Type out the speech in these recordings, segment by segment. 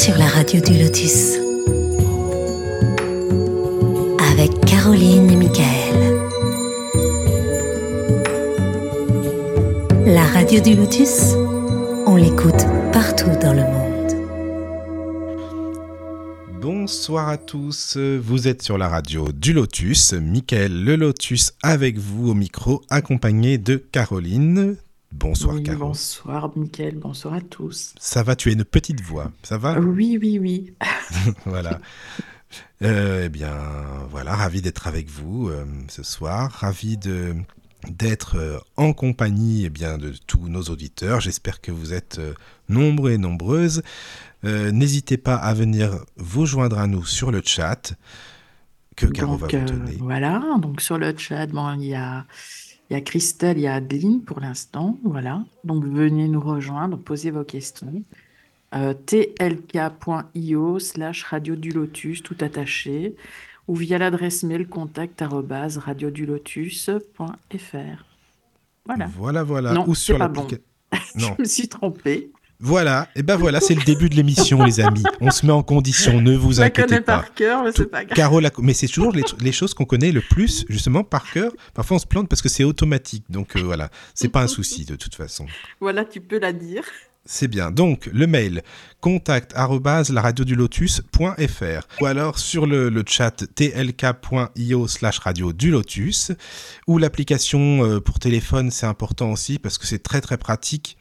sur la radio du Lotus. Avec Caroline et Michael. La radio du Lotus, on l'écoute partout dans le monde. Bonsoir à tous, vous êtes sur la radio du Lotus, Michael le Lotus avec vous au micro, accompagné de Caroline. Bonsoir Oui, Caro. bonsoir Mickaël, bonsoir à tous. Ça va, tu as une petite voix, ça va Oui, oui, oui. Voilà. Euh, eh bien, voilà, ravi d'être avec vous euh, ce soir, ravi de d'être euh, en compagnie eh bien, de tous nos auditeurs. J'espère que vous êtes nombreux et nombreuses. N'hésitez pas à venir vous joindre à nous sur le chat que Caro va vous donner. voilà, donc sur le chat, bon, il y a, il y a Christelle, il y a Adeline pour l'instant, voilà. Donc venez nous rejoindre, posez vos questions. Euh, tlk.io slash radio du lotus, tout attaché, ou via l'adresse mail contact radiodulotus.fr. Voilà. Voilà, voilà. Non, Ou sur l'application. Non. Je me suis trompée. Voilà, et ben voilà, c'est le début de l'émission, les amis. On se met en condition, ne vous la inquiétez connais pas. par cœur, mais c'est pas grave. Caro, la- mais c'est toujours les, les choses qu'on connaît le plus, justement, par cœur. Parfois, on se plante parce que c'est automatique. Donc euh, voilà, c'est pas un souci de toute façon. Voilà, tu peux la dire. C'est bien. Donc, le mail contact laradiodulotus.fr ou alors sur le, le chat tlk.io slash radio du lotus ou l'application euh, pour téléphone, c'est important aussi parce que c'est très très pratique.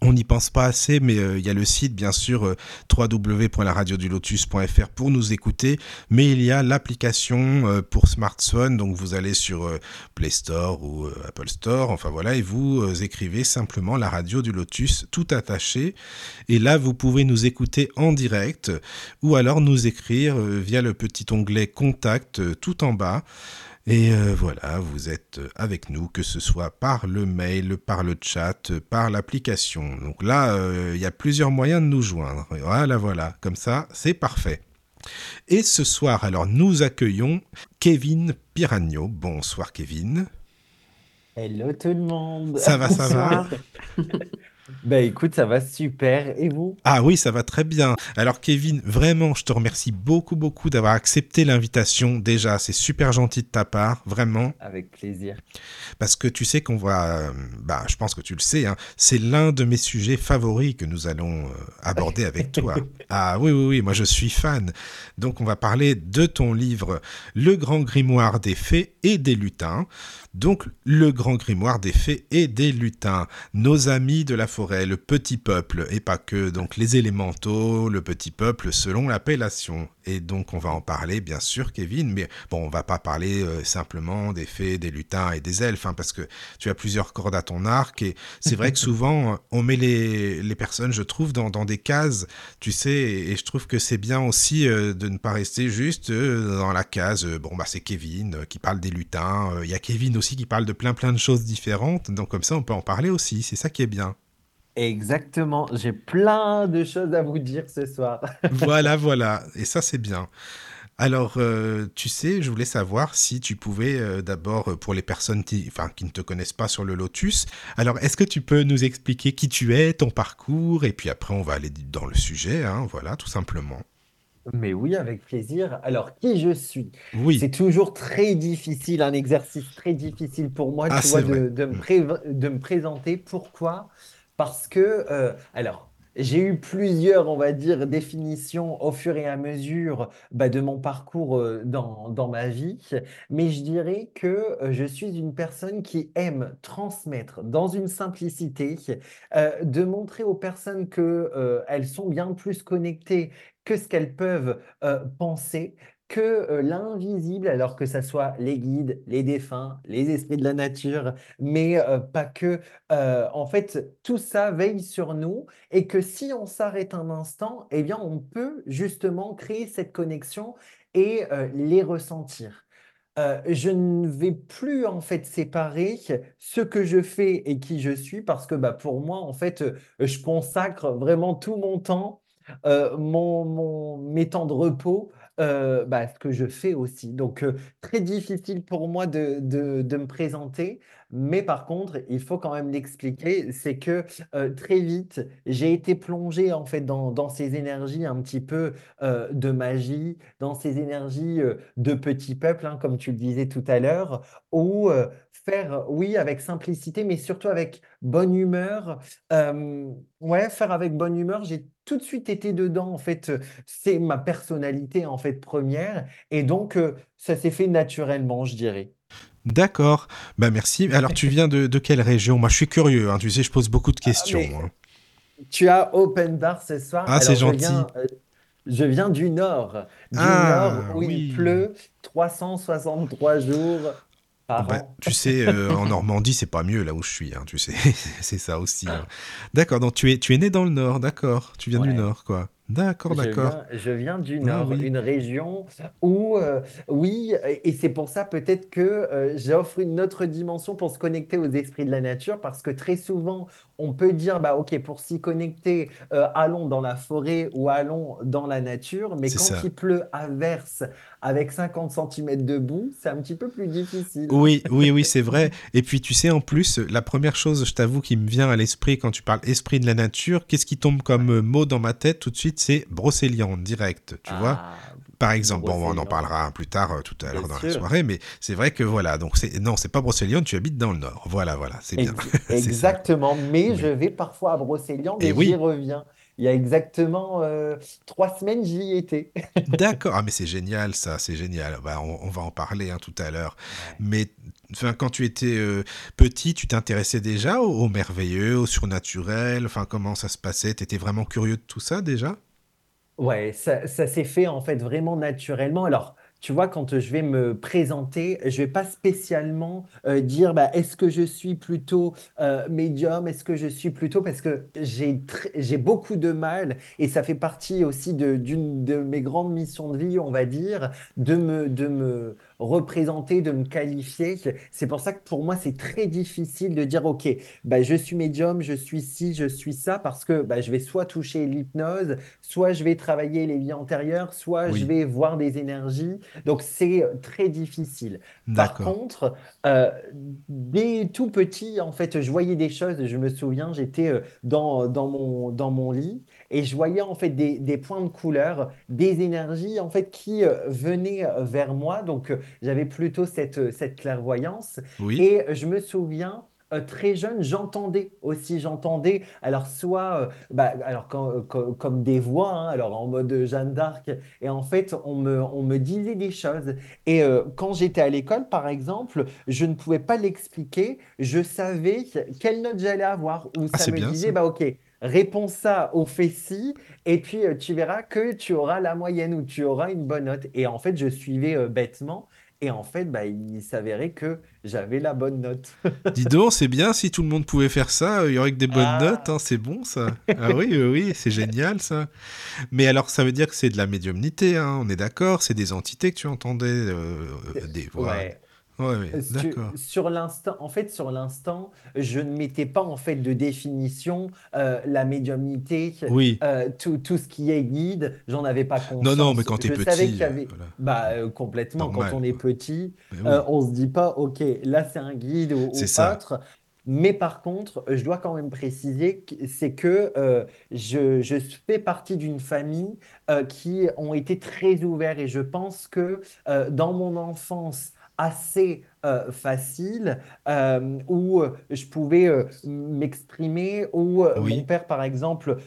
On n'y pense pas assez, mais euh, il y a le site, bien sûr, euh, www.laradiodulotus.fr pour nous écouter, mais il y a l'application euh, pour smartphone, donc vous allez sur euh, Play Store ou Apple Store, enfin voilà, et vous écrivez simplement la radio du Lotus, tout attaché, et là vous pouvez nous écouter en direct, ou alors nous écrire via le petit onglet Contact tout en bas. Et euh, voilà, vous êtes avec nous, que ce soit par le mail, par le chat, par l'application. Donc là, euh, il y a plusieurs moyens de nous joindre. Voilà, voilà, comme ça, c'est parfait. Et ce soir, alors, nous accueillons Kevin Piragno. Bonsoir Kevin. Hello tout le monde. Ça va, ça va. Bah écoute, ça va super. Et vous? Ah oui, ça va très bien. Alors Kevin, vraiment, je te remercie beaucoup, beaucoup d'avoir accepté l'invitation. Déjà, c'est super gentil de ta part, vraiment. Avec plaisir. Parce que tu sais qu'on va, euh, bah, je pense que tu le sais, hein, c'est l'un de mes sujets favoris que nous allons euh, aborder avec toi. Ah oui, oui, oui, moi je suis fan. Donc on va parler de ton livre Le Grand Grimoire des Fées et des Lutins. Donc le Grand Grimoire des Fées et des Lutins, nos amis de la forêt, le petit peuple, et pas que, donc les élémentaux, le petit peuple selon l'appellation. Et donc on va en parler, bien sûr, Kevin, mais bon, on va pas parler euh, simplement des fées, des lutins et des elfes, hein, parce que tu as plusieurs cordes à ton arc, et c'est vrai que souvent, on met les, les personnes, je trouve, dans, dans des cases, tu sais, et, et je trouve que c'est bien aussi euh, de ne pas rester juste euh, dans la case, bon, bah c'est Kevin qui parle des lutins, il y a Kevin aussi qui parle de plein plein de choses différentes, donc comme ça, on peut en parler aussi, c'est ça qui est bien. Exactement. J'ai plein de choses à vous dire ce soir. voilà, voilà. Et ça, c'est bien. Alors, euh, tu sais, je voulais savoir si tu pouvais euh, d'abord, euh, pour les personnes qui, enfin, qui ne te connaissent pas sur le Lotus, alors est-ce que tu peux nous expliquer qui tu es, ton parcours, et puis après on va aller dans le sujet, hein, voilà, tout simplement. Mais oui, avec plaisir. Alors, qui je suis? Oui, C'est toujours très difficile, un exercice très difficile pour moi, Ah, tu c'est vois, vrai. de, de me Mm. pré- de me présenter. Pourquoi? Parce que, euh, alors, j'ai eu plusieurs, on va dire, définitions au fur et à mesure bah, de mon parcours euh, dans, dans ma vie, mais je dirais que euh, je suis une personne qui aime transmettre dans une simplicité, euh, de montrer aux personnes que, euh, elles sont bien plus connectées que ce qu'elles peuvent euh, penser que euh, l'invisible, alors que ça soit les guides, les défunts, les esprits de la nature, mais euh, pas que. En fait, tout ça veille sur nous et que si on s'arrête un instant, eh bien, on peut justement créer cette connexion et les ressentir. Je ne vais plus en fait séparer ce que je fais et qui je suis parce que bah, pour moi, en fait, je consacre vraiment tout mon temps, euh, mon, mes temps de repos euh, bah, ce que je fais aussi. Donc, euh, très difficile pour moi de me présenter. Mais par contre, il faut quand même l'expliquer, c'est que euh, très vite, j'ai été plongé en fait dans, ces énergies un petit peu euh, de magie, dans ces énergies euh, de petit peuple, hein, comme tu le disais tout à l'heure, où faire, oui, avec simplicité, mais surtout avec bonne humeur. ouais, faire avec bonne humeur, j'ai tout de suite été dedans. En fait, c'est ma personnalité en fait première, et donc ça s'est fait naturellement, je dirais. D'accord. Bah merci. Alors tu viens de, de quelle région? Moi je suis curieux, hein. Tu sais, je pose beaucoup de Ah, questions. hein. Tu as open bar ce soir. Ah, c'est gentil. viens, euh, je viens du nord, du nord Ah où il pleut 363 jours par bah, an. tu sais, euh, en Normandie, c'est pas mieux là où je suis, hein, tu sais. C'est ça aussi. hein. D'accord, donc tu es, tu es né dans le Nord, d'accord. Tu viens du. Nord, quoi. D'accord, Je d'accord. viens, je viens du Ah Nord, oui. une région où, euh, oui, et c'est pour ça peut-être que euh, j'offre une autre dimension pour se connecter aux esprits de la nature, parce que très souvent, on peut dire, bah, OK, pour s'y connecter, euh, allons dans la forêt ou allons dans la nature, mais C'est quand ça. il pleut à verse avec 50 centimètres de boue, c'est un petit peu plus difficile. Oui, oui, oui, c'est vrai. Et puis, tu sais, en plus, la première chose, je t'avoue, qui me vient à l'esprit quand tu parles esprit de la nature, qu'est-ce qui tombe comme euh, mot dans ma tête tout de suite, c'est brocéliande, direct, tu vois? Ah, Par exemple, bon, on en parlera plus tard, euh, tout à l'heure dans la soirée, mais c'est vrai que voilà, donc c'est, non, c'est pas Brocéliande, tu habites dans le Nord. Voilà, voilà, c'est bien. Exactement, mais je vais parfois à Brocéliande Et et j'y oui, reviens. Il y a exactement euh, trois semaines, j'y étais. d'accord. Ah, mais c'est génial, ça, c'est génial. Bah, on, on va en parler hein, tout à l'heure. Ouais. Mais quand tu étais euh, petit, tu t'intéressais déjà au, au merveilleux, au surnaturel? Enfin, comment ça se passait? T'étais vraiment curieux de tout ça déjà? Ouais, ça, ça s'est fait en fait vraiment naturellement. Alors, tu vois, quand je vais me présenter, je vais pas spécialement dire bah, est-ce que je suis plutôt médium, est-ce que je suis plutôt parce que j'ai j'ai beaucoup de mal et ça fait partie aussi de, d'une de mes grandes missions de vie, on va dire, de me, de me représenter, de me qualifier. C'est pour ça que pour moi, c'est très difficile de dire ok, bah, je suis médium, je suis ci, je suis ça, parce que bah, je vais soit toucher l'hypnose, soit je vais travailler les vies antérieures, soit je vais voir des énergies. Donc c'est très difficile. Par contre, euh, dès tout petit, en fait, je voyais des choses. Je me souviens, j'étais euh, dans, dans mon, dans mon lit et je voyais en fait des, des points de couleur, des énergies en fait qui euh, venaient euh, vers moi. Donc euh, j'avais plutôt cette, cette clairvoyance. Oui. Et je me souviens, euh, très jeune, j'entendais aussi, j'entendais, alors soit, euh, bah, alors quand- euh, comme des voix, hein, alors en mode Jeanne d'Arc, et en fait, on me, on me disait des choses. Et quand j'étais à l'école, par exemple, je ne pouvais pas l'expliquer, je savais que- quelle note j'allais avoir, ou Ah, ça me bien disait, ça. bah ok, réponds ça au fait ci, et puis euh, tu verras que tu auras la moyenne ou tu auras une bonne note. Et en fait, je suivais euh, bêtement. Et en fait, bah, il s'avérait que j'avais la bonne note. Dis donc, c'est bien si tout le monde pouvait faire ça, il y aurait que des bonnes notes, Ah, hein, c'est bon ça. Ah oui, oui, oui, c'est génial ça. Mais alors, ça veut dire que c'est de la médiumnité, hein, on est d'accord, c'est des entités que tu entendais, euh, euh, des voix. ouais. Ouais, ouais, Sur, d'accord. sur l'instant, en fait, sur l'instant, je ne mettais pas en fait de définition euh, la médiumnité, Oui. euh, tout, tout ce qui est guide, j'en avais pas Non, non, mais conscience. quand t'es Je savais qu'il petit, y avait, voilà, bah, euh, complètement, quand on est petit, euh, oui, on se dit pas, ok, là c'est un guide ou, c'est ou ça. autre. Mais par contre, je dois quand même préciser c'est que euh, je, je fais partie d'une famille euh, qui ont été très ouverts et je pense que euh, dans mon enfance assez euh, facile, euh, où euh, je pouvais m'exprimer, où mon père, par exemple,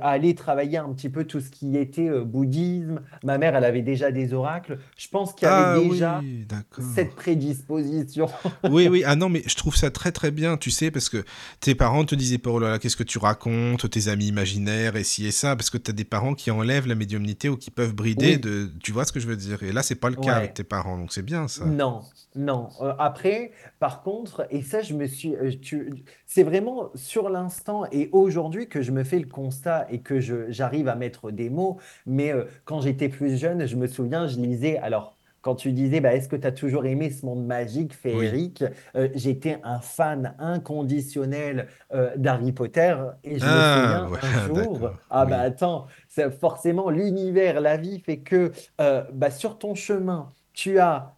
allait travailler un petit peu tout ce qui était bouddhisme. Ma mère, elle avait déjà des oracles. Je pense qu'il y avait Ah déjà oui, cette prédisposition. Oui, oui, ah non, mais je trouve ça très très bien, tu sais, parce que tes parents te disaient pas, oh là là, qu'est-ce que tu racontes, tes amis imaginaires et ci et ça, parce que tu as des parents qui enlèvent la médiumnité ou qui peuvent brider Oui, de... Tu vois ce que je veux dire? Et là, c'est pas le cas avec ouais. tes parents, donc c'est bien ça. Non, non. Euh, après, par contre, et ça, je me suis, euh, c'est vraiment sur l'instant et aujourd'hui que je me fais le constat et que j'arrive à mettre des mots. Mais euh, quand j'étais plus jeune, je me souviens, je lisais. Alors, quand tu disais, bah, est-ce que tu as toujours aimé ce monde magique, Oui. féerique? Euh, j'étais un fan inconditionnel euh, d'Harry Potter et je me Ah, souviens un jour, ah bah oui. attends, c'est forcément l'univers, la vie fait que euh, bah, sur ton chemin, tu as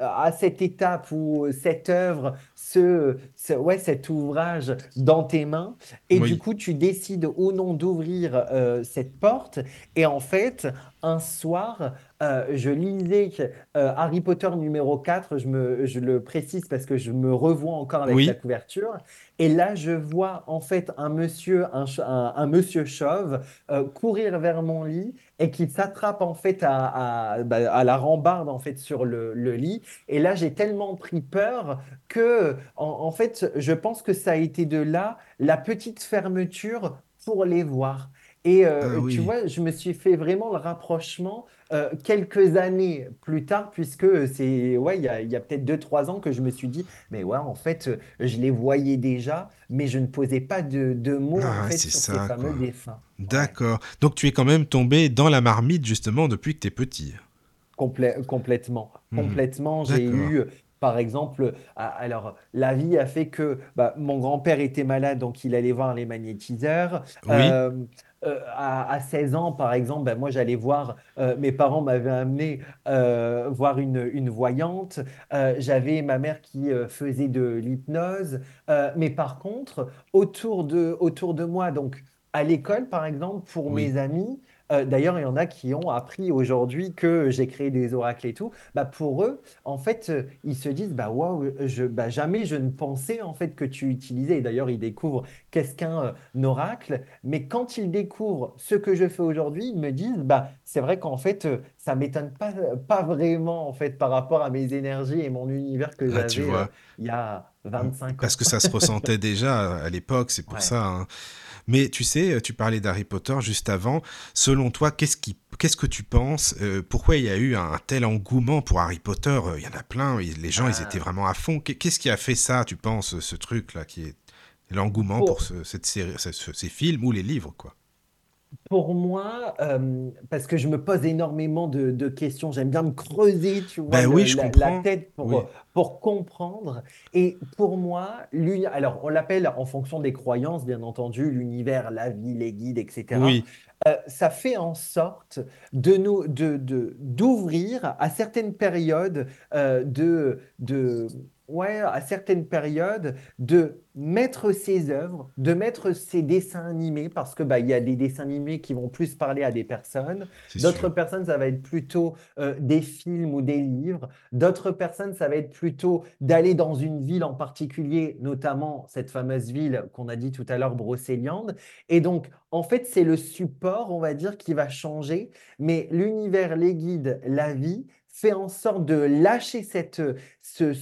à cette étape ou cette œuvre, ce, ce- ouais, cet ouvrage dans tes mains. Et du coup tu décides ou non d'ouvrir euh, cette porte. Et en fait un soir euh, je lisais euh, Harry Potter numéro 4 je me, je le précise parce que je me revois encore avec la couverture. Et là je vois en fait un monsieur un, un- un monsieur chauve euh, courir vers mon lit et qui s'attrape en fait à, à, bah, à la rambarde en fait sur le, le lit. Et là j'ai tellement pris peur que, en, en fait, je pense que ça a été de là la petite fermeture pour les voir. Et Ah euh, tu oui. vois, je me suis fait vraiment le rapprochement euh, quelques années plus tard, puisque c'est, ouais, il y a, y a peut-être deux, trois ans que je me suis dit, mais ouais, en fait, je les voyais déjà, mais je ne posais pas de, de mots, en Ah, fait, sur ces ça, fameux quoi. Ouais. D'accord. Donc tu es quand même tombé dans la marmite justement depuis que t'es petit. Complè- complètement, Mhm. complètement. J'ai eu, par exemple, a- alors la vie a fait que bah, mon grand-père était malade, donc il allait voir les magnétiseurs. Oui. Euh, euh, à, à 16 ans, par exemple, bah, moi j'allais voir, euh, mes parents m'avaient amené euh, voir une, une voyante. J'avais ma mère qui faisait de l'hypnose. Mais par contre, autour de, autour de moi, donc à l'école, par exemple, pour Oui. mes amis, euh, d'ailleurs, il y en a qui ont appris aujourd'hui que j'ai créé des oracles et tout. Bah, pour eux, en fait, euh, ils se disent, bah, waouh, je, bah, jamais je ne pensais en fait que tu utilisais. Et d'ailleurs, ils découvrent qu'est-ce qu'un euh, oracle. Mais quand ils découvrent ce que je fais aujourd'hui, ils me disent, bah, c'est vrai qu'en fait, euh, ça m'étonne pas, pas vraiment en fait par rapport à mes énergies et mon univers que Ah, j'avais il y a 25 Parce ans. que ça se ressentait déjà à l'époque, c'est pour Ouais. ça. hein. Mais tu sais, tu parlais d'Harry Potter juste avant. Selon toi, qu'est-ce qui, qu'est-ce que tu penses euh, Pourquoi il y a eu un, tel engouement pour Harry Potter? Euh, Il y en a plein. Les gens, ils étaient Ah, vraiment à fond. Qu'est- Qu'est-ce qui a fait ça, tu penses, ce truc-là, qui est l'engouement pour pour, ce- cette série, ce- ce- ces films ou les livres, quoi? Pour moi, euh, parce que je me pose énormément de, de questions, j'aime bien me creuser, tu vois, Ben oui, le- je la, tête pour, Oui, euh, pour comprendre. Et pour moi, alors on l'appelle en fonction des croyances, bien entendu, l'univers, la vie, les guides, etc. oui, Euh, ça fait en sorte de nous, de, de- d'ouvrir à certaines périodes, euh, de, de, ouais, à certaines périodes, de mettre ses œuvres, de mettre ses dessins animés, parce que bah, il y a des dessins animés qui vont plus parler à des personnes. D'autres personnes, ça va être plutôt euh, des films ou des livres. D'autres personnes, ça va être plutôt d'aller dans une ville en particulier, notamment cette fameuse ville qu'on a dit tout à l'heure, Brocéliande. Et donc, en fait, c'est le support, on va dire, qui va changer, mais l'univers, les guides, la vie fait en sorte de lâcher cette, ce-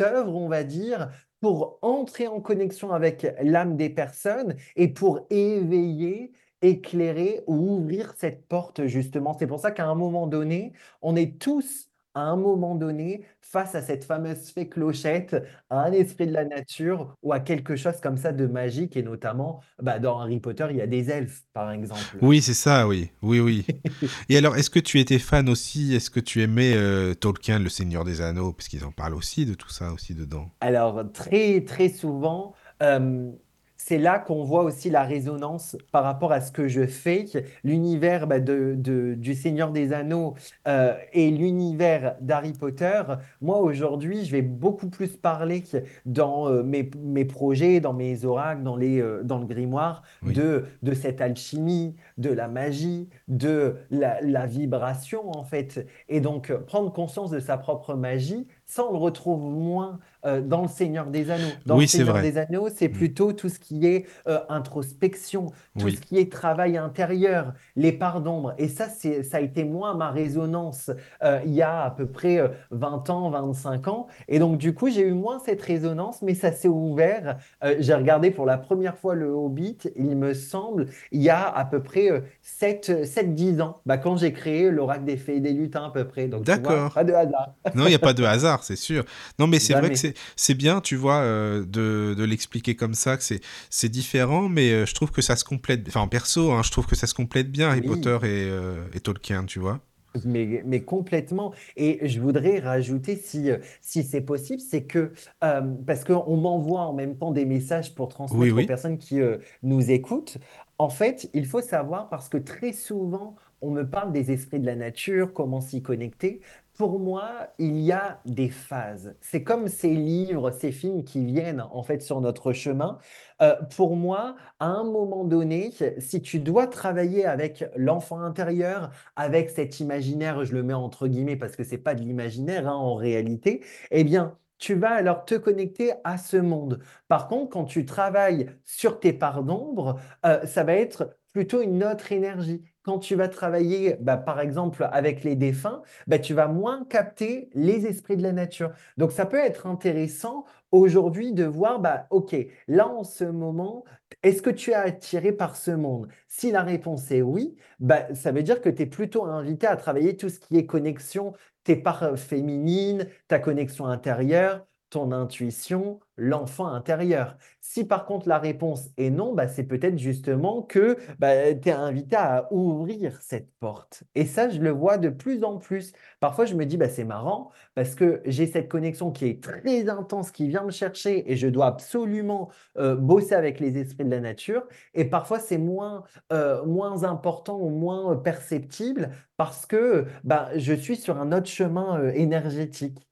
œuvre, on va dire, pour entrer en connexion avec l'âme des personnes et pour éveiller, éclairer ou ouvrir cette porte, justement. C'est pour ça qu'à un moment donné, on est tous, à un moment donné, face à cette fameuse fée clochette, à un esprit de la nature ou à quelque chose comme ça de magique. Et notamment, bah, dans Harry Potter, il y a des elfes, par exemple. Oui, c'est ça, oui. Oui, oui. Et alors, est-ce que tu étais fan aussi? Est-ce que tu aimais euh, Tolkien, le Seigneur des Anneaux? Parce qu'ils en parlent aussi de tout ça, aussi dedans. Alors, très, très souvent, euh, c'est là qu'on voit aussi la résonance par rapport à ce que je fais. L'univers bah, de, de- du Seigneur des Anneaux euh, et l'univers d'Harry Potter. Moi, aujourd'hui, je vais beaucoup plus parler dans euh, mes, mes projets, dans mes oracles, dans les, euh, dans le grimoire, Oui. de, de cette alchimie, de la magie, de la, la vibration, en fait. Et donc, prendre conscience de sa propre magie, ça, on le retrouve moins euh, dans le Seigneur des Anneaux. Dans le Oui, Seigneur vrai. des Anneaux, c'est Mm. plutôt tout ce qui est euh, introspection, tout Oui. ce qui est travail intérieur, les parts d'ombre. Et ça, ça a été moins ma résonance euh, il y a à peu près euh, 20 ans, 25 ans. Et donc, du coup, j'ai eu moins cette résonance, mais ça s'est ouvert. J'ai regardé pour la première fois le Hobbit, il me semble, il y a à peu près euh, 7-10 ans, bah, quand j'ai créé l'Oracle des Fées et des Lutins à peu près. D'accord. pas de hasard. Non, il n'y a pas de hasard, c'est sûr. Non, mais c'est vrai que c'est c'est bien, tu vois, euh, de, de l'expliquer comme ça, que c'est différent, mais euh, je trouve que ça se complète. Enfin, en perso, hein, je trouve que ça se complète bien, Harry Oui. Potter et, euh, et Tolkien, tu vois. Mais, mais complètement. Et je voudrais rajouter, si, si c'est possible, c'est que, euh, parce qu'on m'envoie en même temps des messages pour Oui, transmettre aux personnes qui euh, nous écoutent. En fait, il faut savoir, parce que très souvent, on me parle des esprits de la nature, comment s'y connecter. Pour moi, il y a des phases. C'est comme ces livres, ces films qui viennent en fait sur notre chemin. Euh, pour moi, à un moment donné, si tu dois travailler avec l'enfant intérieur, avec cet imaginaire, je le mets entre guillemets parce que c'est pas de l'imaginaire hein, en réalité, eh bien, tu vas alors te connecter à ce monde. Par contre, quand tu travailles sur tes parts d'ombre, euh, ça va être plutôt une autre énergie. Quand tu vas travailler, bah, par exemple, avec les défunts, bah, tu vas moins capter les esprits de la nature. Donc, ça peut être intéressant aujourd'hui de voir, bah, OK, là, en ce moment, est-ce que tu es attiré par ce monde? Si la réponse est oui, bah, ça veut dire que tu es plutôt invité à travailler tout ce qui est connexion, tes parts féminines, ta connexion intérieure, ton intuition, l'enfant intérieur. Si par contre la réponse est non, bah, c'est peut-être justement que bah, tu es invité à ouvrir cette porte. Et ça, je le vois de plus en plus. Parfois, je me dis, bah, c'est marrant parce que j'ai cette connexion qui est très intense, qui vient me chercher et je dois absolument euh, bosser avec les esprits de la nature. Et parfois, c'est moins, euh, moins important ou moins perceptible parce que bah, je suis sur un autre chemin euh, énergétique.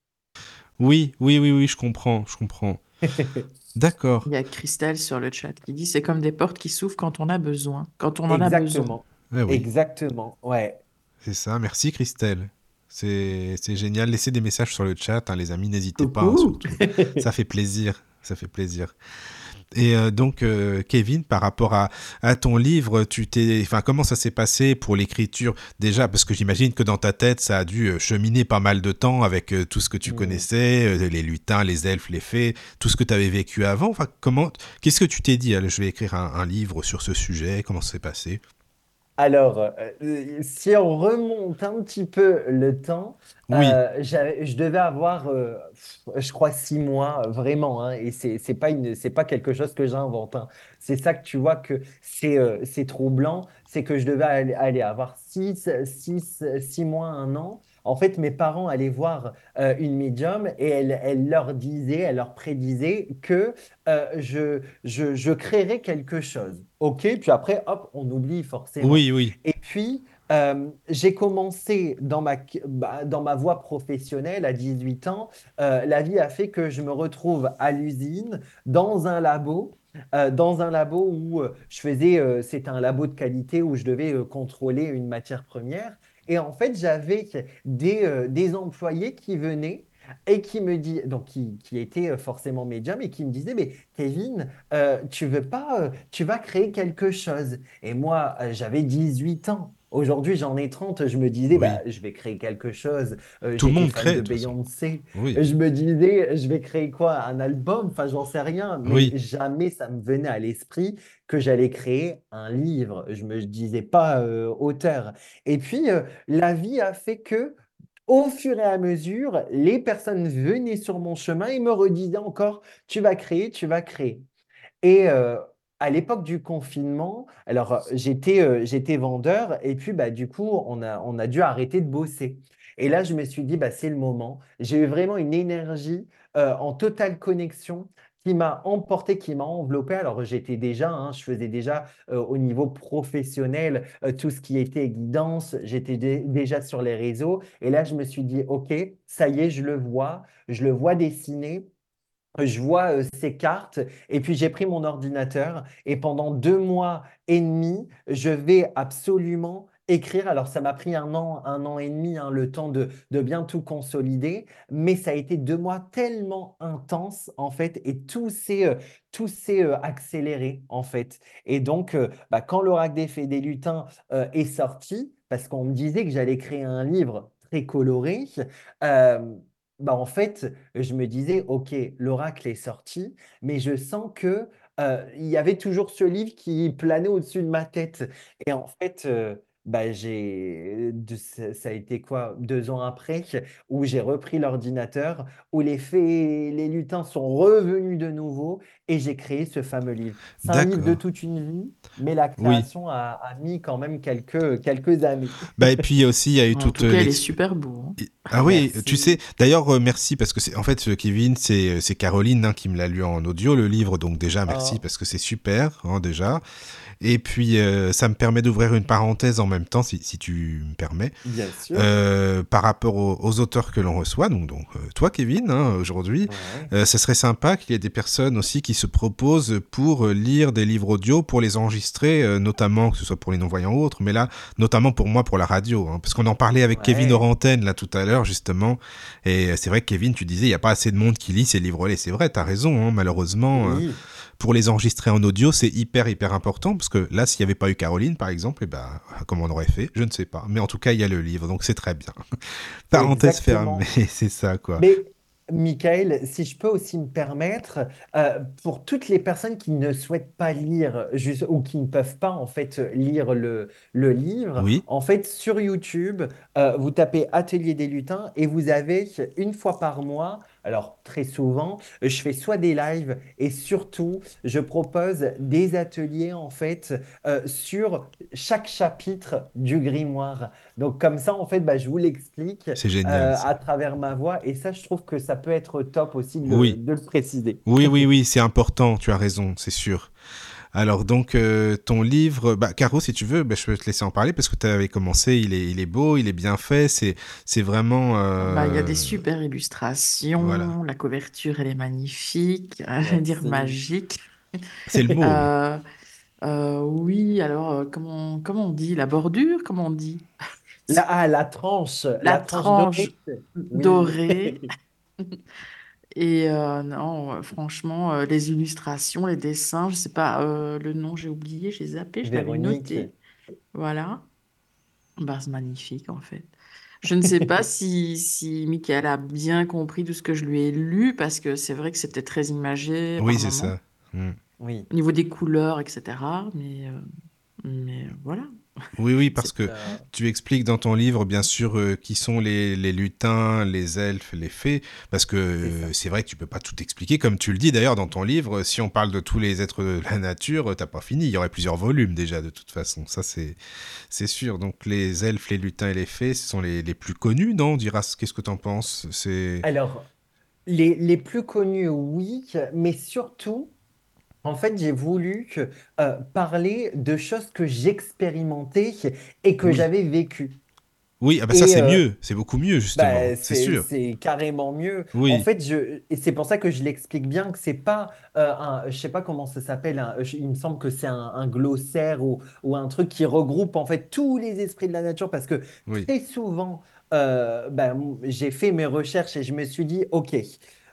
Oui, oui, oui, oui, je comprends, je comprends. D'accord. Il y a Christelle sur le chat qui dit c'est comme des portes qui s'ouvrent quand on a besoin, quand on en a besoin. Eh Exactement, ouais. C'est ça, merci Christelle. C'est génial. Laissez des messages sur le chat, hein, les amis, n'hésitez pas. Hein, ça fait plaisir, ça fait plaisir. Et euh, donc, euh, Kevin, par rapport à, ton livre, tu t'es, enfin, comment ça s'est passé pour l'écriture déjà? Parce que j'imagine que dans ta tête, ça a dû euh, cheminer pas mal de temps avec tout ce que tu connaissais, les lutins, les elfes, les fées, tout ce que tu avais vécu avant. Enfin, comment, qu'est-ce que tu t'es dit? Je vais écrire un, un livre sur ce sujet. Comment ça s'est passé? Alors, euh, si on remonte un petit peu le temps, euh, je devais avoir, euh, je crois, six mois, vraiment, hein, et c'est c'est pas une, c'est pas quelque chose que j'invente. hein. C'est ça que tu vois que c'est c'est troublant, c'est que je devais aller, aller avoir six, six, six mois, un an, en fait, mes parents allaient voir euh, une médium et elle, leur disait, elle leur prédisait que euh, je, je, créerais quelque chose. OK, puis après, hop, on oublie forcément. Oui, oui. Et puis, euh, j'ai commencé dans ma, bah, dans ma voie professionnelle à 18 ans. la vie a fait que je me retrouve à l'usine, dans un labo. dans un labo où je faisais, c'était un labo de qualité où je devais contrôler une matière première. Et en fait, j'avais des, euh, des employés qui venaient et qui me dit donc qui, qui étaient euh, forcément médiums et qui me disaient mais Kevin euh, tu veux pas tu vas créer quelque chose et moi j'avais 18 ans Aujourd'hui, j'en ai 30, je me disais, bah, je vais créer quelque chose. Tout le monde crée. de Beyoncé. Je me disais, je vais créer quoi? Un album? Enfin, j'en sais rien. Mais jamais ça me venait à l'esprit que j'allais créer un livre. Je me disais pas euh, auteur. Et puis, euh, la vie a fait que, au fur et à mesure, les personnes venaient sur mon chemin et me redisaient encore, tu vas créer, tu vas créer. Et euh, à l'époque du confinement, alors j'étais j'étais vendeur et puis bah, du coup, on a, dû arrêter de bosser. Et là, je me suis dit, bah, c'est le moment. J'ai eu vraiment une énergie en totale connexion qui m'a emporté, qui m'a enveloppé. Alors j'étais déjà, hein, je faisais déjà euh, au niveau professionnel euh, tout ce qui était guidance, j'étais déjà sur les réseaux. Et là, je me suis dit, OK, ça y est, je le vois, je le vois dessiner. Je vois ces cartes et puis j'ai pris mon ordinateur et pendant deux mois et demi, je vais absolument écrire. Alors, ça m'a pris un an, un an et demi, hein, le temps de, bien tout consolider, mais ça a été deux mois tellement intenses, en fait, et tout s'est accéléré, en fait. Et donc, bah, quand l'Oracle des Fées des Lutins est sorti, parce qu'on me disait que j'allais créer un livre très coloré, bah, en fait, je me disais, OK, l'Oracle est sorti, mais je sens que il y avait toujours ce livre qui planait au-dessus de ma tête. Et en fait, bah, j'ai, ça a été quoi, deux ans après, où j'ai repris l'ordinateur, où les fées, les lutins sont revenus de nouveau, et j'ai créé ce fameux livre. C'est un livre de toute une vie, mais la création a, mis quand même quelques, quelques années. Bah, et puis aussi, il y a eu toute. tout cas, est super beau. Hein. Ah oui, tu sais, d'ailleurs, euh, merci, parce que c'est en fait, Kevin, c'est Caroline hein, qui me l'a lu en audio, le livre, donc déjà, merci, oh. parce que c'est super, hein, déjà. Et puis, euh, ça me permet d'ouvrir une parenthèse en même temps, si, si tu me permets. Bien sûr. Euh, par rapport aux, aux auteurs que l'on reçoit, donc, donc euh, toi, Kevin, hein, aujourd'hui, Ouais. ce serait sympa qu'il y ait des personnes aussi qui se proposent pour lire des livres audio, pour les enregistrer, notamment, que ce soit pour les non-voyants ou autres, mais là, notamment pour moi, pour la radio. hein, parce qu'on en parlait avec Ouais. Kevin Orantène, là, tout à l'heure, justement. Et c'est vrai que Kevin, tu disais, il n'y a pas assez de monde qui lit ces livres-là. C'est vrai, tu as raison, hein, malheureusement. euh, Oui. Pour les enregistrer en audio, c'est hyper, hyper important. Parce que là, s'il n'y avait pas eu Caroline, par exemple, eh ben, comment on aurait fait? Je ne sais pas. Mais en tout cas, il y a le livre, donc c'est très bien. Parenthèse Exactement. fermée, c'est ça, quoi. Mais Michael, si je peux aussi me permettre, euh, pour toutes les personnes qui ne souhaitent pas lire juste, ou qui ne peuvent pas en fait lire le, le livre, Oui. en fait sur YouTube, euh, vous tapez Atelier des lutins et vous avez une fois par mois, alors très souvent, je fais soit des lives et surtout je propose des ateliers en fait euh, sur chaque chapitre du grimoire. Donc comme ça en fait, bah, je vous l'explique euh, à travers ma voix. Et ça, je trouve que ça peut être top aussi de, le- Oui. de le préciser. Oui, oui, oui, c'est important, tu as raison, c'est sûr. Alors donc euh, ton livre, bah, Caro, si tu veux, bah, je peux te laisser en parler parce que tu avais commencé, il est, il est beau, il est bien fait, c'est, c'est vraiment... euh, Bah, il y a des super illustrations, voilà. la couverture elle est magnifique, je vais dire magique. C'est le mot. Euh, euh, oui, alors comment, comment on dit? La bordure, comment on dit? La, ah, la tranche, la, La tranche tranche dorée. Oui. dorée. Et euh, non, euh, franchement, euh, les illustrations, les dessins, je sais pas, euh, le nom j'ai oublié, j'ai zappé, je l'avais Véronique. noté. Voilà. Bah, c'est magnifique en fait. Je ne sais pas si, si Michael a bien compris tout ce que je lui ai lu, parce que c'est vrai que c'était très imagé oui, par c'est ça. Mm. Oui. au niveau des couleurs, etc. Mais, euh, mais voilà. Oui, oui, parce que euh, tu expliques dans ton livre, bien sûr, euh, qui sont les, les lutins, les elfes, les fées, parce que euh, c'est vrai que tu peux pas tout expliquer, comme tu le dis d'ailleurs dans ton livre, si on parle de tous les êtres de la nature, euh, t'as pas fini, il y aurait plusieurs volumes déjà de toute façon, ça c'est c'est sûr. Donc les elfes, les lutins et les fées, ce sont les, les plus connus, non On dira, qu'est-ce que t'en penses? C'est... Alors, les, les plus connus, oui, mais surtout, en fait, j'ai voulu euh, parler de choses que j'expérimentais et que Oui. j'avais vécues. Oui, ah bah ça c'est euh, mieux, c'est beaucoup mieux justement, Bah, c'est c'est, sûr. c'est carrément mieux. En Oui, fait, je, et c'est pour ça que je l'explique bien que c'est pas euh, un, je sais pas comment ça s'appelle, il me semble que c'est un, un glossaire ou, ou un truc qui regroupe en fait tous les esprits de la nature parce que oui, très souvent, euh, ben, j'ai fait mes recherches et je me suis dit, OK,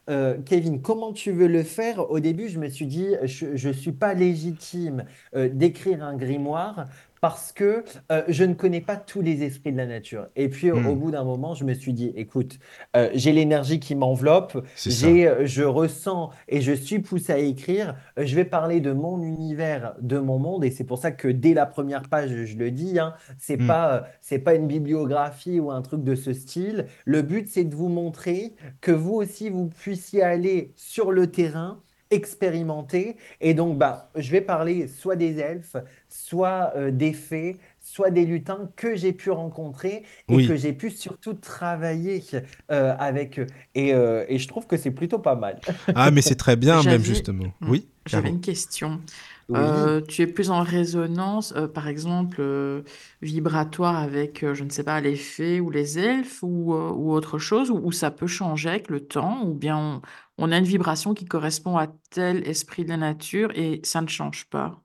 euh, Kevin, comment tu veux le faire? Au début, je me suis dit, je ne suis pas légitime euh, d'écrire un grimoire parce que euh, je ne connais pas tous les esprits de la nature. Et puis, au, au Hmm, bout d'un moment, je me suis dit, écoute, euh, j'ai l'énergie qui m'enveloppe, j'ai, euh, je ressens et je suis poussé à écrire. Je vais parler de mon univers, de mon monde, et c'est pour ça que dès la première page, je le dis, hein, c'est Hmm, pas, euh, c'est pas une bibliographie ou un truc de ce style. Le but, c'est de vous montrer que vous aussi, vous puissiez aller sur le terrain, expérimenter. Et donc, bah, je vais parler soit des elfes, soit euh, des fées, soit des lutins que j'ai pu rencontrer et que j'ai pu surtout travailler euh, avec eux. Et, euh, et je trouve que c'est plutôt pas mal. ah mais c'est très bien même justement. hmm, Oui, j'avais une question. Oui. Euh, tu es plus en résonance, euh, par exemple, euh, vibratoire avec, euh, je ne sais pas, les fées ou les elfes ou, euh, ou autre chose, ou, ou ça peut changer avec le temps, ou bien on, on a une vibration qui correspond à tel esprit de la nature et ça ne change pas.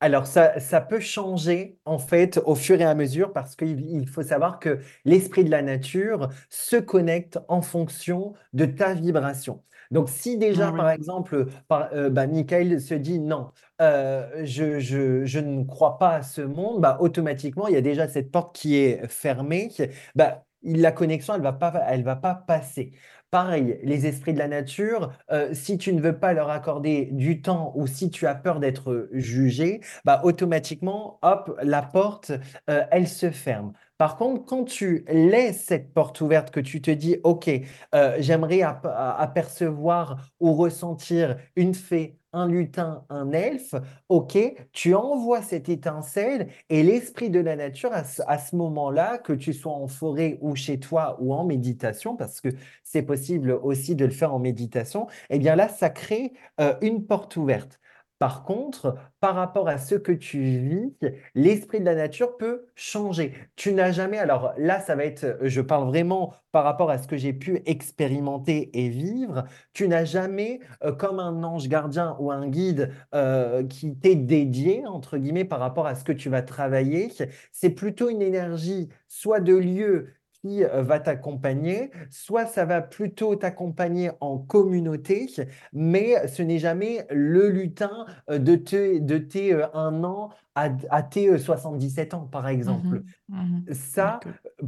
Alors, ça, ça peut changer en fait au fur et à mesure parce qu'il il faut savoir que l'esprit de la nature se connecte en fonction de ta vibration. Donc, si déjà, Ah par exemple, par, euh, bah, Michael se dit non, euh, je, je, je ne crois pas à ce monde, bah, automatiquement, il y a déjà cette porte qui est fermée. Bah, la connexion, elle va pas, elle va pas passer. Pareil, les esprits de la nature, euh, si tu ne veux pas leur accorder du temps ou si tu as peur d'être jugé, bah, automatiquement, hop, la porte, euh, elle se ferme. Par contre, quand tu laisses cette porte ouverte, que tu te dis, OK, euh, j'aimerais apercevoir ou ressentir une fée, un lutin, un elfe, OK, tu envoies cette étincelle et l'esprit de la nature, à ce, moment-là, que tu sois en forêt ou chez toi ou en méditation, parce que c'est possible aussi de le faire en méditation, eh bien là, ça crée euh, une porte ouverte. Par contre, par rapport à ce que tu vis, l'esprit de la nature peut changer. Tu n'as jamais, alors là, ça va être, je parle vraiment par rapport à ce que j'ai pu expérimenter et vivre, tu n'as jamais, euh, comme un ange gardien ou un guide euh, qui t'est dédié, entre guillemets, par rapport à ce que tu vas travailler. C'est plutôt une énergie, soit de lieu qui euh, va t'accompagner, soit ça va plutôt t'accompagner en communauté, mais ce n'est jamais le lutin euh, de, de tes euh, un an à, tes 77 ans, par exemple. Mmh mmh ça,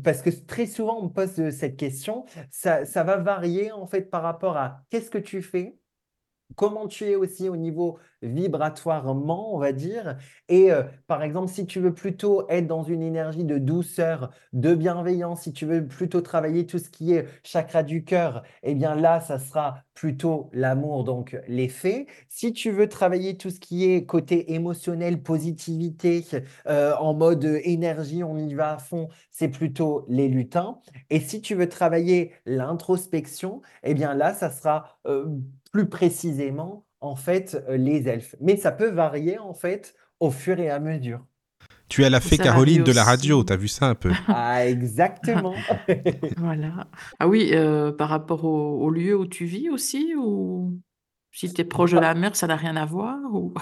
parce que très souvent on me pose cette question, ça, ça va varier en fait par rapport à qu'est-ce que tu fais, comment tu es aussi au niveau vibratoirement, on va dire. Et euh, par exemple, si tu veux plutôt être dans une énergie de douceur, de bienveillance, si tu veux plutôt travailler tout ce qui est chakra du cœur, eh bien là, ça sera plutôt l'amour, donc l'effet. Si tu veux travailler tout ce qui est côté émotionnel, positivité, euh, en mode énergie, on y va à fond, c'est plutôt les lutins. Et si tu veux travailler l'introspection, eh bien là, ça sera euh, plus précisément en fait euh, les elfes. Mais ça peut varier en fait au fur et à mesure. Tu as la fée Caroline de la radio, tu as vu ça un peu? Ah, exactement. voilà. Ah oui, euh, par rapport au, lieu où tu vis aussi, ou si tu es proche de la mer, ça n'a rien à voir ou...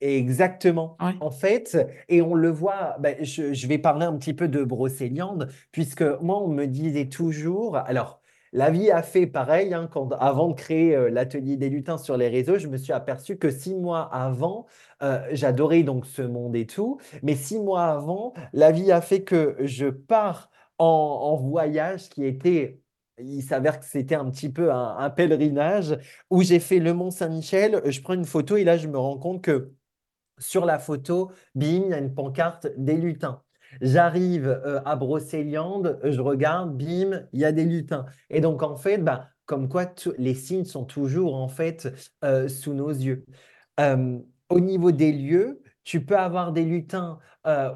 Exactement. En fait, et on le voit, ben, je, je, vais parler un petit peu de Brocéliande, puisque moi, on me disait toujours, alors, la vie a fait pareil. Hein, avant de créer euh, l'atelier des lutins sur les réseaux, je me suis aperçu que six mois avant, euh, j'adorais donc ce monde et tout. Mais six mois avant, la vie a fait que je pars en, voyage qui était il s'avère que c'était un petit peu un, un pèlerinage où j'ai fait le Mont Saint-Michel. Je prends une photo et là, je me rends compte que sur la photo, bim, il y a une pancarte des lutins. J'arrive euh, à Brocéliande, je regarde, bim, il y a des lutins. Et donc, en fait, bah, comme quoi les signes sont toujours en fait euh, sous nos yeux. Euh, au niveau des lieux, tu peux avoir des lutins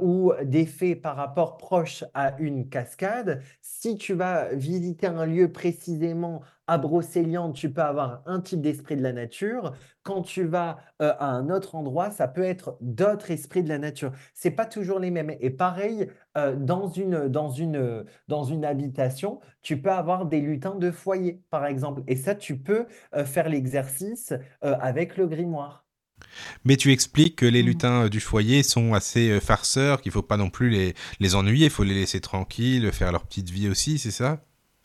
ou des fées par rapport proche à une cascade. Si tu vas visiter un lieu précisément à Brocéliande, tu peux avoir un type d'esprit de la nature. Quand tu vas euh, à un autre endroit, ça peut être d'autres esprits de la nature. C'est pas toujours les mêmes. Et pareil, euh, dans, une, dans, une, dans une habitation, tu peux avoir des lutins de foyer, par exemple. Et ça, tu peux faire l'exercice avec le grimoire. Mais tu expliques que les mmh. lutins du foyer sont assez euh, farceurs, qu'il faut pas non plus les, les ennuyer, il faut les laisser tranquilles, faire leur petite vie aussi, c'est ça?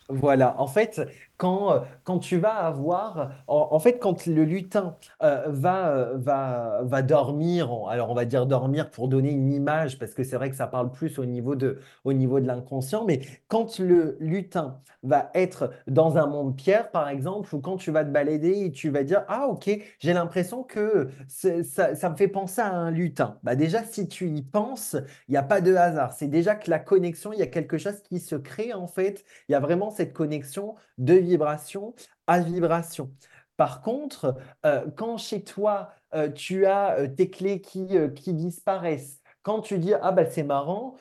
Voilà, en fait, quand, euh, quand tu vas avoir, en, fait, quand le lutin euh, va, euh, va, va dormir, alors on va dire dormir pour donner une image, parce que c'est vrai que ça parle plus au niveau de, de l'inconscient, mais quand le lutin va être dans un monde pierre, par exemple, ou quand tu vas te balader et tu vas dire, ah ok, j'ai l'impression que ça, ça me fait penser à un lutin. Bah déjà, si tu y penses, il n'y a pas de hasard. C'est déjà que la connexion, il y a quelque chose qui se crée en fait. Il y a vraiment cette connexion de vibration à vibration. Par contre, euh, quand chez toi, euh, tu as euh, tes clés qui, qui disparaissent, quand tu dis ah bah c'est marrant,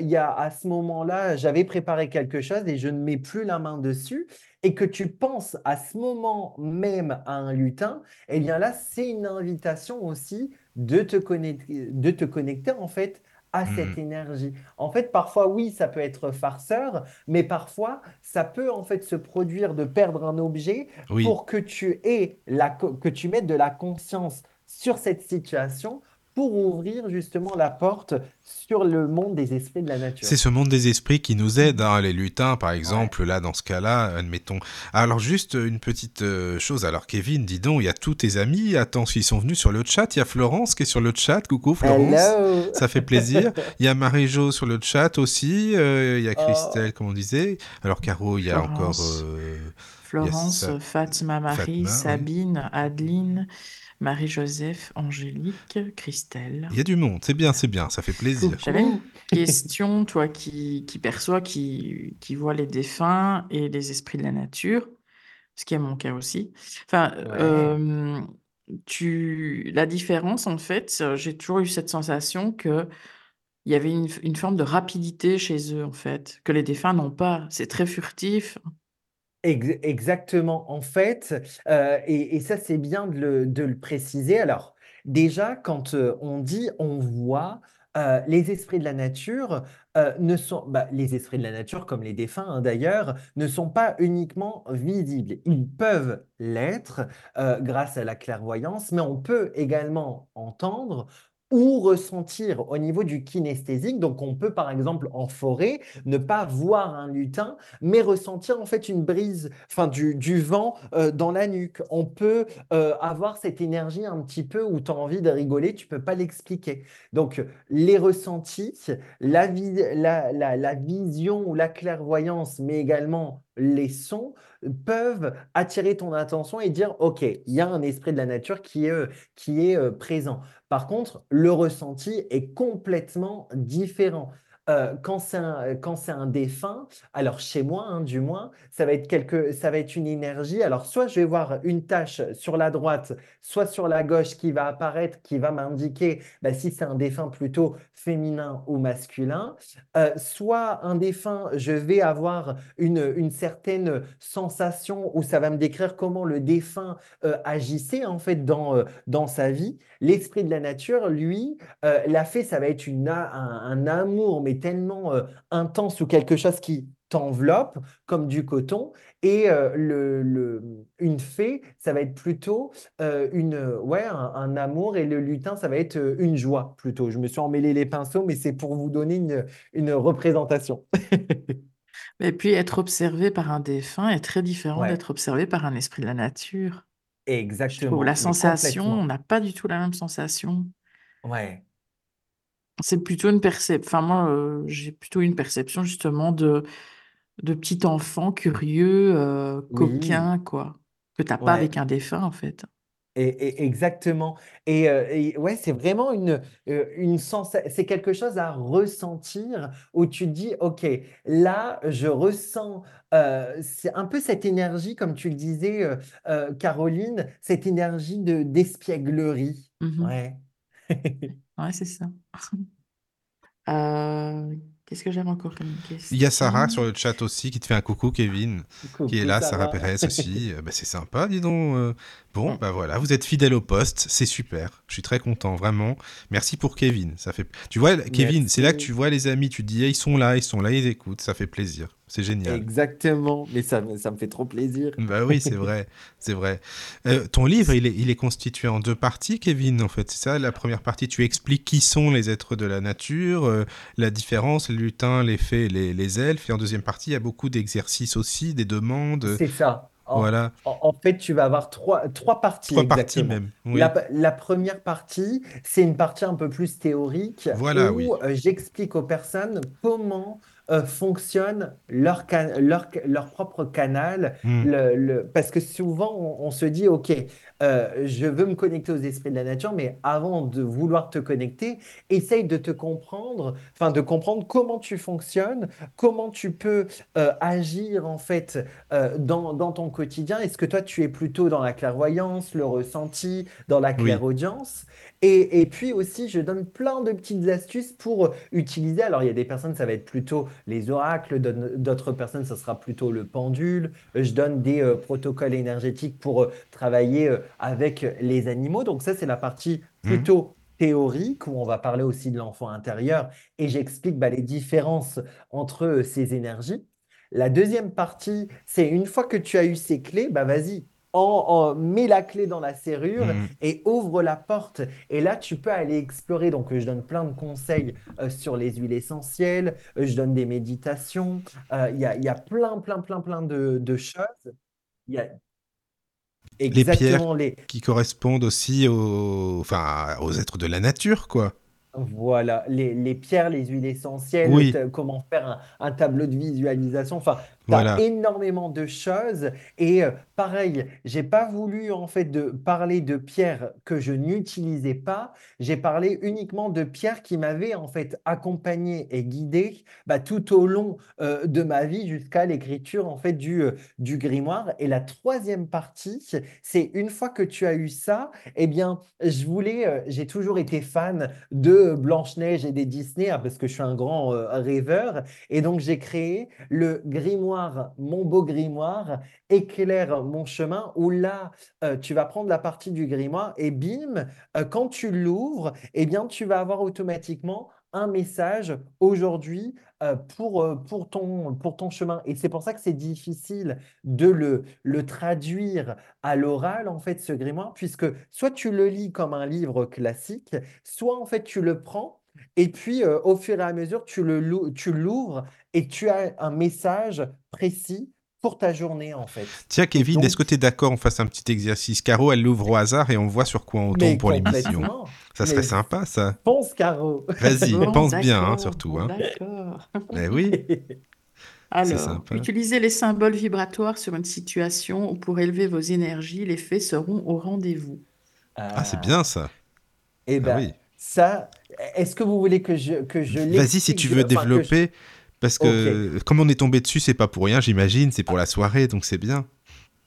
il y a à ce moment-là j'avais préparé quelque chose et je ne mets plus la main dessus et que tu penses à ce moment même à un lutin, eh bien là c'est une invitation aussi de te connecter, de te connecter en fait à cette mmh. énergie. En fait, parfois, oui, ça peut être farceur, mais parfois, ça peut en fait se produire de perdre un objet pour que tu aies la, que tu mettes de la conscience sur cette situation pour ouvrir justement la porte sur le monde des esprits de la nature. C'est ce monde des esprits qui nous aide, hein, les lutins par exemple, là dans ce cas-là, admettons. Alors juste une petite euh, chose, alors Kevin, dis donc, il y a tous tes amis, attends, ils sont venus sur le chat, il y a Florence qui est sur le chat, coucou Florence, ça fait plaisir. Il y a Marie-Jo sur le chat aussi, euh, il y a oh. Christelle, comme on disait. Alors Caro, il y a encore... Euh, Florence, Fatima Marie, Sabine, Adeline, Marie-Joseph, Angélique, Christelle. Il y a du monde, c'est bien, c'est bien, ça fait plaisir. J'avais une question, toi qui, qui perçois, qui, qui vois les défunts et les esprits de la nature, ce qui est mon cas aussi. Enfin, euh, tu, la différence, en fait, j'ai toujours eu cette sensation que il y avait une, une forme de rapidité chez eux, en fait, que les défunts n'ont pas. C'est très furtif. Exactement. En fait, euh, et, ça, c'est bien de le, préciser. Alors, déjà, quand euh, on dit on voit, euh, les esprits de la nature ne sont, bah, les esprits de la nature, comme les défunts hein, d'ailleurs, ne sont pas uniquement visibles. Ils peuvent l'être grâce à la clairvoyance, mais on peut également entendre ou ressentir au niveau du kinesthésique. Donc, on peut, par exemple, en forêt, ne pas voir un lutin, mais ressentir en fait une brise, enfin du, du vent euh, dans la nuque. On peut euh, avoir cette énergie un petit peu où tu as envie de rigoler, tu peux pas l'expliquer. Donc, les ressentis, la, la, la, la vision ou la clairvoyance, mais également les sons peuvent attirer ton attention et dire, OK, il y a un esprit de la nature qui est, qui est euh, présent. Par contre, le ressenti est complètement différent. Euh, quand c'est un, quand c'est un défunt, alors chez moi, hein, du moins, ça va être quelque, ça va être une énergie. Alors, soit je vais voir une tâche sur la droite, soit sur la gauche qui va apparaître, qui va m'indiquer bah, si c'est un défunt plutôt féminin ou masculin. Euh, soit un défunt, je vais avoir une, une certaine sensation où ça va me décrire comment le défunt euh, agissait en fait dans, dans sa vie. L'esprit de la nature, lui, l'a fait, ça va être un, un amour, mais tellement euh, intense ou quelque chose qui t'enveloppe comme du coton. Et euh, le, une fée, ça va être plutôt euh, une, ouais, un, amour. Et le lutin, ça va être une joie plutôt. Je me suis emmêlé les pinceaux, mais c'est pour vous donner une, une représentation. Et puis être observé par un défunt est très différent d'être observé par un esprit de la nature. Exactement. la sensation, on n'a pas du tout la même sensation. Ouais. C'est plutôt une perception. Enfin, moi, euh, j'ai plutôt une perception justement de, de petit enfant curieux, euh, coquin, quoi, que t'as pas avec un défunt, en fait. Et, exactement. Et, euh, ouais, c'est vraiment une, une c'est quelque chose à ressentir où tu dis, OK, là, je ressens, c'est un peu cette énergie, comme tu le disais, Caroline, cette énergie de d'espièglerie. Mmh Ouais. Ouais, c'est ça. Euh, qu'est-ce que j'aime encore comme question? Il y a Sarah sur le chat aussi qui te fait un coucou, Kevin, qui est là, Sarah, Pérez aussi. Euh, bah, c'est sympa, dis donc. Euh. Bon, bah voilà, vous êtes fidèle au poste, c'est super. Je suis très content, vraiment. Merci pour Kevin. Ça fait. Tu vois, Kevin, c'est là que tu vois les amis. Tu dis, ils sont là, ils sont là, ils écoutent. Ça fait plaisir. C'est génial. Exactement, mais ça, ça me fait trop plaisir. Bah oui, c'est vrai, c'est vrai. Euh, ton livre, il est, il est constitué en deux parties, Kevin, en fait. C'est ça, la première partie, tu expliques qui sont les êtres de la nature, euh, la différence, les lutins, les fées, les, les elfes. Et en deuxième partie, il y a beaucoup d'exercices aussi, des demandes. C'est ça. En, voilà. En, fait, tu vas avoir trois, trois parties. Trois parties même. La, la, première partie, c'est une partie un peu plus théorique voilà, où euh, j'explique aux personnes comment euh, fonctionnent leur, leur, leur, propre canal. Hmm. Le, parce que souvent, on, se dit, OK, euh, je veux me connecter aux esprits de la nature, mais avant de vouloir te connecter, essaye de te comprendre, enfin de comprendre comment tu fonctionnes, comment tu peux euh, agir en fait dans, dans, ton quotidien. Est-ce que toi, tu es plutôt dans la clairvoyance, le ressenti, dans la clairaudience? Et, puis aussi, je donne plein de petites astuces pour utiliser. Alors, il y a des personnes, ça va être plutôt les oracles, d'autres personnes, ça sera plutôt le pendule. Je donne des euh, protocoles énergétiques pour euh, travailler euh, avec les animaux. Donc, ça, c'est la partie mmh. plutôt théorique où on va parler aussi de l'enfant intérieur et j'explique bah, les différences entre ces énergies. La deuxième partie, c'est une fois que tu as eu ces clés, bah vas-y, en, mets la clé dans la serrure mm. et ouvre la porte. Et là, tu peux aller explorer. Donc, je donne plein de conseils euh, sur les huiles essentielles, euh, je donne des méditations. Euh, il y, a, y, a, plein, plein, plein, plein de, de choses. Il y a exactement les pierres qui correspondent aussi aux, enfin, aux êtres de la nature, quoi. Voilà, les, les, pierres, les huiles essentielles, comment faire un, tableau de visualisation. Enfin, énormément de choses. Et euh, pareil, j'ai pas voulu en fait de parler de pierres que je n'utilisais pas. J'ai parlé uniquement de pierres qui m'avaient en fait accompagné et guidé bah, tout au long euh, de ma vie jusqu'à l'écriture en fait du, euh, du grimoire. Et la troisième partie, c'est une fois que tu as eu ça, eh bien, je voulais, j'ai toujours été fan de Blanche-Neige et des Disney, hein, parce que je suis un grand rêveur. Et donc, j'ai créé le grimoire mon beau grimoire, éclaire mon chemin, où là, euh, tu vas prendre la partie du grimoire et bim, euh, quand tu l'ouvres, eh bien, tu vas avoir automatiquement un message aujourd'hui euh, pour, pour, ton, pour ton chemin. Et c'est pour ça que c'est difficile de le, le traduire à l'oral, en fait, ce grimoire, puisque soit tu le lis comme un livre classique, soit en fait tu le prends et puis euh, au fur et à mesure tu le tu l'ouvres et tu as un message précis pour ta journée, en fait. Tiens, Kevin, est-ce que tu es d'accord on fasse un petit exercice Caro, elle l'ouvre au hasard et on voit sur quoi on tombe pour l'émission. Ça serait sympa, ça. Pense, Caro. Vas-y, pense bien, hein, surtout. Hein. D'accord. Eh oui. Alors, utilisez les symboles vibratoires sur une situation où pour élever vos énergies, les faits seront au rendez-vous. Ah, c'est bien ça. Eh ah bien, ça, est-ce que vous voulez que je, que je Vas-y, si tu veux développer. Parce que comme on est tombé dessus, c'est pas pour rien, j'imagine, c'est pour la soirée, donc c'est bien.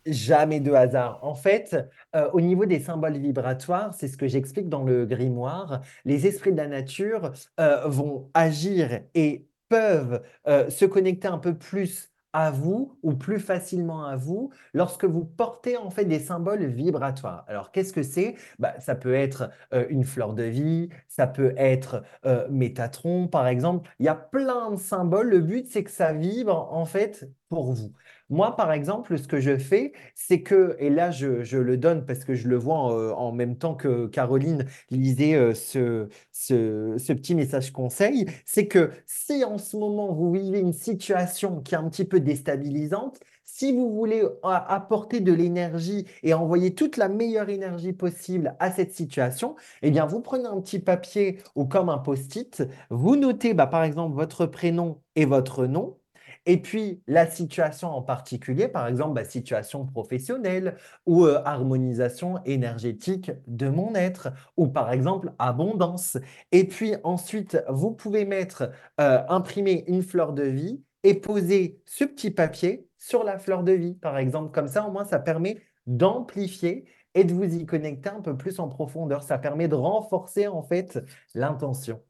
Jamais de hasard. En fait, euh, au niveau des symboles vibratoires, c'est ce que j'explique dans le grimoire, les esprits de la nature euh, vont agir et peuvent euh, se connecter un peu plus à vous ou plus facilement à vous lorsque vous portez en fait des symboles vibratoires. Alors qu'est-ce que c'est? Bah, Ça peut être euh, une fleur de vie, ça peut être euh, Métatron par exemple. Il y a plein de symboles. Le but c'est que ça vibre en fait pour vous. Moi, par exemple, ce que je fais, c'est que, et là, je, le donne parce que je le vois en, même temps que Caroline lisait euh, ce, ce, petit message conseil, c'est que si en ce moment vous vivez une situation qui est un petit peu déstabilisante, si vous voulez apporter de l'énergie et envoyer toute la meilleure énergie possible à cette situation, eh bien, vous prenez un petit papier ou comme un post-it, vous notez bah, par exemple votre prénom et votre nom, et puis, la situation en particulier, par exemple, bah, situation professionnelle ou euh, harmonisation énergétique de mon être, ou par exemple, abondance. Et puis ensuite, vous pouvez mettre, euh, imprimer une fleur de vie et poser ce petit papier sur la fleur de vie, par exemple. Comme ça, au moins, ça permet d'amplifier et de vous y connecter un peu plus en profondeur. Ça permet de renforcer en fait l'intention.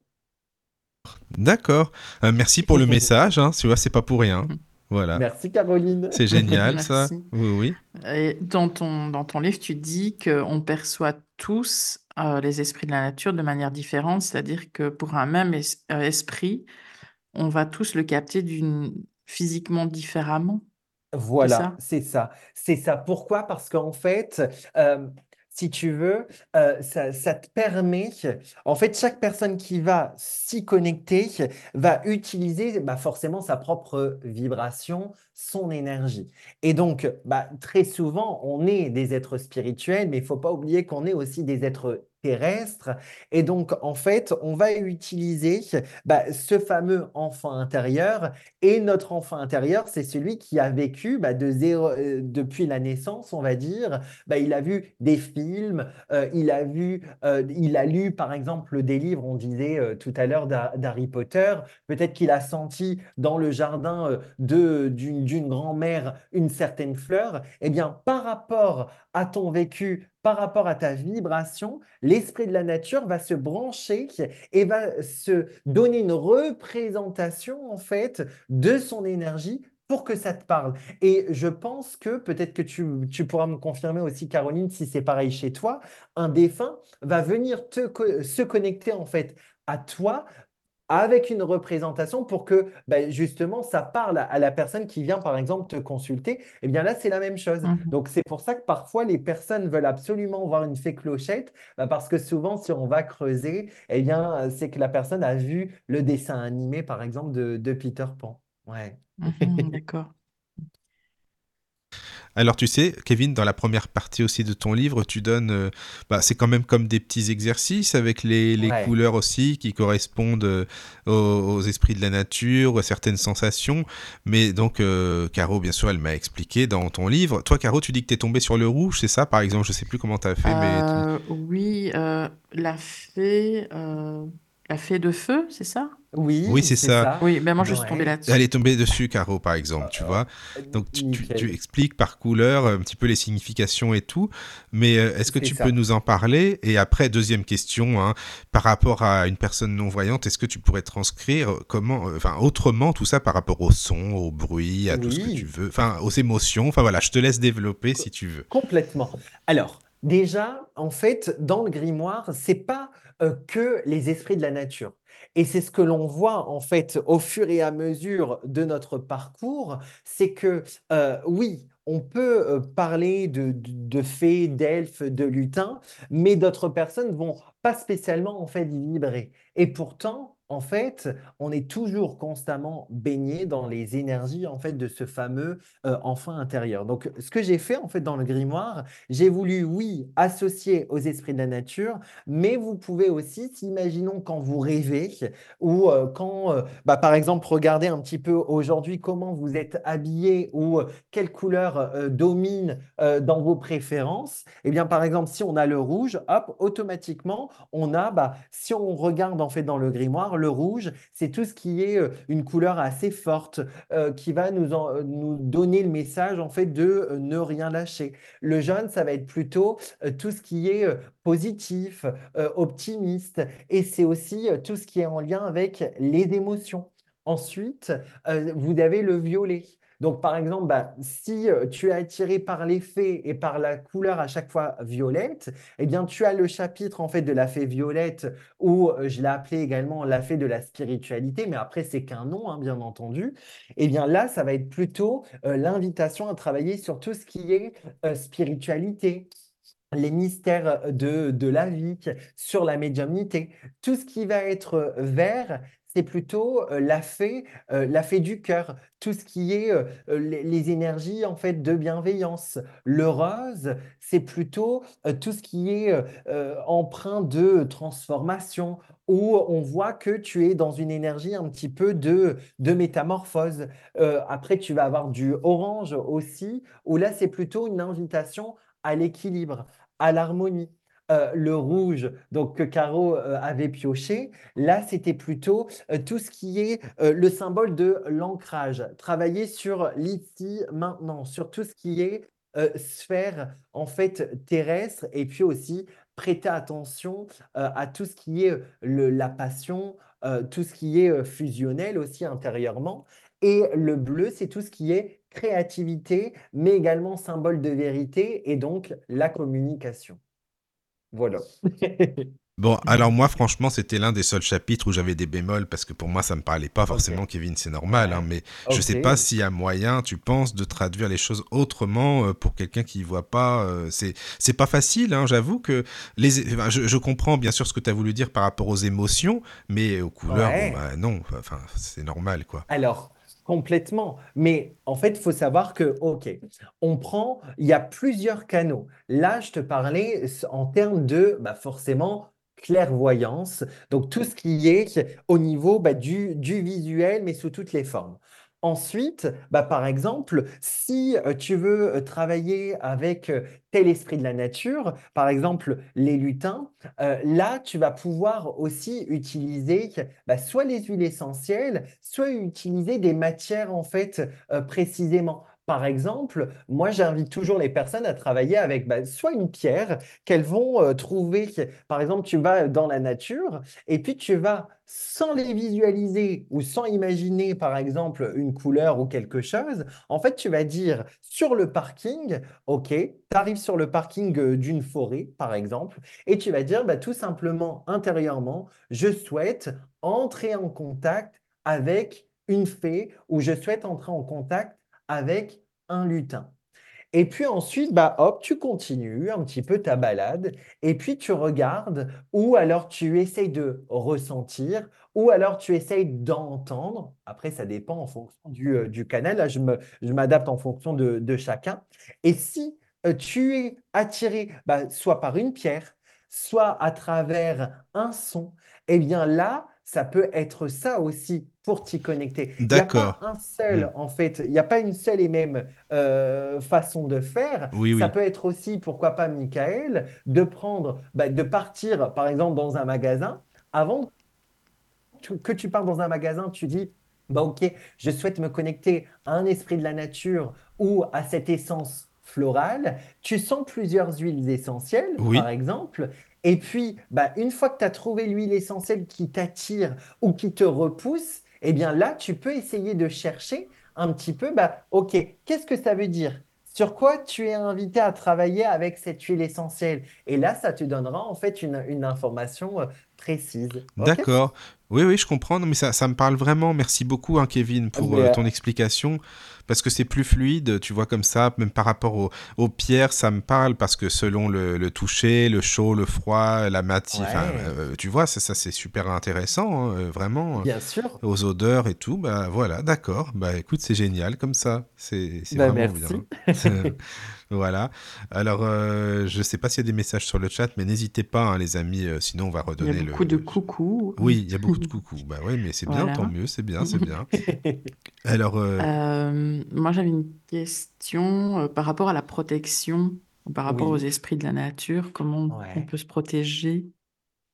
D'accord. Euh, merci pour le message. Hein. Tu vois, c'est pas pour rien. Voilà. Merci Caroline. C'est génial ça. Oui, oui. dans, ton, dans ton livre, tu dis qu'on perçoit tous euh, les esprits de la nature de manière différente, c'est-à-dire que pour un même euh, esprit, on va tous le capter d'une physiquement différemment. Voilà, c'est ça? C'est ça. Pourquoi? Parce qu'en fait, si tu veux, ça, te permet, en fait, chaque personne qui va s'y connecter va utiliser bah, forcément sa propre vibration, son énergie. Et donc, bah, très souvent, on est des êtres spirituels, mais il ne faut pas oublier qu'on est aussi des êtres terrestre. Et donc, en fait, on va utiliser bah, ce fameux enfant intérieur. Et notre enfant intérieur, c'est celui qui a vécu bah, de zéro, euh, depuis la naissance, on va dire. Bah, il a vu des films, euh, il a vu, euh, il a lu, par exemple, des livres, on disait tout à l'heure d'Harry Potter. Peut-être qu'il a senti dans le jardin d'une grand-mère une certaine fleur. Eh bien, par rapport à ton vécu, par rapport à ta vibration, l'esprit de la nature va se brancher et va se donner une représentation en fait de son énergie pour que ça te parle. Et je pense que peut-être que tu, tu, pourras me confirmer aussi, Caroline, si c'est pareil chez toi, un défunt va venir te, se connecter en fait à toi avec une représentation pour que bah, justement ça parle à, la personne qui vient par exemple te consulter. Et eh bien là, c'est la même chose. Mmh Donc c'est pour ça que parfois les personnes veulent absolument voir une fée clochette bah, parce que souvent si on va creuser, eh bien c'est que la personne a vu le dessin animé par exemple de, Peter Pan. Ouais. Mmh d'accord. Alors tu sais, Kevin, dans la première partie aussi de ton livre, tu donnes, euh, bah, c'est quand même comme des petits exercices avec les, couleurs aussi qui correspondent euh, aux, esprits de la nature, à certaines sensations. Mais donc, euh, Caro, bien sûr, elle m'a expliqué dans ton livre. Toi, Caro, tu dis que tu es tombé sur le rouge, c'est ça, par exemple Je sais plus comment tu as fait, mais... Oui, la fée... La fée de feu, c'est ça? Oui, Oui, c'est ça. ça. Oui, ben moi je suis tombée là-dessus. Elle est tombée dessus, Caro, par exemple, tu vois. Donc tu, tu- Nickel. tu expliques par couleur un petit peu les significations et tout, mais euh, est-ce que tu ça. peux nous en parler? Et après, deuxième question, hein, par rapport à une personne non-voyante, est-ce que tu pourrais transcrire comment, euh, enfin autrement tout ça par rapport au son, au bruit, à tout ce que tu veux, enfin aux émotions, enfin voilà, je te laisse développer si tu veux. Complètement. Alors, déjà, en fait, dans le grimoire, c'est pas euh, que les esprits de la nature. Et c'est ce que l'on voit, en fait, au fur et à mesure de notre parcours, c'est que, euh, oui, on peut euh, parler de, de, fées, d'elfes, de lutins, mais d'autres personnes vont pas spécialement, en fait, vibrer. Et pourtant, en fait, on est toujours constamment baigné dans les énergies, en fait, de ce fameux euh, enfant intérieur. Donc, ce que j'ai fait, en fait, dans le grimoire, j'ai voulu, oui, associer aux esprits de la nature, mais vous pouvez aussi, si, imaginons quand vous rêvez ou euh, quand, euh, bah, par exemple, regardez un petit peu aujourd'hui comment vous êtes habillé ou euh, quelle couleur domine dans vos préférences. Eh bien, par exemple, si on a le rouge, hop, automatiquement, on a, bah, si on regarde en fait dans le grimoire, le rouge, c'est tout ce qui est euh, une couleur assez forte euh, qui va nous, en- euh, nous donner le message en fait de ne rien lâcher. Le jaune, ça va être plutôt tout ce qui est positif, optimiste, et c'est aussi tout ce qui est en lien avec les émotions. Ensuite, vous avez le violet. Donc, par exemple, bah, si euh, tu es attiré par les fées et par la couleur à chaque fois violette, eh bien, tu as le chapitre en fait de la fée violette ou euh, je l'ai appelé également la fée de la spiritualité, mais après, c'est qu'un nom, hein, bien entendu. Eh bien, là, ça va être plutôt euh, l'invitation à travailler sur tout ce qui est spiritualité, les mystères de, la vie, sur la médiumnité. Tout ce qui va être vert, c'est plutôt la fée, la fée du cœur, tout ce qui est les, énergies en fait de bienveillance. Le rose, c'est plutôt tout ce qui est empreint de transformation, où on voit que tu es dans une énergie un petit peu de, de métamorphose. Après, tu vas avoir du orange aussi, où là, c'est plutôt une invitation à l'équilibre, à l'harmonie. Euh, le rouge, donc que Caro euh, avait pioché, là c'était plutôt euh, tout ce qui est le symbole de l'ancrage, travailler sur l'ici, maintenant, sur tout ce qui est sphère en fait terrestre et puis aussi prêter attention à tout ce qui est la passion, tout ce qui est fusionnel aussi intérieurement. Et le bleu, c'est tout ce qui est créativité, mais également symbole de vérité et donc la communication. Voilà. Bon, alors moi, franchement, c'était l'un des seuls chapitres où j'avais des bémols parce que pour moi, ça me parlait pas forcément, Kevin, c'est normal, hein, mais je sais Ok. pas s'il y a moyen, tu penses, de traduire les choses autrement euh, pour quelqu'un qui voit pas. euh, c'est c'est pas facile, hein, j'avoue que les. enfin, je, je comprends bien sûr ce que tu as voulu dire par rapport aux émotions, mais aux couleurs, Ouais. bon, bah, non, enfin, c'est normal, quoi. Alors, complètement. Mais en fait, il faut savoir que, OK, on prend, il y a plusieurs canaux. Là, je te parlais en termes de, bah, forcément, clairvoyance. Donc, tout ce qui est au niveau bah, du, du visuel, mais sous toutes les formes. Ensuite, bah, par exemple, si euh, tu veux euh, travailler avec euh, tel esprit de la nature, par exemple les lutins, là, tu vas pouvoir aussi utiliser bah, soit les huiles essentielles, soit utiliser des matières en fait précisément. Par exemple, moi j'invite toujours les personnes à travailler avec bah, soit une pierre qu'elles vont euh, trouver. Par exemple, tu vas dans la nature et puis tu vas, sans les visualiser ou sans imaginer par exemple une couleur ou quelque chose, en fait tu vas dire sur le parking, ok, tu arrives sur le parking euh, d'une forêt par exemple, et tu vas dire bah, tout simplement intérieurement, je souhaite entrer en contact avec une fée ou je souhaite entrer en contact avec un lutin. Et puis ensuite, bah hop, tu continues un petit peu ta balade et puis tu regardes ou alors tu essayes de ressentir ou alors tu essayes d'entendre. Après, ça dépend en fonction du, euh, canal. Là, je me, je m'adapte en fonction de, de chacun. Et si euh, tu es attiré bah, soit par une pierre, soit à travers un son, eh bien là, ça peut être ça aussi pour t'y connecter. Il n'y a D'accord. pas un seul, Mm. en fait, il n'y a pas une seule et même euh, façon de faire. Oui, Ça oui. peut être aussi, pourquoi pas, Michael, de prendre, bah, de partir, par exemple, dans un magasin avant que tu pars dans un magasin, tu dis, bah ok, je souhaite me connecter à un esprit de la nature ou à cette essence florale, tu sens plusieurs huiles essentielles, Oui, par exemple, et puis, bah, une fois que tu as trouvé l'huile essentielle qui t'attire ou qui te repousse, eh bien là, tu peux essayer de chercher un petit peu, bah, ok, qu'est-ce que ça veut dire? Sur quoi tu es invité à travailler avec cette huile essentielle? Et là, ça te donnera en fait une, une information euh, précise. D'accord. Oui, oui, je comprends. Non, mais ça, ça me parle vraiment. Merci beaucoup, hein, Kevin, pour euh, euh, ton explication. Parce que c'est plus fluide, tu vois, comme ça, même par rapport au- aux pierres, ça me parle parce que selon le, le toucher, le chaud, le froid, la matière, ouais, euh, tu vois, ça, ça c'est super intéressant, hein, euh, vraiment. euh, bien sûr. Aux odeurs et tout, bah voilà, d'accord. Bah écoute, c'est génial comme ça. C'est c'est Bah, vraiment merci. bien. Voilà. Alors, euh, je sais pas s'il y a des messages sur le chat, mais n'hésitez pas, hein, les amis, euh, sinon on va Il y a redonner le, beaucoup de le- coucou. Oui, il y a beaucoup de coucou. Bah ouais, mais c'est bien, Voilà. tant mieux, c'est bien, c'est bien. Alors, euh, Euh, moi, j'avais une question euh, par rapport à la protection, par rapport aux Oui, esprits de la nature, comment on peut se protéger?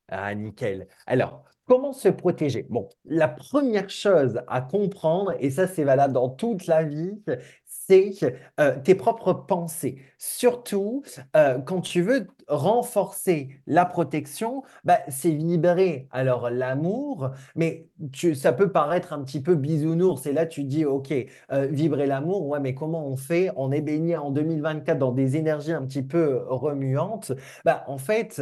Ah, nickel. Alors, comment se protéger? Bon, la première chose à comprendre, et ça c'est valable dans toute la vie, c'est euh, tes propres pensées. Surtout euh, quand tu veux renforcer la protection, bah, c'est vibrer alors l'amour, mais tu, ça peut paraître un petit peu bisounours. Et là, tu dis, OK, euh, vibrer l'amour, ouais, mais comment on fait? On est baigné en 2024 dans des énergies un petit peu remuantes. Bah, en fait,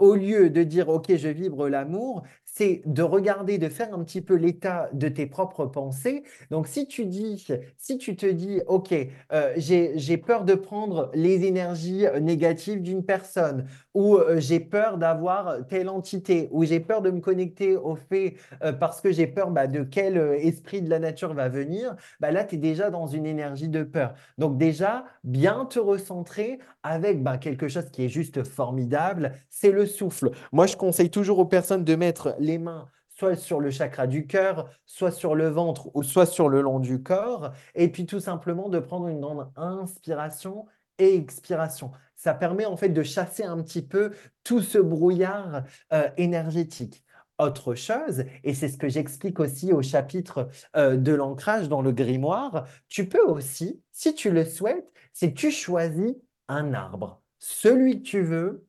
au lieu de dire OK, je vibre l'amour, de regarder, de faire un petit peu l'état de tes propres pensées. Donc, si tu dis, si tu te dis OK, euh, j'ai, peur de prendre les énergies euh, négatives d'une personne, ou euh, j'ai peur d'avoir telle entité, ou j'ai peur de me connecter au fait parce que j'ai peur bah, de quel esprit de la nature va venir, bah, là, tu es déjà dans une énergie de peur. Donc, déjà, bien te recentrer avec ben, quelque chose qui est juste formidable, c'est le souffle. Moi, je conseille toujours aux personnes de mettre les mains soit sur le chakra du cœur, soit sur le ventre ou soit sur le long du corps, et puis tout simplement de prendre une grande inspiration et expiration. Ça permet en fait de chasser un petit peu tout ce brouillard euh, énergétique. Autre chose, et c'est ce que j'explique aussi au chapitre euh, de l'ancrage dans le grimoire, tu peux aussi, si tu le souhaites, que tu choisis un arbre. Celui que tu veux,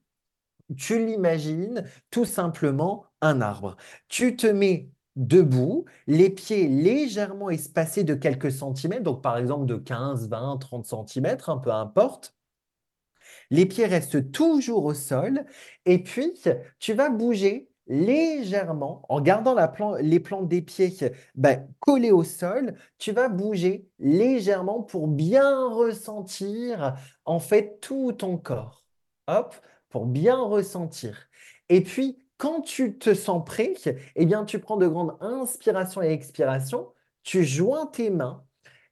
tu l'imagines tout simplement un arbre. Tu te mets debout, les pieds légèrement espacés de quelques centimètres, donc par exemple de 15, 20, 30 centimètres, un peu importe. Les pieds restent toujours au sol et puis tu vas bouger légèrement en gardant les plantes des pieds ben, collées au sol. Tu vas bouger légèrement pour bien ressentir en fait tout ton corps. Hop, pour bien ressentir. Et puis, quand tu te sens prêt, eh bien, tu prends de grandes inspirations et expirations. Tu joins tes mains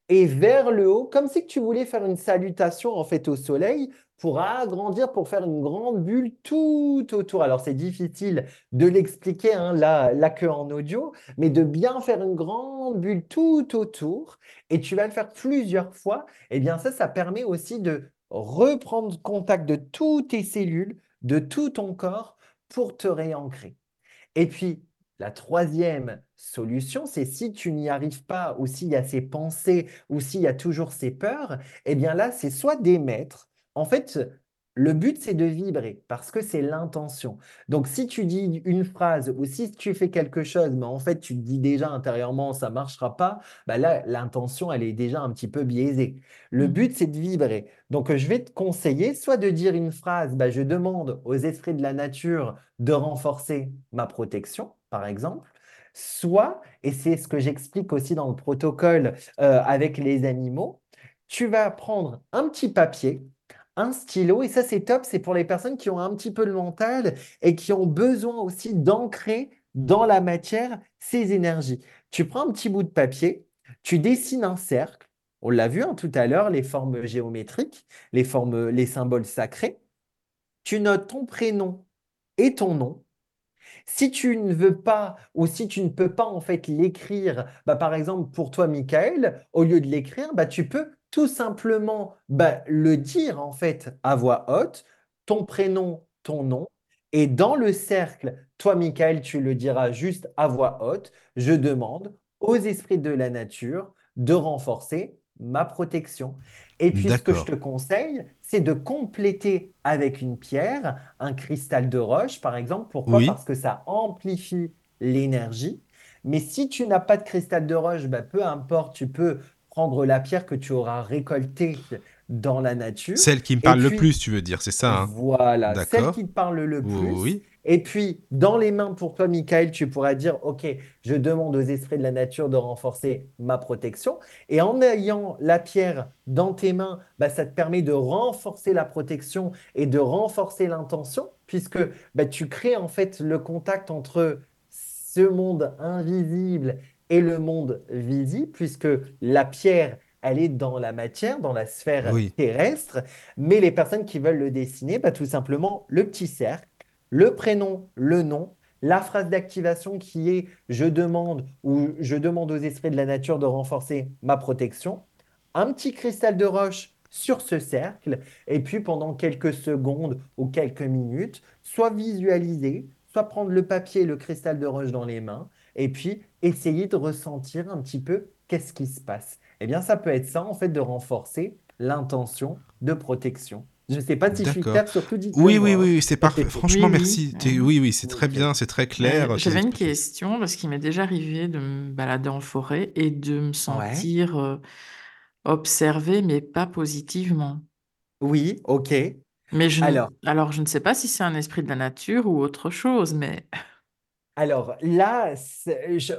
et vers le haut, comme si tu voulais faire une salutation en fait au soleil pour agrandir, pour faire une grande bulle tout autour. Alors c'est difficile de l'expliquer hein, là, là en audio, mais de bien faire une grande bulle tout autour et tu vas le faire plusieurs fois. Et bien ça, ça permet aussi de reprendre contact de toutes tes cellules, de tout ton corps pour te réancrer. Et puis, la troisième solution, c'est si tu n'y arrives pas, ou s'il y a ces pensées, ou s'il y a toujours ces peurs, eh bien là, c'est soit d'émettre. En fait, le but, c'est de vibrer, parce que c'est l'intention. Donc, si tu dis une phrase, ou si tu fais quelque chose, mais en fait, tu te dis déjà intérieurement, ça ne marchera pas, bah là, l'intention, elle est déjà un petit peu biaisée. Le Mhm. but, c'est de vibrer. Donc, je vais te conseiller soit de dire une phrase, bah, je demande aux esprits de la nature de renforcer ma protection, par exemple, soit, et c'est ce que j'explique aussi dans le protocole euh, avec les animaux, tu vas prendre un petit papier, un stylo, et ça c'est top, c'est pour les personnes qui ont un petit peu le mental et qui ont besoin aussi d'ancrer dans la matière ces énergies. Tu prends un petit bout de papier, tu dessines un cercle, on l'a vu hein, tout à l'heure, les formes géométriques, les formes, les symboles sacrés. Tu notes ton prénom et ton nom. Si tu ne veux pas ou si tu ne peux pas en fait l'écrire, bah, par exemple pour toi Michael, au lieu de l'écrire, bah, tu peux tout simplement bah, le dire en fait à voix haute, ton prénom, ton nom, Et dans le cercle, toi, Michael, tu le diras juste à voix haute, je demande aux esprits de la nature de renforcer ma protection. Et puis, ce que je te conseille, c'est de compléter avec une pierre, un cristal de roche, par exemple. Pourquoi? Parce que ça amplifie l'énergie. Mais si tu n'as pas de cristal de roche, bah, peu importe, tu peux prendre la pierre que tu auras récoltée dans la nature. Celle qui me parle le plus, tu veux dire, c'est ça, hein? Voilà, celle qui te parle le plus. Oui. Et puis, dans les mains pour toi, Michael, tu pourras dire, OK, je demande aux esprits de la nature de renforcer ma protection. Et en ayant la pierre dans tes mains, bah, ça te permet de renforcer la protection et de renforcer l'intention, puisque bah, tu crées en fait le contact entre ce monde invisible et le monde visible, puisque la pierre, elle est dans la matière, dans la sphère terrestre, mais les personnes qui veulent le dessiner, bah, tout simplement le petit cercle, le prénom, le nom, la phrase d'activation qui est je demande ou je demande aux esprits de la nature de renforcer ma protection, un petit cristal de roche sur ce cercle, et puis pendant quelques secondes ou quelques minutes, soit visualiser, soit prendre le papier et le cristal de roche dans les mains, et puis essayer de ressentir un petit peu qu'est-ce qui se passe. Eh bien, ça peut être ça, en fait, de renforcer l'intention de protection. Je ne sais pas si je suis clair, surtout dit. Oui, oui, oui, c'est parfait. Franchement, merci. Oui, oui, c'est très bien, c'est très clair. J'avais une question, parce qu'il m'est déjà arrivé de me balader en forêt et de me sentir euh, observée, mais pas positivement. Oui, ok. Mais je alors, alors, je ne sais pas si c'est un esprit de la nature ou autre chose, mais... Alors là, je,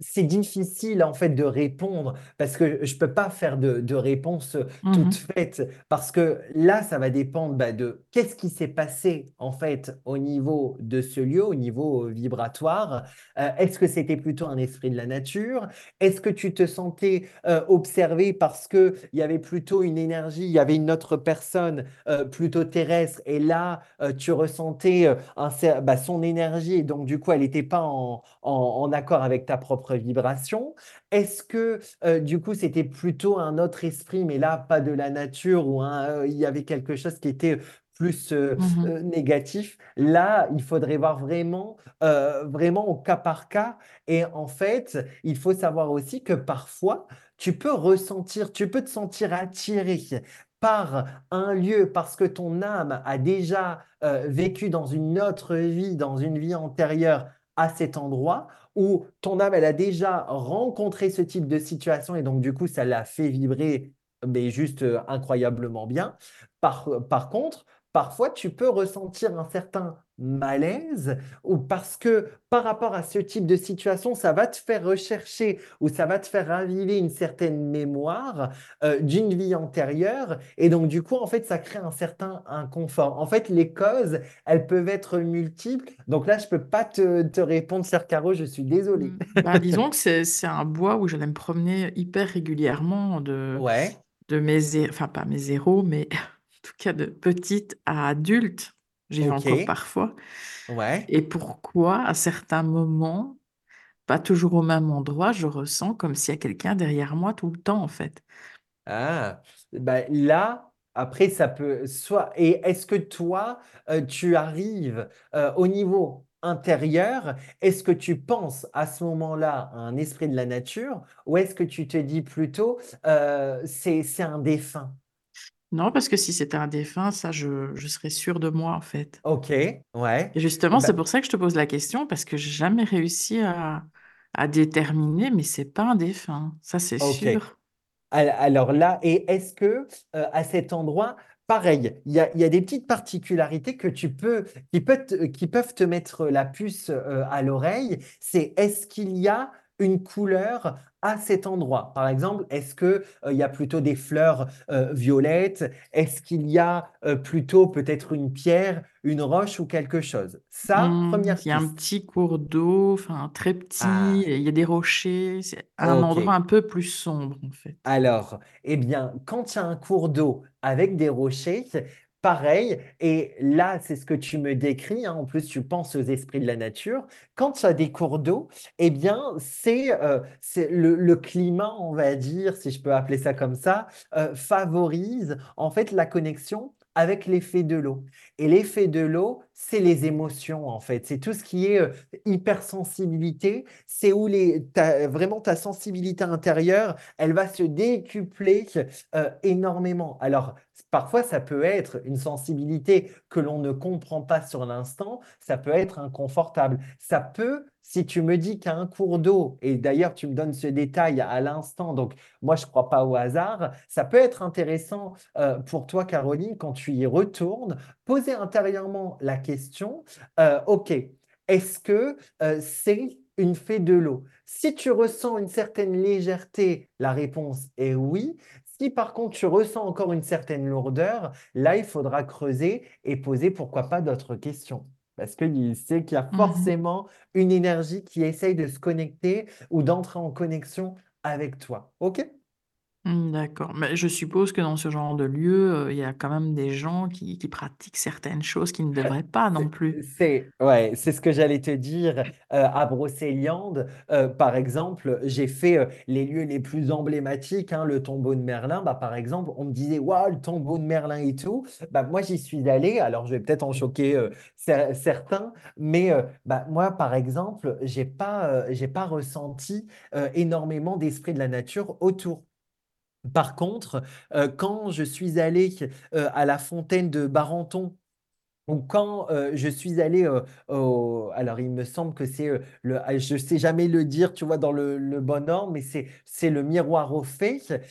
c'est difficile en fait de répondre parce que je peux pas faire de, de réponse mmh toute faite parce que là ça va dépendre bah, de qu'est-ce qui s'est passé en fait au niveau de ce lieu, au niveau vibratoire. Euh, est-ce que c'était plutôt un esprit de la nature? Est-ce que tu te sentais euh, observé parce que il y avait plutôt une énergie, il y avait une autre personne euh, plutôt terrestre et là tu ressentais un, bah, son énergie et donc du coup elle n'était pas en, en, en accord avec ta propre vibration Est-ce que euh, du coup c'était plutôt un autre esprit, mais là pas de la nature, ou euh, il y avait quelque chose qui était plus euh, mmh négatif? Là, il faudrait voir vraiment, vraiment au cas par cas. Et en fait, il faut savoir aussi que parfois, tu peux ressentir, tu peux te sentir attiré par un lieu parce que ton âme a déjà vécu dans une autre vie, dans une vie antérieure à cet endroit, où ton âme, elle a déjà rencontré ce type de situation et donc du coup, ça l'a fait vibrer, mais juste euh, incroyablement bien. Par, par contre, parfois tu peux ressentir un certain malaise ou parce que par rapport à ce type de situation, ça va te faire rechercher ou ça va te faire raviver une certaine mémoire euh, d'une vie antérieure et donc du coup en fait ça crée un certain inconfort. En fait les causes elles peuvent être multiples donc là je peux pas te, te répondre cher Caro, je suis désolée. Mmh. Bah, disons que c'est un bois où j'allais me promener hyper régulièrement de, ouais. de mes, enfin pas mes zéros mais tout cas de petite à adulte, j'y vais encore parfois. Ouais. Et pourquoi, à certains moments, pas toujours au même endroit, je ressens comme s'il y a quelqu'un derrière moi tout le temps, en fait? Ah, bah là, après, ça peut soit. Et est-ce que toi, euh, tu arrives euh, au niveau intérieur, est-ce que tu penses à ce moment-là à un esprit de la nature ou est-ce que tu te dis plutôt euh, c'est un défunt? Non, parce que si c'était un défunt, ça, je, je serais sûre de moi, en fait. Ok, ouais. Et justement, c'est bah pour ça que je te pose la question, parce que j'ai jamais réussi à, à déterminer, mais c'est pas un défunt, ça c'est sûr. Alors là, et est-ce que euh, à cet endroit, pareil, il y a, y a des petites particularités que tu peux, qui peuvent qui peuvent te mettre la puce euh, à l'oreille, c'est est-ce qu'il y a une couleur à cet endroit. Par exemple, est-ce qu'il euh, y a plutôt des fleurs euh, violettes? Est-ce qu'il y a euh, plutôt peut-être une pierre, une roche ou quelque chose? Ça, mmh, première Il y a un petit cours d'eau, enfin très petit, ah. il y a des rochers, c'est un endroit un peu plus sombre en fait. Alors, eh bien, quand il y a un cours d'eau avec des rochers, Pareil, et là, c'est ce que tu me décris, hein, en plus tu penses aux esprits de la nature. Quand tu as des cours d'eau, eh bien, c'est euh, le, climat, on va dire, si je peux appeler ça comme ça, euh, favorise en fait la connexion avec l'effet de l'eau. Et l'effet de l'eau, c'est les émotions, en fait. C'est tout ce qui est euh, hypersensibilité. C'est où les, vraiment ta sensibilité intérieure, elle va se décupler euh, énormément. Alors, parfois, ça peut être une sensibilité que l'on ne comprend pas sur l'instant. Ça peut être inconfortable. Ça peut si tu me dis qu'à un cours d'eau, et d'ailleurs tu me donnes ce détail à l'instant, donc moi je ne crois pas au hasard, ça peut être intéressant euh, pour toi Caroline quand tu y retournes, poser intérieurement la question, euh, ok, est-ce que euh, c'est une fée de l'eau? Si tu ressens une certaine légèreté, la réponse est oui. Si par contre tu ressens encore une certaine lourdeur, là il faudra creuser et poser pourquoi pas d'autres questions parce qu'il sait qu'il y a mmh forcément une énergie qui essaye de se connecter ou d'entrer en connexion avec toi. OK? Mmh, d'accord, mais je suppose que dans ce genre de lieu, il y a quand même des gens qui qui pratiquent certaines choses qui ne devraient pas non plus. C'est ouais, c'est ce que j'allais te dire, à Brocéliande, par exemple, j'ai fait, les lieux les plus emblématiques, hein, le tombeau de Merlin. Bah, par exemple, on me disait: «Waouh, le tombeau de Merlin et tout». Bah, moi, j'y suis allé, alors je vais peut-être en choquer, certains, mais bah, moi, par exemple, j'ai pas, j'ai pas ressenti, énormément d'esprit de la nature autour. Par contre, euh, quand je suis allé euh, à la fontaine de Barenton, ou quand euh, je suis allé au, alors il me semble que c'est le, ah, je sais jamais le dire, tu vois, dans le, bon ordre, mais c'est c'est le miroir au fait.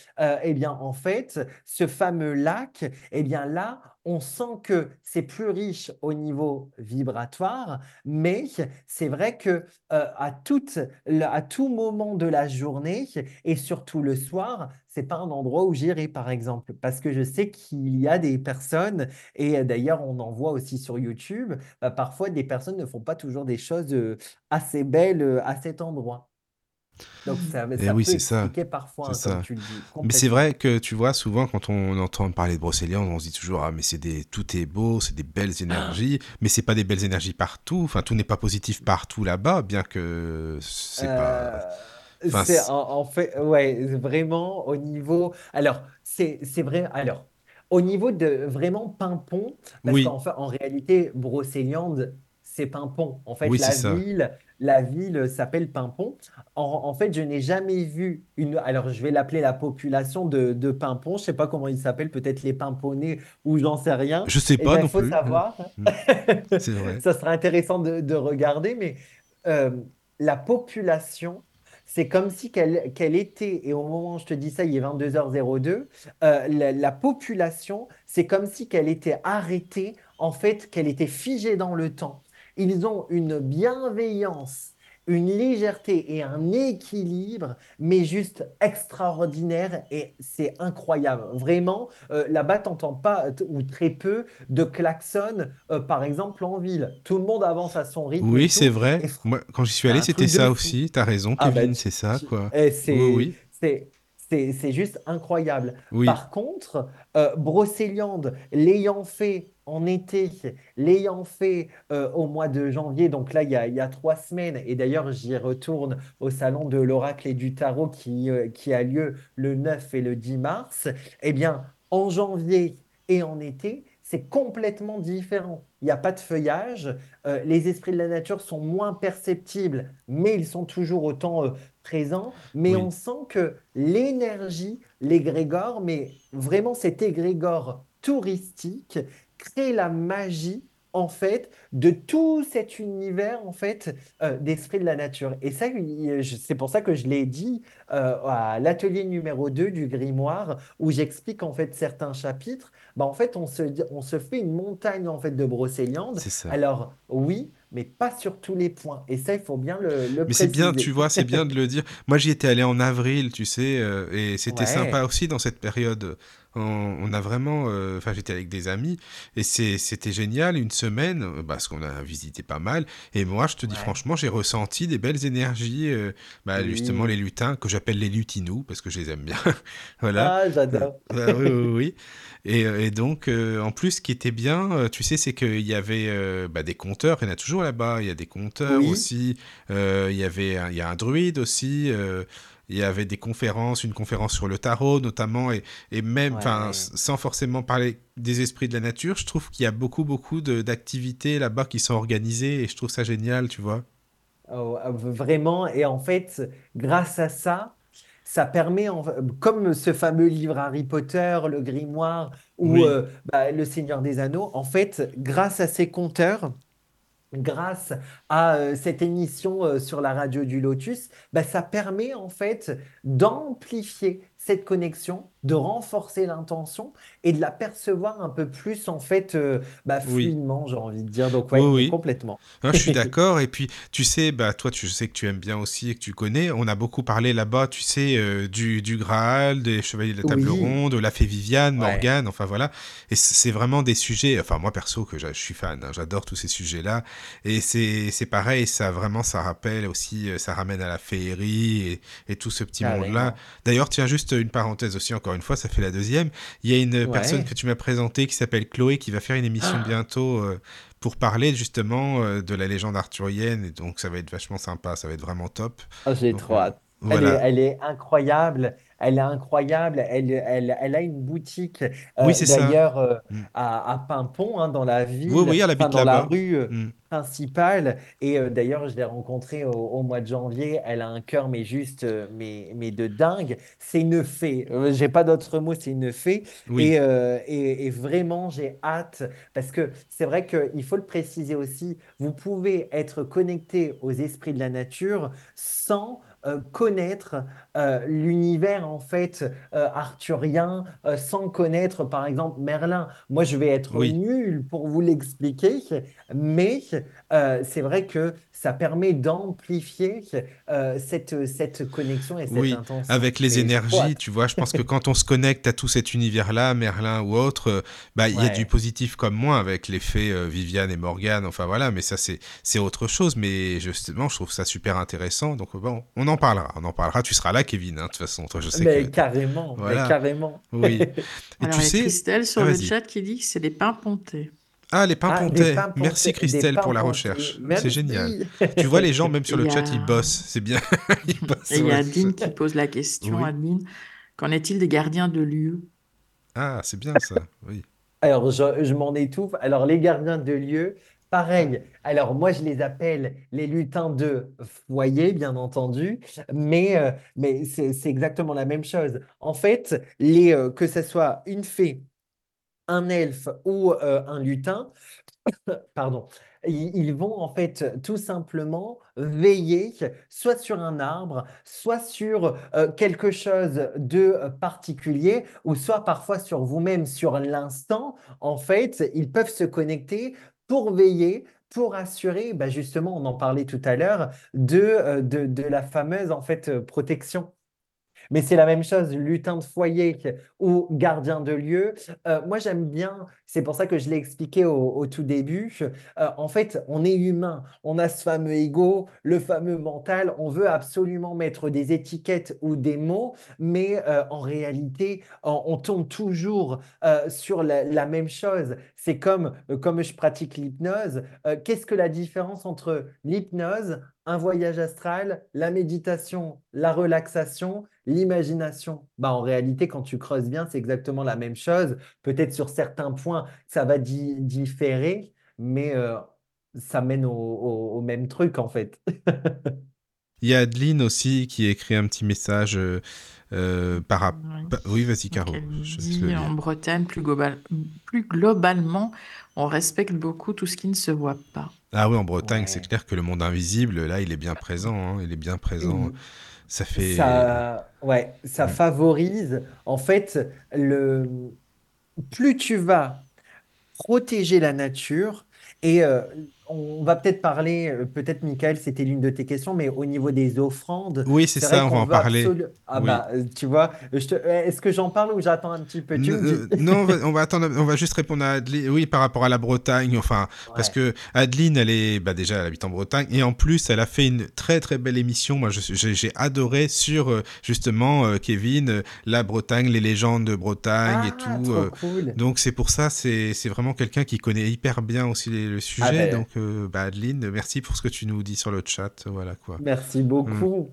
eh bien, en fait, ce fameux lac, eh bien là, on sent que c'est plus riche au niveau vibratoire, mais c'est vrai que euh, à, tout moment de la journée et surtout le soir, c'est pas un endroit où j'irai par exemple, parce que je sais qu'il y a des personnes et d'ailleurs on en voit aussi sur YouTube, bah, parfois des personnes ne font pas toujours des choses euh, assez belles euh, à cet endroit. Donc ça, ça oui, c'est ça. parfois, hein, comme tu le dis. Mais c'est vrai que tu vois, souvent quand on entend parler de Brocéliande, on se dit toujours ah mais c'est des tout est beau, c'est des belles énergies, mais c'est pas des belles énergies partout. Enfin tout n'est pas positif partout là-bas, bien que c'est pas. Euh, c'est en, fait, ouais, vraiment au niveau. Alors c'est c'est vrai. Alors au niveau de vraiment Pimpon, parce oui. qu'en fait, en réalité, Brocéliande, c'est Pimpon. En fait, la ville, la ville s'appelle Pimpon. En, fait, je n'ai jamais vu une. Alors, je vais l'appeler la population de, Pimpon. Je ne sais pas comment il s'appelle, peut-être les Pimponnais ou j'en sais rien. Je ne sais pas eh plus. Il faut savoir. Mm. C'est vrai. Ça sera intéressant de, regarder, mais euh, la population. C'est comme si qu'elle était, et au moment où je te dis ça, il est 22h02, euh, la, la population, c'est comme si qu'elle était arrêtée, en fait, qu'elle était figée dans le temps. Ils ont une bienveillance, une légèreté et un équilibre, mais juste extraordinaire et c'est incroyable. Vraiment, euh, là-bas, tu n'entends pas ou très peu de klaxons, euh, par exemple, en ville. Tout le monde avance à son rythme. Oui, c'est vrai. Moi, quand j'y suis allé, c'était ça aussi. Tu as raison, ah Kevin, ben, c'est ça. quoi. oui, oui. C'est juste incroyable. Par contre, euh, Brocéliande, l'ayant fait en été, l'ayant fait euh, au mois de janvier, donc là, il y a, trois semaines, et d'ailleurs, j'y retourne au salon de l'oracle et du tarot qui, euh, qui a lieu le 9 et le 10 mars, eh bien, en janvier et en été, c'est complètement différent. Il n'y a pas de feuillage, euh, les esprits de la nature sont moins perceptibles, mais ils sont toujours autant présents. Mais on sent que l'énergie, l'égrégore, mais vraiment cet égrégore touristique, crée la magie en fait de tout cet univers en fait euh, d'esprit de la nature. Et ça, c'est pour ça que je l'ai dit euh, à l'atelier numéro 2 du grimoire où j'explique en fait certains chapitres. Bah, en fait, on se, on se fait une montagne en fait de brocéliande. Alors oui, mais pas sur tous les points. Et ça, il faut bien le, le Mais c'est bien, tu vois, c'est bien de le dire. Moi, j'y étais allé en avril, tu sais, euh, et c'était sympa aussi dans cette période on, a vraiment, euh, enfin j'étais avec des amis et c'était génial une semaine euh, parce qu'on a visité pas mal et moi je te dis franchement j'ai ressenti des belles énergies, euh, bah, justement les lutins que j'appelle les lutinous parce que je les aime bien, voilà. Ah j'adore. Bah, oui oui oui. Et, donc en plus ce qui était bien, tu sais c'est qu'il y avait bah, des compteurs, il y en a toujours là-bas. Il y a des conteurs aussi. il y avait, il y a un druide aussi. il y avait des conférences, une conférence sur le tarot notamment, et, et même, enfin, sans forcément parler des esprits de la nature, je trouve qu'il y a beaucoup, beaucoup d'activités là-bas qui sont organisées, et je trouve ça génial, tu vois. Oh, vraiment, et en fait, grâce à ça, ça permet, comme ce fameux livre Harry Potter, le grimoire ou euh, bah, le Seigneur des Anneaux, en fait, grâce à ces conteurs, grâce à euh, cette émission euh, sur la radio du Lotus, bah, ça permet en fait d'amplifier cette connexion, de renforcer l'intention et de la percevoir un peu plus en fait euh, bah, fluidement, j'ai envie de dire. Donc oui, complètement. je suis d'accord. Et puis tu sais, bah toi, tu sais que tu aimes bien aussi et que tu connais. On a beaucoup parlé là-bas, tu sais, euh, du, du Graal, des Chevaliers de la Table Ronde, la Fée Viviane, Morgane, enfin voilà. Et c'est vraiment des sujets. Enfin moi perso que je suis fan, hein, j'adore tous ces sujets-là. Et c'est pareil, ça vraiment ça rappelle aussi, euh, ça ramène à la féerie et, et tout ce petit monde-là. D'ailleurs, tiens juste une parenthèse aussi, encore une fois, ça fait la deuxième. Il y a une personne que tu m'as présentée qui s'appelle Chloé qui va faire une émission ah. bientôt euh, pour parler justement euh, de la légende arthurienne. Et donc ça va être vachement sympa, ça va être vraiment top. Oh, J'ai trop hâte. Elle, est, incroyable. Elle est incroyable. Elle, elle, elle a une boutique oui, c'est d'ailleurs mm. à, à Pimpon, hein, dans la ville, oui, oui, elle habite dans la rue. Mm principale. Et euh, d'ailleurs, je l'ai rencontrée au, mois de janvier. Elle a un cœur, mais juste, euh, mais, mais de dingue. C'est une fée. Euh, j'ai pas d'autre mot, c'est une fée. Et, et, et, vraiment, j'ai hâte parce que c'est vrai qu'il faut le préciser aussi. Vous pouvez être connecté aux esprits de la nature sans connaître l'univers en fait arthurien sans connaître par exemple Merlin. Moi, je vais être nul pour vous l'expliquer, mais euh, c'est vrai que ça permet d'amplifier euh, cette, cette connexion et cette oui, Avec les énergies, tu vois, je pense que quand on se connecte à tout cet univers-là, Merlin ou autre, euh, bah, il y a du positif comme moi avec les fées Viviane et Morgane, enfin voilà, mais ça c'est, c'est autre chose, mais justement, je trouve ça super intéressant, donc bon, on en parlera, on en parlera, tu seras là Kevin, hein, de toute façon, toi je sais mais Carrément, mais carrément. Oui. Et tu sais... Christelle sur ah, le chat qui dit que c'est des pains pontés. Ah, les pains ah, Merci Christelle pour la recherche. C'est génial. tu vois, les gens, même sur le chat, ils bossent. C'est bien. Et il y a Adeline qui pose la question, Adeline. Qu'en est-il des gardiens de lieu? Ah, c'est bien ça, oui. Alors, je, m'en étouffe. Alors, les gardiens de lieu, pareil. Alors, moi, je les appelle les lutins de foyer, bien entendu, mais, euh, mais c'est exactement la même chose. En fait, les, euh, que ce soit une fée, un elfe ou euh, un lutin, pardon, ils vont en fait tout simplement veiller soit sur un arbre, soit sur euh, quelque chose de particulier, ou soit parfois sur vous-même, sur l'instant. En fait, ils peuvent se connecter pour veiller pour assurer, bah, justement, on en parlait tout à l'heure, de, euh, de, de, la fameuse en fait protection. Mais c'est la même chose, lutin de foyer ou gardien de lieu. Euh, moi, j'aime bien, c'est pour ça que je l'ai expliqué au, tout début. Euh, en fait, on est humain, on a ce fameux ego, le fameux mental. On veut absolument mettre des étiquettes ou des mots, mais euh, en réalité, on, tombe toujours sur la, la, même chose. C'est comme, comme je pratique l'hypnose. Qu'est-ce que la différence entre l'hypnose, un voyage astral, la méditation, la relaxation, l'imagination. Bah, en réalité, quand tu creuses bien, c'est exactement la même chose. Peut-être sur certains points, ça va différer, mais euh, ça mène au, même truc, en fait. Il y a Adeline aussi qui écrit un petit message euh, euh, par rapport. Oui, vas-y, Caro. en Bretagne, plus, plus globalement, on respecte beaucoup tout ce qui ne se voit pas. Ah oui, en Bretagne, c'est clair que le monde invisible, là, il est bien présent. Hein, il est bien présent. Ça fait. Ça, ouais, ça favorise. En fait, le... plus tu vas protéger la nature, et euh, on va peut-être parler, euh, peut-être Michael, c'était l'une de tes questions, mais au niveau des offrandes. Oui, c'est ça, on va en parler. Ah bah, euh, tu vois, est-ce que j'en parle ou j'attends un petit peu? Non, on va, attendre, on va juste répondre à Adeline. Oui, par rapport à la Bretagne, enfin, parce que Adeline, elle est, bah déjà, elle habite en Bretagne, et en plus, elle a fait une très très belle émission. Moi, j'ai adoré sur justement Kevin, la Bretagne, les légendes de Bretagne et ah, tout. Donc c'est pour ça, c'est vraiment quelqu'un qui connaît hyper bien aussi le sujet. Ah ben, donc que, bah, Adeline, merci pour ce que tu nous dis sur le chat. Voilà quoi. Merci beaucoup.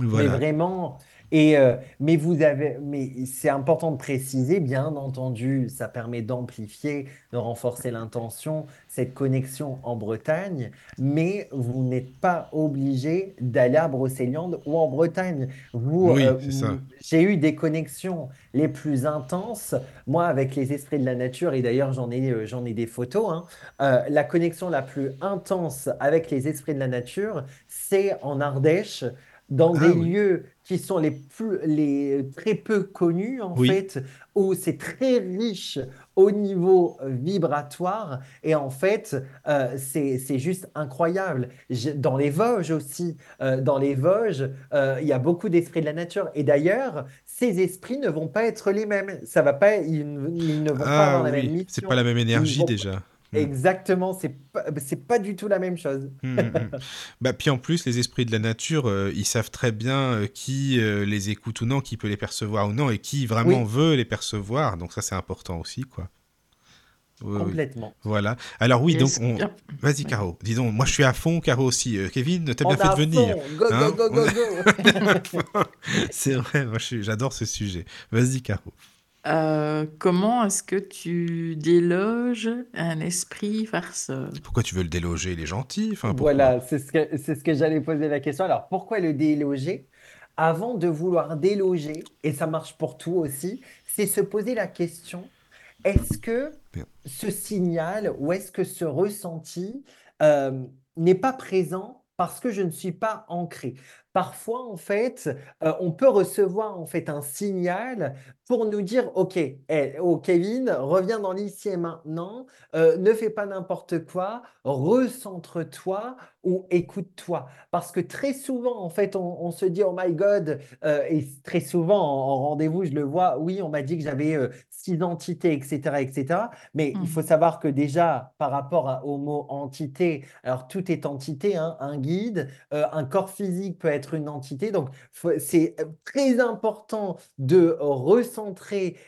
Mais Voilà. vraiment, et euh, mais vous avez, mais c'est important de préciser, bien entendu, ça permet d'amplifier, de renforcer l'intention, cette connexion en Bretagne, mais vous n'êtes pas obligé d'aller à Brocéliande ou en Bretagne. Vous, Oui, euh, vous- j'ai eu des connexions les plus intenses, moi avec les esprits de la nature, et d'ailleurs j'en ai, euh, j'en ai des photos, hein. La connexion la plus intense avec les esprits de la nature, c'est en Ardèche dans Ah des oui. lieux qui sont les plus, les très peu connus en Oui. fait, où c'est très riche au niveau vibratoire et en fait euh, c'est juste incroyable. Dans les Vosges aussi, euh, dans les Vosges, euh, il y a beaucoup d'esprits de la nature et d'ailleurs ces esprits ne vont pas être les mêmes. Ça va pas, ils, ne ils ne vont pas Ah avoir la même oui, c'est pas la même énergie déjà. Exactement, c'est pas, c'est pas du tout la même chose. Mm, mm, mm. Bah, puis en plus, les esprits de la nature, euh, ils savent très bien euh, qui euh, les écoute ou non, qui peut les percevoir ou non, et qui vraiment Oui. veut les percevoir. Donc ça, c'est important aussi, quoi. Oui, oui. Complètement. Voilà. Alors oui, donc on... vas-y Caro. Disons, moi je suis à fond, Caro aussi. Euh, Kevin, t'as bien fait de venir. Go, Hein go, go, go, go. c'est vrai, moi je suis- j'adore ce sujet. Vas-y Caro. Euh, comment est-ce que tu déloges un esprit farceur? Pourquoi tu veux le déloger Il est gentil? Enfin, pourquoi? Voilà, c'est ce que, c'est ce que j'allais poser la question. Alors, pourquoi le déloger? Avant de vouloir déloger, et ça marche pour tout aussi, c'est se poser la question, est-ce que Bien. ce signal ou est-ce que ce ressenti euh, n'est pas présent parce que je ne suis pas ancré? Parfois, en fait, euh, on peut recevoir en fait un signal pour nous dire, OK, eh, oh, Kevin, reviens dans l'ici et maintenant, euh, ne fais pas n'importe quoi, recentre-toi ou écoute-toi. Parce que très souvent, en fait, on, on se dit, oh my God, euh, et très souvent en, en rendez-vous, je le vois, oui, on m'a dit que j'avais euh, six entités, etc., etc. Mais il Mhm. faut savoir que déjà, par rapport à- au mot entité, alors tout est entité, hein, un guide, euh, un corps physique peut être une entité. Donc, c'est très important de recentrer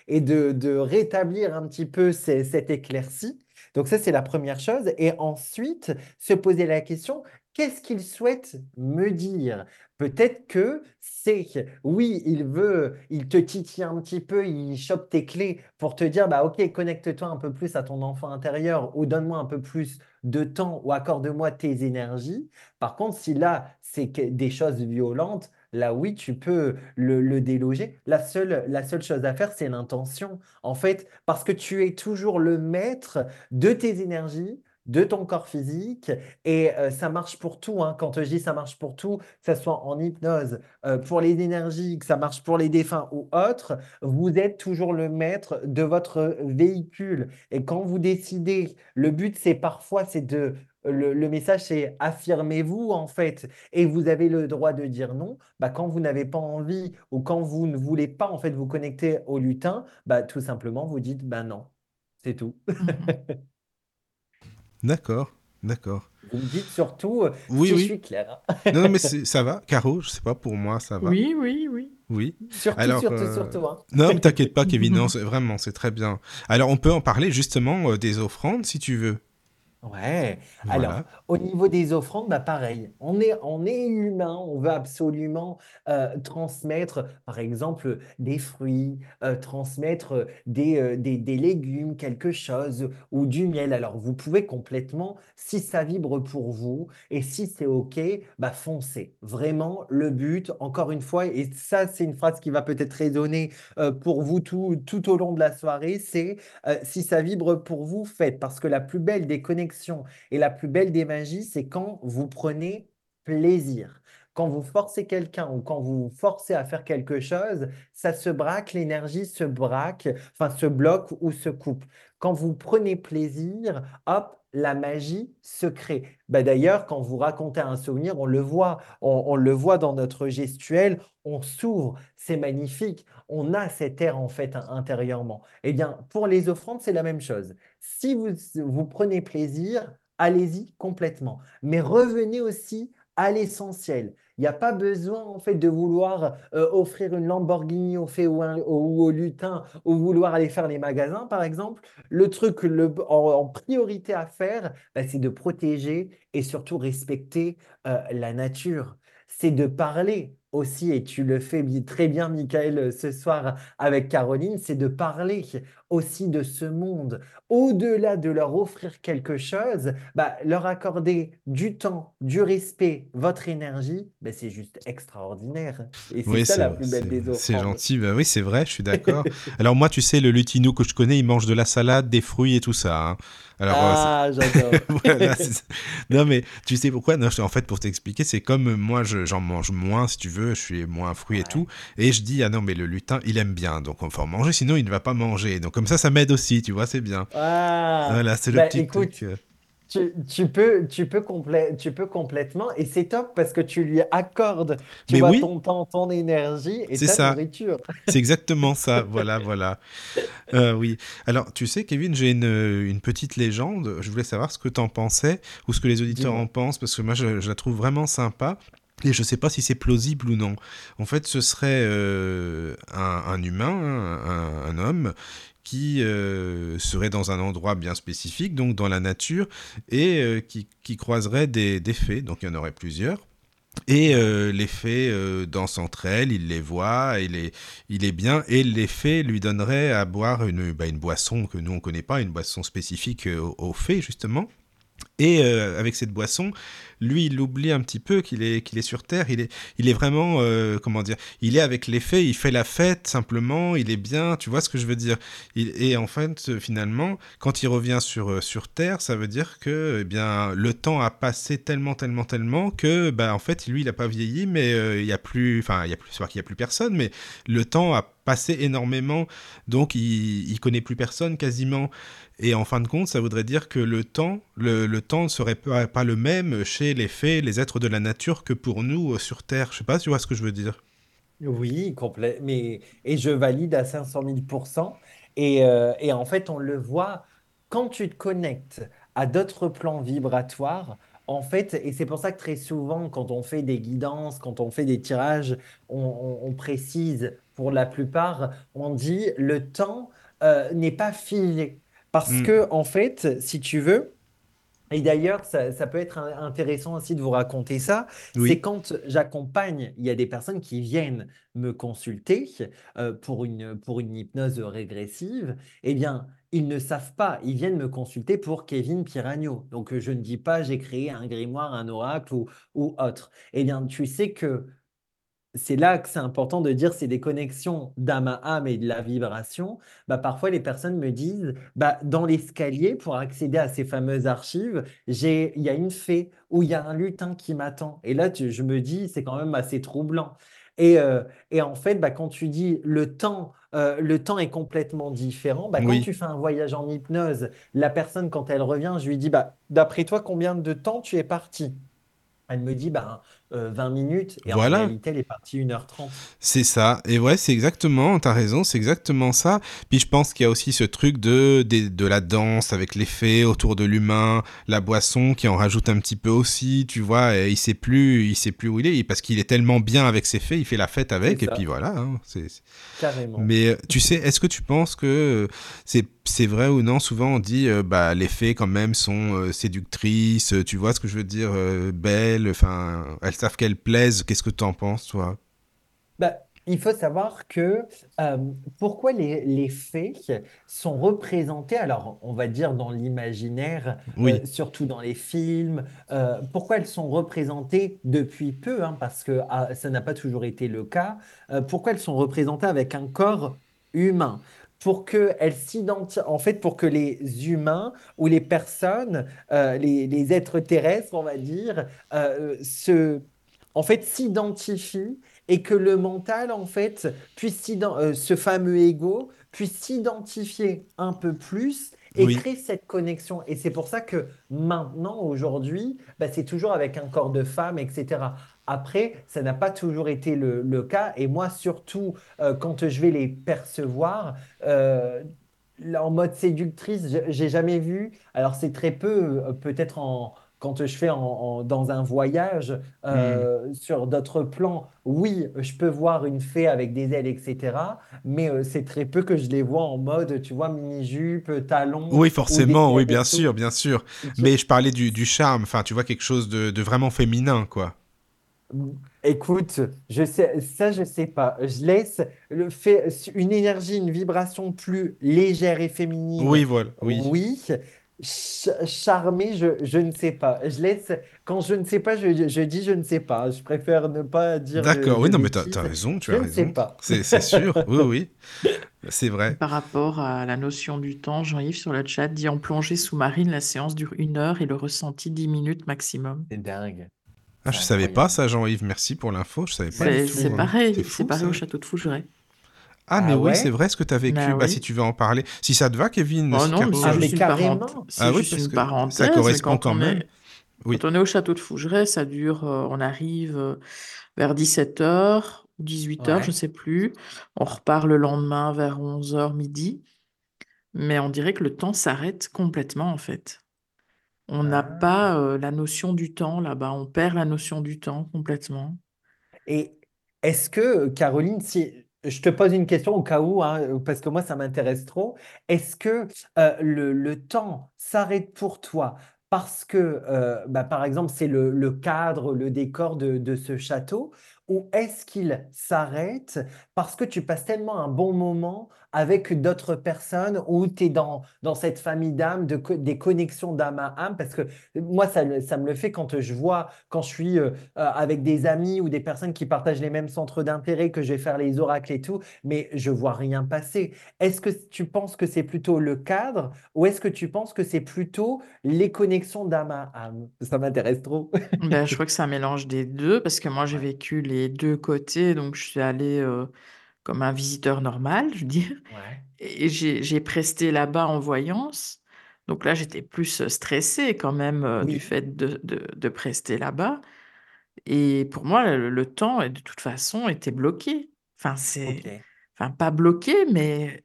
et de, rétablir un petit peu ces- cette éclaircie. Donc ça, c'est la première chose. Et ensuite, se poser la question, qu'est-ce qu'il souhaite me dire? Peut-être que c'est, oui, il veut, il te titille un petit peu, il chope tes clés pour te dire, bah ok, connecte-toi un peu plus à ton enfant intérieur ou donne-moi un peu plus de temps ou accorde-moi tes énergies. Par contre, si là, c'est des choses violentes, là oui, tu peux le, déloger. La seule, la seule chose à faire, c'est l'intention. En fait, parce que tu es toujours le maître de tes énergies, de ton corps physique, et euh, ça marche pour tout. hein. Quand je dis ça marche pour tout, que ce soit en hypnose, euh, pour les énergies, que ça marche pour les défunts ou autres, vous êtes toujours le maître de votre véhicule. Et quand vous décidez, le but, c'est parfois, c'est de le, le message, c'est affirmez-vous en fait, et vous avez le droit de dire non. Bah, quand vous n'avez pas envie ou quand vous ne voulez pas en fait vous connecter au lutin, bah, tout simplement vous dites bah non, c'est tout. Mhm. D'accord, d'accord. Vous me dites surtout euh, Oui, si je suis clair. Non, non, mais ça va. Caro, je sais pas, pour moi, ça va. Oui, oui, oui. Oui. Surtout, Alors, surtout, euh, surtout. hein. Non, mais t'inquiète pas, Kevin. Non, vraiment, c'est très bien. Alors, on peut en parler justement euh, des offrandes, si tu veux. Ouais. Voilà. Alors, au niveau des offrandes, bah pareil, on est, on est humain, on veut absolument euh, transmettre, par exemple, des fruits, euh, transmettre des, euh, des, des légumes, quelque chose, ou du miel. Alors, vous pouvez complètement, si ça vibre pour vous, et si c'est OK, bah foncez. Vraiment, le but, encore une fois, et ça, c'est une phrase qui va peut-être résonner euh, pour vous tout, tout au long de la soirée, c'est euh, si ça vibre pour vous, faites. Parce que la plus belle des connexions et la plus belle des magies, c'est quand vous prenez plaisir. Quand vous forcez quelqu'un ou quand vous forcez à faire quelque chose, ça se braque, l'énergie se braque, enfin se bloque ou se coupe. Quand vous prenez plaisir, hop, la magie se crée. Bah, D'ailleurs, quand vous racontez un souvenir, on le voit, on, on le voit dans notre gestuelle, on s'ouvre, c'est magnifique, on a cet air en fait intérieurement. Eh bien, pour les offrandes, c'est la même chose. Si vous, vous prenez plaisir, allez-y complètement. Mais revenez aussi à l'essentiel. Il n'y a pas besoin en fait de vouloir euh, offrir une Lamborghini au fait ou, au lutin ou vouloir aller faire les magasins par exemple. Le truc en, priorité à faire, bah, c'est de protéger et surtout respecter euh, la nature. C'est de parler aussi, et tu le fais très bien, Michael, ce soir avec Caroline, c'est de parler aussi de ce monde. Au-delà de leur offrir quelque chose, bah, leur accorder du temps, du respect, votre énergie, bah, c'est juste extraordinaire. Et c'est ça la plus belle des offrandes. C'est gentil, bah oui, c'est vrai, je suis d'accord. Alors moi, tu sais, le lutinou que je connais, il mange de la salade, des fruits et tout ça. Hein. Alors, ah, j'adore. non, mais tu sais pourquoi? Non, En fait, pour t'expliquer, c'est comme moi, j'en mange moins, si tu veux, je suis moins fruits et tout. Et je dis, ah non, mais le lutin, il aime bien, donc on va en manger, sinon il ne va pas manger. Donc comme ça, ça m'aide aussi, tu vois, c'est bien. Ah, voilà, c'est le bah, petit truc. Euh. Tu, peux, tu, peux tu peux complètement, et c'est top parce que tu lui accordes tu vois, ton temps, ton énergie et ta ça. nourriture. C'est exactement ça, voilà, voilà. Euh, oui. Alors, tu sais, Kevin, j'ai une, une, petite légende. Je voulais savoir ce que tu en pensais ou ce que les auditeurs en pensent parce que moi, je, la trouve vraiment sympa. Et je ne sais pas si c'est plausible ou non. En fait, ce serait euh, un, humain, un, homme, qui euh, serait dans un endroit bien spécifique, donc dans la nature, et euh, qui, croiserait des, fées, donc il y en aurait plusieurs. Et les fées dansent entre elles, il les voit, il est, il bien, et les fées lui donneraient à boire une, bah, une boisson que nous on connaît pas, une boisson spécifique aux fées justement. Et avec cette boisson, lui, il oublie un petit peu qu'il est, qu'il est sur Terre. Il est, il est vraiment, euh, comment dire, il est avec les faits, il fait la fête simplement, il est bien, tu vois ce que je veux dire. et en fait, finalement, quand il revient sur, euh, sur Terre, ça veut dire que eh bien, le temps a passé tellement, tellement, tellement que, bah, en fait, lui, il n'a pas vieilli, mais euh, il n'y a plus, enfin, il y a plus, qu'il n'y a plus personne, mais le temps a passé énormément, donc il, connaît plus personne quasiment. Et en fin de compte, ça voudrait dire que le temps, le, temps ne serait pas, le même chez les faits, les êtres de la nature que pour nous euh, sur Terre. Je sais pas si tu vois ce que je veux dire. Oui, complet. Mais, et je valide à 500 000 et, euh, et en fait, on le voit quand tu te connectes à d'autres plans vibratoires. En fait, et c'est pour ça que très souvent, quand on fait des guidances, quand on fait des tirages, on, précise pour la plupart, on dit le temps euh, n'est pas figé. Parce hmm. que, en fait, si tu veux, et d'ailleurs, ça, peut être intéressant aussi de vous raconter ça. C'est quand j'accompagne, il y a des personnes qui viennent me consulter euh, pour une, pour une hypnose régressive. Eh bien, ils ne savent pas. Ils viennent me consulter pour Kevin Piragno. Donc, je ne dis pas j'ai créé un grimoire, un oracle ou, ou autre. Eh bien, tu sais que c'est là que c'est important de dire c'est des connexions d'âme à âme et de la vibration. Bah, parfois, les personnes me disent bah, dans l'escalier, pour accéder à ces fameuses archives, il y a une fée ou il y a un lutin qui m'attend. Et là, je me dis c'est quand même assez troublant. Et, euh, en fait, bah, quand tu dis le temps, euh, le temps est complètement différent, bah, quand tu fais un voyage en hypnose, la personne, quand elle revient, je lui dis bah, d'après toi, combien de temps tu es parti? Elle me dit bah, 20 euh, minutes et en réalité elle est partie 1h30. C'est ça. Et ouais, c'est exactement, tu as raison, c'est exactement ça. Puis je pense qu'il y a aussi ce truc de, de, de la danse avec l'effet autour de l'humain, la boisson qui en rajoute un petit peu aussi, tu vois, et il sait plus, il sait plus où il est parce qu'il est tellement bien avec ses faits, il fait la fête avec et puis voilà. Hein, c'est, Carrément. Mais euh, tu sais, est-ce que tu penses que c'est c'est vrai ou non? Souvent on dit euh, bah les fées quand même sont séductrices, tu vois ce que je veux dire, belles, enfin elles savent qu'elles plaisent. Qu'est-ce que tu en penses, toi? Bah, il faut savoir que euh, pourquoi les, les, fées sont représentées, alors on va dire dans l'imaginaire, euh, surtout dans les films, euh, pourquoi elles sont représentées depuis peu, hein, parce que ah, ça n'a pas toujours été le cas, pourquoi elles sont représentées avec un corps humain? Pour qu'elles s'identifient, en fait, pour que les humains ou les personnes, les, les, êtres terrestres, on va dire, se en fait, s'identifie et que le mental, en fait, puisse euh, ce fameux ego puisse s'identifier un peu plus et créer cette connexion. Et c'est pour ça que maintenant, aujourd'hui, bah, c'est toujours avec un corps de femme, etc. Après, ça n'a pas toujours été le, cas. Et moi, surtout, euh, quand je vais les percevoir, euh, en mode séductrice, j'ai jamais vu. Alors, c'est très peu, peut-être en quand je fais en- en- dans un voyage Hmm. euh, sur d'autres plans, oui, je peux voir une fée avec des ailes, etc. Mais euh, c'est très peu que je les vois en mode, tu vois, mini-jupe, talons Oui, forcément, oui, bien sûr, bien sûr. Mais je parlais du, du charme, enfin, tu vois, quelque chose de, de vraiment féminin, quoi. Écoute, je sais, ça, je sais pas. Je laisse le fait, une énergie, une vibration plus légère et féminine, Oui, voilà, oui. oui. Ch- charmer, je, je ne sais pas. Je laisse, quand je ne sais pas, je, je dis je ne sais pas. Je préfère ne pas dire D'accord, oui, non, mais t'as, t'as bêtises. raison, tu Je as ne sais raison. pas. C'est, c'est sûr, oui, oui, c'est vrai. Par rapport à la notion du temps, Jean-Yves sur le chat dit en plongée sous-marine, la séance dure une heure et le ressenti dix minutes maximum. C'est dingue. Ah, je savais pas ça, Jean-Yves, merci pour l'info, je savais pas C'est hein. pareil, C'est pareil ça. au château de Fougeray. Ah, mais Ah oui, c'est vrai ce que tu as vécu. Bah Bah, si tu veux en parler. Si ça te va, Kevin, Oh non, mais Ah, mais juste une parenthèse. carrément. C'est Ah oui, parce une que ça mais correspond quand même. est, Oui, quand on est au château de Fougeray, ça dure, euh, on arrive euh, vers 17h ou 18h, je ne sais plus. On repart le lendemain vers 11h midi, mais on dirait que le temps s'arrête complètement en fait. On n'a Ah. pas euh, la notion du temps là-bas, on perd la notion du temps complètement. Et est-ce que, Caroline, si je te pose une question au cas où, hein, parce que moi, ça m'intéresse trop, est-ce que euh, le, temps s'arrête pour toi parce que, euh, bah, par exemple, c'est le, le cadre, le décor de, de ce château, ou est-ce qu'il s'arrête parce que tu passes tellement un bon moment avec d'autres personnes ou tu es dans, dans cette famille d'âmes, de, des connexions d'âme à âme? Parce que moi, ça, ça me le fait quand je vois, quand je suis... euh, euh, avec des amis ou des personnes qui partagent les mêmes centres d'intérêt, que je vais faire les oracles et tout, mais je vois rien passer. Est-ce que tu penses que c'est plutôt le cadre ou est-ce que tu penses que c'est plutôt les connexions d'âme à âme? Ça m'intéresse trop. Ben, je crois que c'est un mélange des deux, parce que moi j'ai vécu les deux côtés, donc je suis allée euh, comme un visiteur normal, je veux dire, Ouais. et j'ai presté là-bas en voyance. Donc là, j'étais plus stressée quand même euh, du fait de, de, de prester là-bas. Et pour moi, le, le temps, de toute façon, était bloqué. Enfin, c'est, enfin, pas bloqué, mais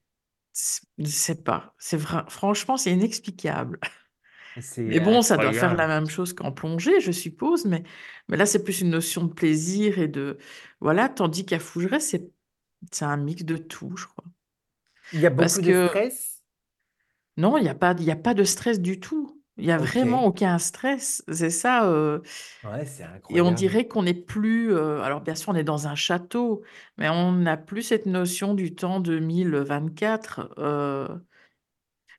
c'est c'est pas. C'est franchement, c'est inexplicable. Mais bon, ça doit faire la même chose qu'en plongée, je suppose, mais, mais là, c'est plus une notion de plaisir et de... Voilà, tandis qu'à Fougeray, c'est c'est un mix de tout, je crois. Il y a Parce beaucoup de que stress? non, il n'y a pas, il y a pas de stress du tout. Il n'y a vraiment aucun stress. C'est ça. euh, Ouais, c'est et on dirait qu'on n'est plus... euh, alors, bien sûr, on est dans un château, mais on n'a plus cette notion du temps 2024. euh,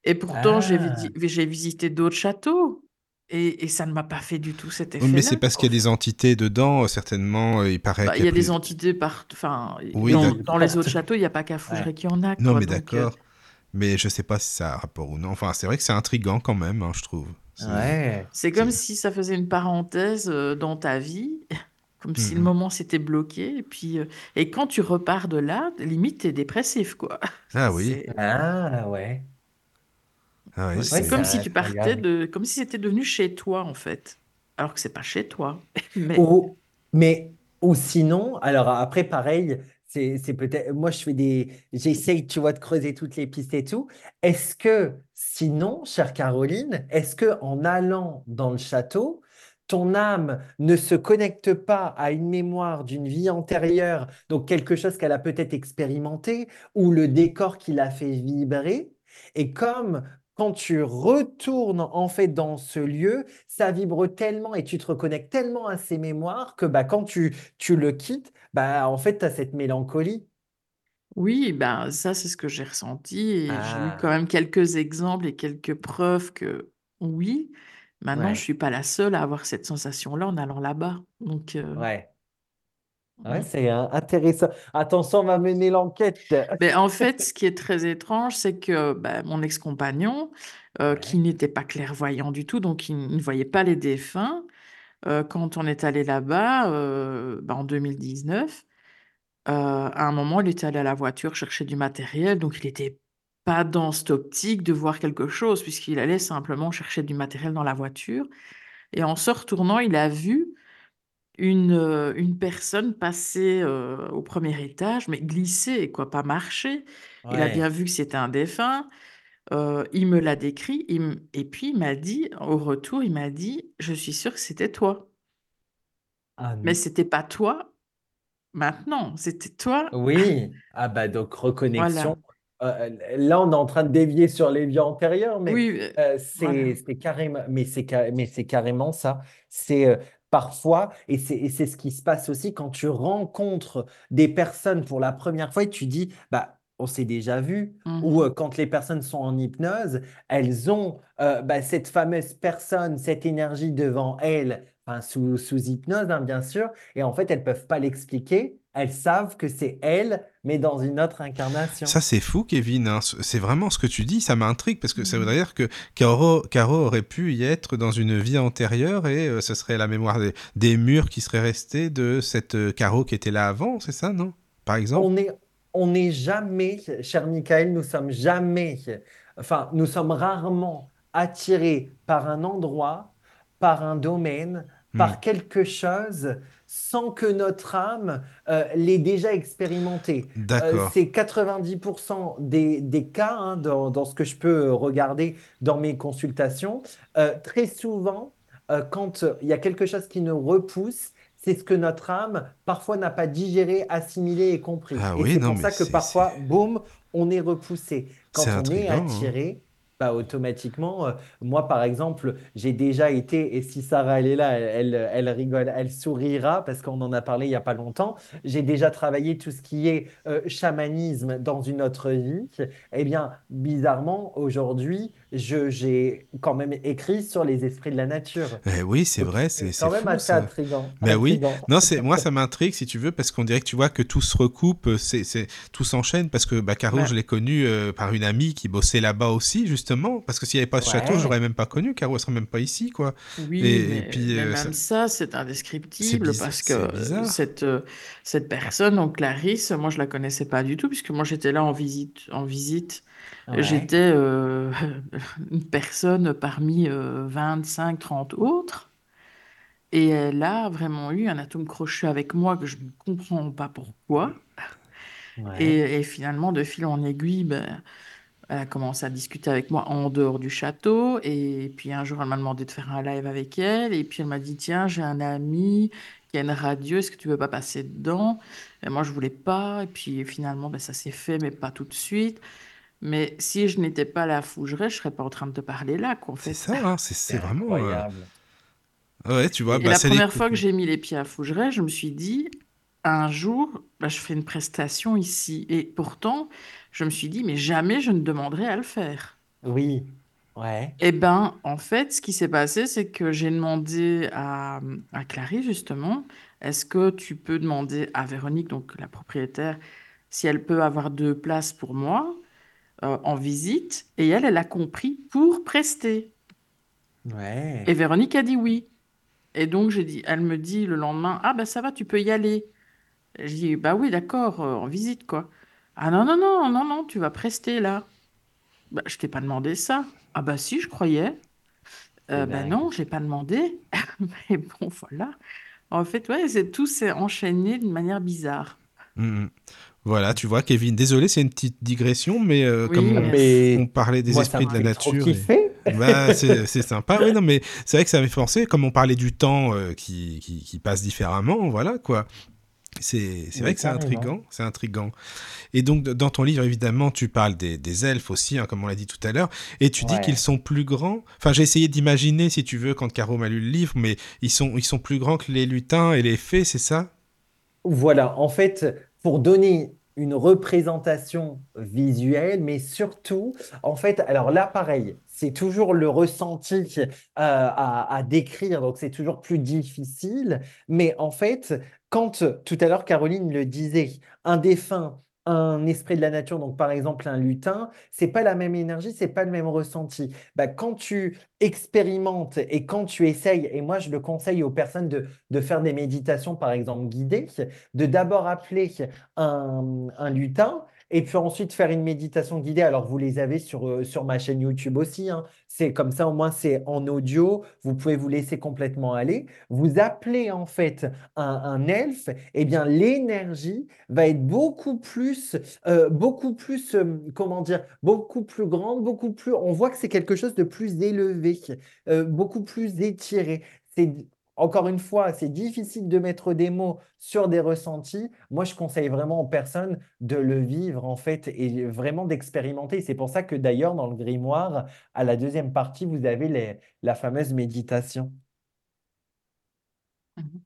et pourtant, j'ai Ah, j'ai visité d'autres châteaux. Et, et ça ne m'a pas fait du tout cet Oui, mais c'est parce qu'il y a des entités dedans, euh, certainement, euh, il paraît Bah, il y y a des entités partout. Enfin, Oui, dans, les autres châteaux, il n'y a pas qu'à Ouais. Fougeray qu'il y en a, Non, quoi. mais euh, d'accord. Mais je sais pas si ça a un rapport ou non. Enfin, c'est vrai que c'est intriguant quand même, hein, je trouve. C'est... Ouais. c'est comme si ça faisait une parenthèse euh, dans ta vie, comme si le Mhm. moment s'était bloqué. Et puis, euh, et quand tu repars de là, limite, t'es dépressif, quoi. Ah oui, Ah, ouais. Ah oui, c'est comme si tu partais de, comme si c'était devenu chez toi, en fait. Alors que c'est pas chez toi. Mais Ou, mais, ou sinon, alors après, pareil, c'est, c'est peut-être, moi je fais des, j'essaye, tu vois, de creuser toutes les pistes et tout. Est-ce que, sinon, chère Caroline, est-ce que en allant dans le château, ton âme ne se connecte pas à une mémoire d'une vie antérieure, donc quelque chose qu'elle a peut-être expérimenté, ou le décor qui l'a fait vibrer, et comme quand tu retournes en fait dans ce lieu, ça vibre tellement et tu te reconnectes tellement à ces mémoires que bah, quand tu, tu le quittes, bah, en fait, tu as cette mélancolie. oui, ben ça, c'est ce que j'ai ressenti. Et j'ai eu quand Ah, même quelques exemples et quelques preuves que oui. Maintenant, je ouais, suis pas la seule à avoir cette sensation-là en allant là-bas. Donc, euh, ouais. Ouais, c'est hein, intéressant. Attention, on va mener l'enquête. Ben, en fait, ce qui est très étrange, c'est que ben, mon ex-compagnon, euh, qui n'était pas clairvoyant du tout, donc il ne voyait pas les défunts, euh, quand on est allé là-bas, euh, ben, en 2019, euh, à un moment, il était allé à la voiture chercher du matériel, donc il n'était pas dans cette optique de voir quelque chose, puisqu'il allait simplement chercher du matériel dans la voiture. Et en se retournant, il a vu une, euh, une personne passer euh, au premier étage, mais glisser, quoi, pas marcher. Il a bien vu que c'était un défunt. Euh, il me l'a décrit, et puis il m'a dit, au retour, il m'a dit, je suis sûr que c'était toi. Ah Mais c'était pas toi maintenant, c'était toi. Oui, ah bah donc reconnexion. Euh, là, on est en train de dévier sur les vies antérieures, mais oui, euh, c'est carrément, mais c'est mais c'est carrément ça. C'est parfois, et c'est ce qui se passe aussi quand tu rencontres des personnes pour la première fois et tu dis, bah on s'est déjà vu, ou mmh quand les personnes sont en hypnose, elles ont bah, cette fameuse personne, cette énergie devant elles, enfin, sous, sous hypnose, hein, bien sûr, et en fait, elles ne peuvent pas l'expliquer. Elles savent que c'est elles, mais dans une autre incarnation. Ça, c'est fou, Kevin. Hein. C'est vraiment ce que tu dis. Ça m'intrigue parce que ça mmh veut dire que Caro, Caro, aurait pu y être dans une vie antérieure et ce serait la mémoire des, des, murs qui seraient restés de cette Caro qui était là avant, c'est ça, non? Par exemple? On est, on n'est jamais, cher Michael, nous sommes jamais, enfin, nous sommes rarement attirés par un endroit, par un domaine, par hmm. quelque chose sans que notre âme euh, l'ait déjà expérimenté. Euh, c'est 90% des, cas hein, dans, ce que je peux regarder dans mes consultations. Euh, très souvent, quand il y a quelque chose qui nous repousse, c'est ce que notre âme parfois n'a pas digéré, assimilé et compris. Ah et c'est pour ça que parfois, boum, on est repoussé. Quand on est hein. attiré, bah, automatiquement, euh, moi par exemple, j'ai déjà été, et si Sarah elle est là, elle, elle, rigole, elle sourira parce qu'on en a parlé il n'y a pas longtemps, j'ai déjà travaillé tout ce qui est euh, chamanisme dans une autre vie. Eh bien, bizarrement, aujourd'hui, j'ai quand même écrit sur les esprits de la nature. Eh oui, c'est vrai, c'est quand même assez intriguant. Mais oui, non, c'est moi ça m'intrigue si tu veux parce qu'on dirait que tu vois que tout se recoupe, c'est tout s'enchaîne parce que bah, Caro, je l'ai connu euh, par une amie qui bossait là-bas aussi justement parce que s'il n'y avait pas ce château, j'aurais même pas connu. Caro, elle serait même pas ici, quoi. Oui, et, puis euh, même ça, c'est indescriptible parce que cette euh, cette personne, donc Clarisse, moi je la connaissais pas du tout puisque moi j'étais là en visite en visite J'étais euh, une personne parmi 25-30 euh, autres. Et elle a vraiment eu un atome crochu avec moi que je ne comprends pas pourquoi. Et, finalement, de fil en aiguille, ben, elle a commencé à discuter avec moi en dehors du château. Et puis un jour, elle m'a demandé de faire un live avec elle. Et puis elle m'a dit, tiens, j'ai un ami qui a une radio, est-ce que tu veux pas passer dedans? Et moi, je voulais pas. Et puis finalement, ben, ça s'est fait, mais pas tout de suite. Mais si je n'étais pas la Fougeray, je serais pas en train de te parler là, quoi, C'est ça, hein, c'est vraiment. Euh. Ouais, tu vois. Et bah, la première fois que j'ai mis les pieds à Fougeray, je me suis dit, un jour, bah, je fais une prestation ici. Et pourtant, je me suis dit, mais jamais je ne demanderai à le faire. Oui, ouais. Eh ben, en fait, ce qui s'est passé, c'est que j'ai demandé à, à Clary, justement, est-ce que tu peux demander à Véronique, donc la propriétaire, si elle peut avoir deux places pour moi euh, en visite et elle, elle a compris pour prester. Ouais. Et Véronique a dit oui. Et donc, j'ai dit, elle me dit le lendemain, ah ben ça va, tu peux y aller. Je dis, bah oui, d'accord, euh, en visite, quoi. Ah non, non, non, non, non, tu vas prester là. Bah, je t'ai pas demandé ça. Ah bah si, je croyais. Euh, bah non, j'ai pas demandé. Mais bon, voilà. En fait, ouais, c'est tout s'est enchaîné d'une manière bizarre. Mmh voilà, tu vois, Kevin, désolé, c'est une petite digression, mais euh, comme on, parlait des esprits de la nature. Bah, c'est sympa, oui, non, mais c'est vrai que ça m'est forcé, comme on parlait du temps euh, qui, qui, passe différemment, voilà, quoi. C'est vrai que c'est intriguant, c'est intriguant. Et donc, dans ton livre, évidemment, tu parles des, des elfes aussi, hein, comme on l'a dit tout à l'heure, et tu dis qu'ils sont plus grands. Enfin, j'ai essayé d'imaginer, si tu veux, quand Caro m'a lu le livre, mais ils sont, ils sont plus grands que les lutins et les fées, c'est ça? Voilà, en fait, pour donner une représentation visuelle, mais surtout, en fait, alors là, pareil, c'est toujours le ressenti euh, à, décrire, donc c'est toujours plus difficile. Mais en fait, quand tout à l'heure Caroline le disait, un défunt un esprit de la nature, donc par exemple un lutin, c'est pas la même énergie, c'est pas le même ressenti. Bah, quand tu expérimentes et quand tu essayes, et moi je le conseille aux personnes de, faire des méditations par exemple guidées, de d'abord appeler un lutin Et puis ensuite faire une méditation guidée. Alors vous les avez sur, euh, sur ma chaîne YouTube aussi. hein. C'est comme ça, au moins c'est en audio. Vous pouvez vous laisser complètement aller. Vous appelez en fait un, elfe. Eh bien l'énergie va être beaucoup plus, euh, beaucoup plus, euh, comment dire, beaucoup plus grande, beaucoup plus. On voit que c'est quelque chose de plus élevé, beaucoup plus étiré. C'est encore une fois, c'est difficile de mettre des mots sur des ressentis. Moi, je conseille vraiment aux personnes de le vivre, en fait, et vraiment d'expérimenter. C'est pour ça que d'ailleurs, dans le grimoire, à la deuxième partie, vous avez les- la fameuse méditation. Mhm.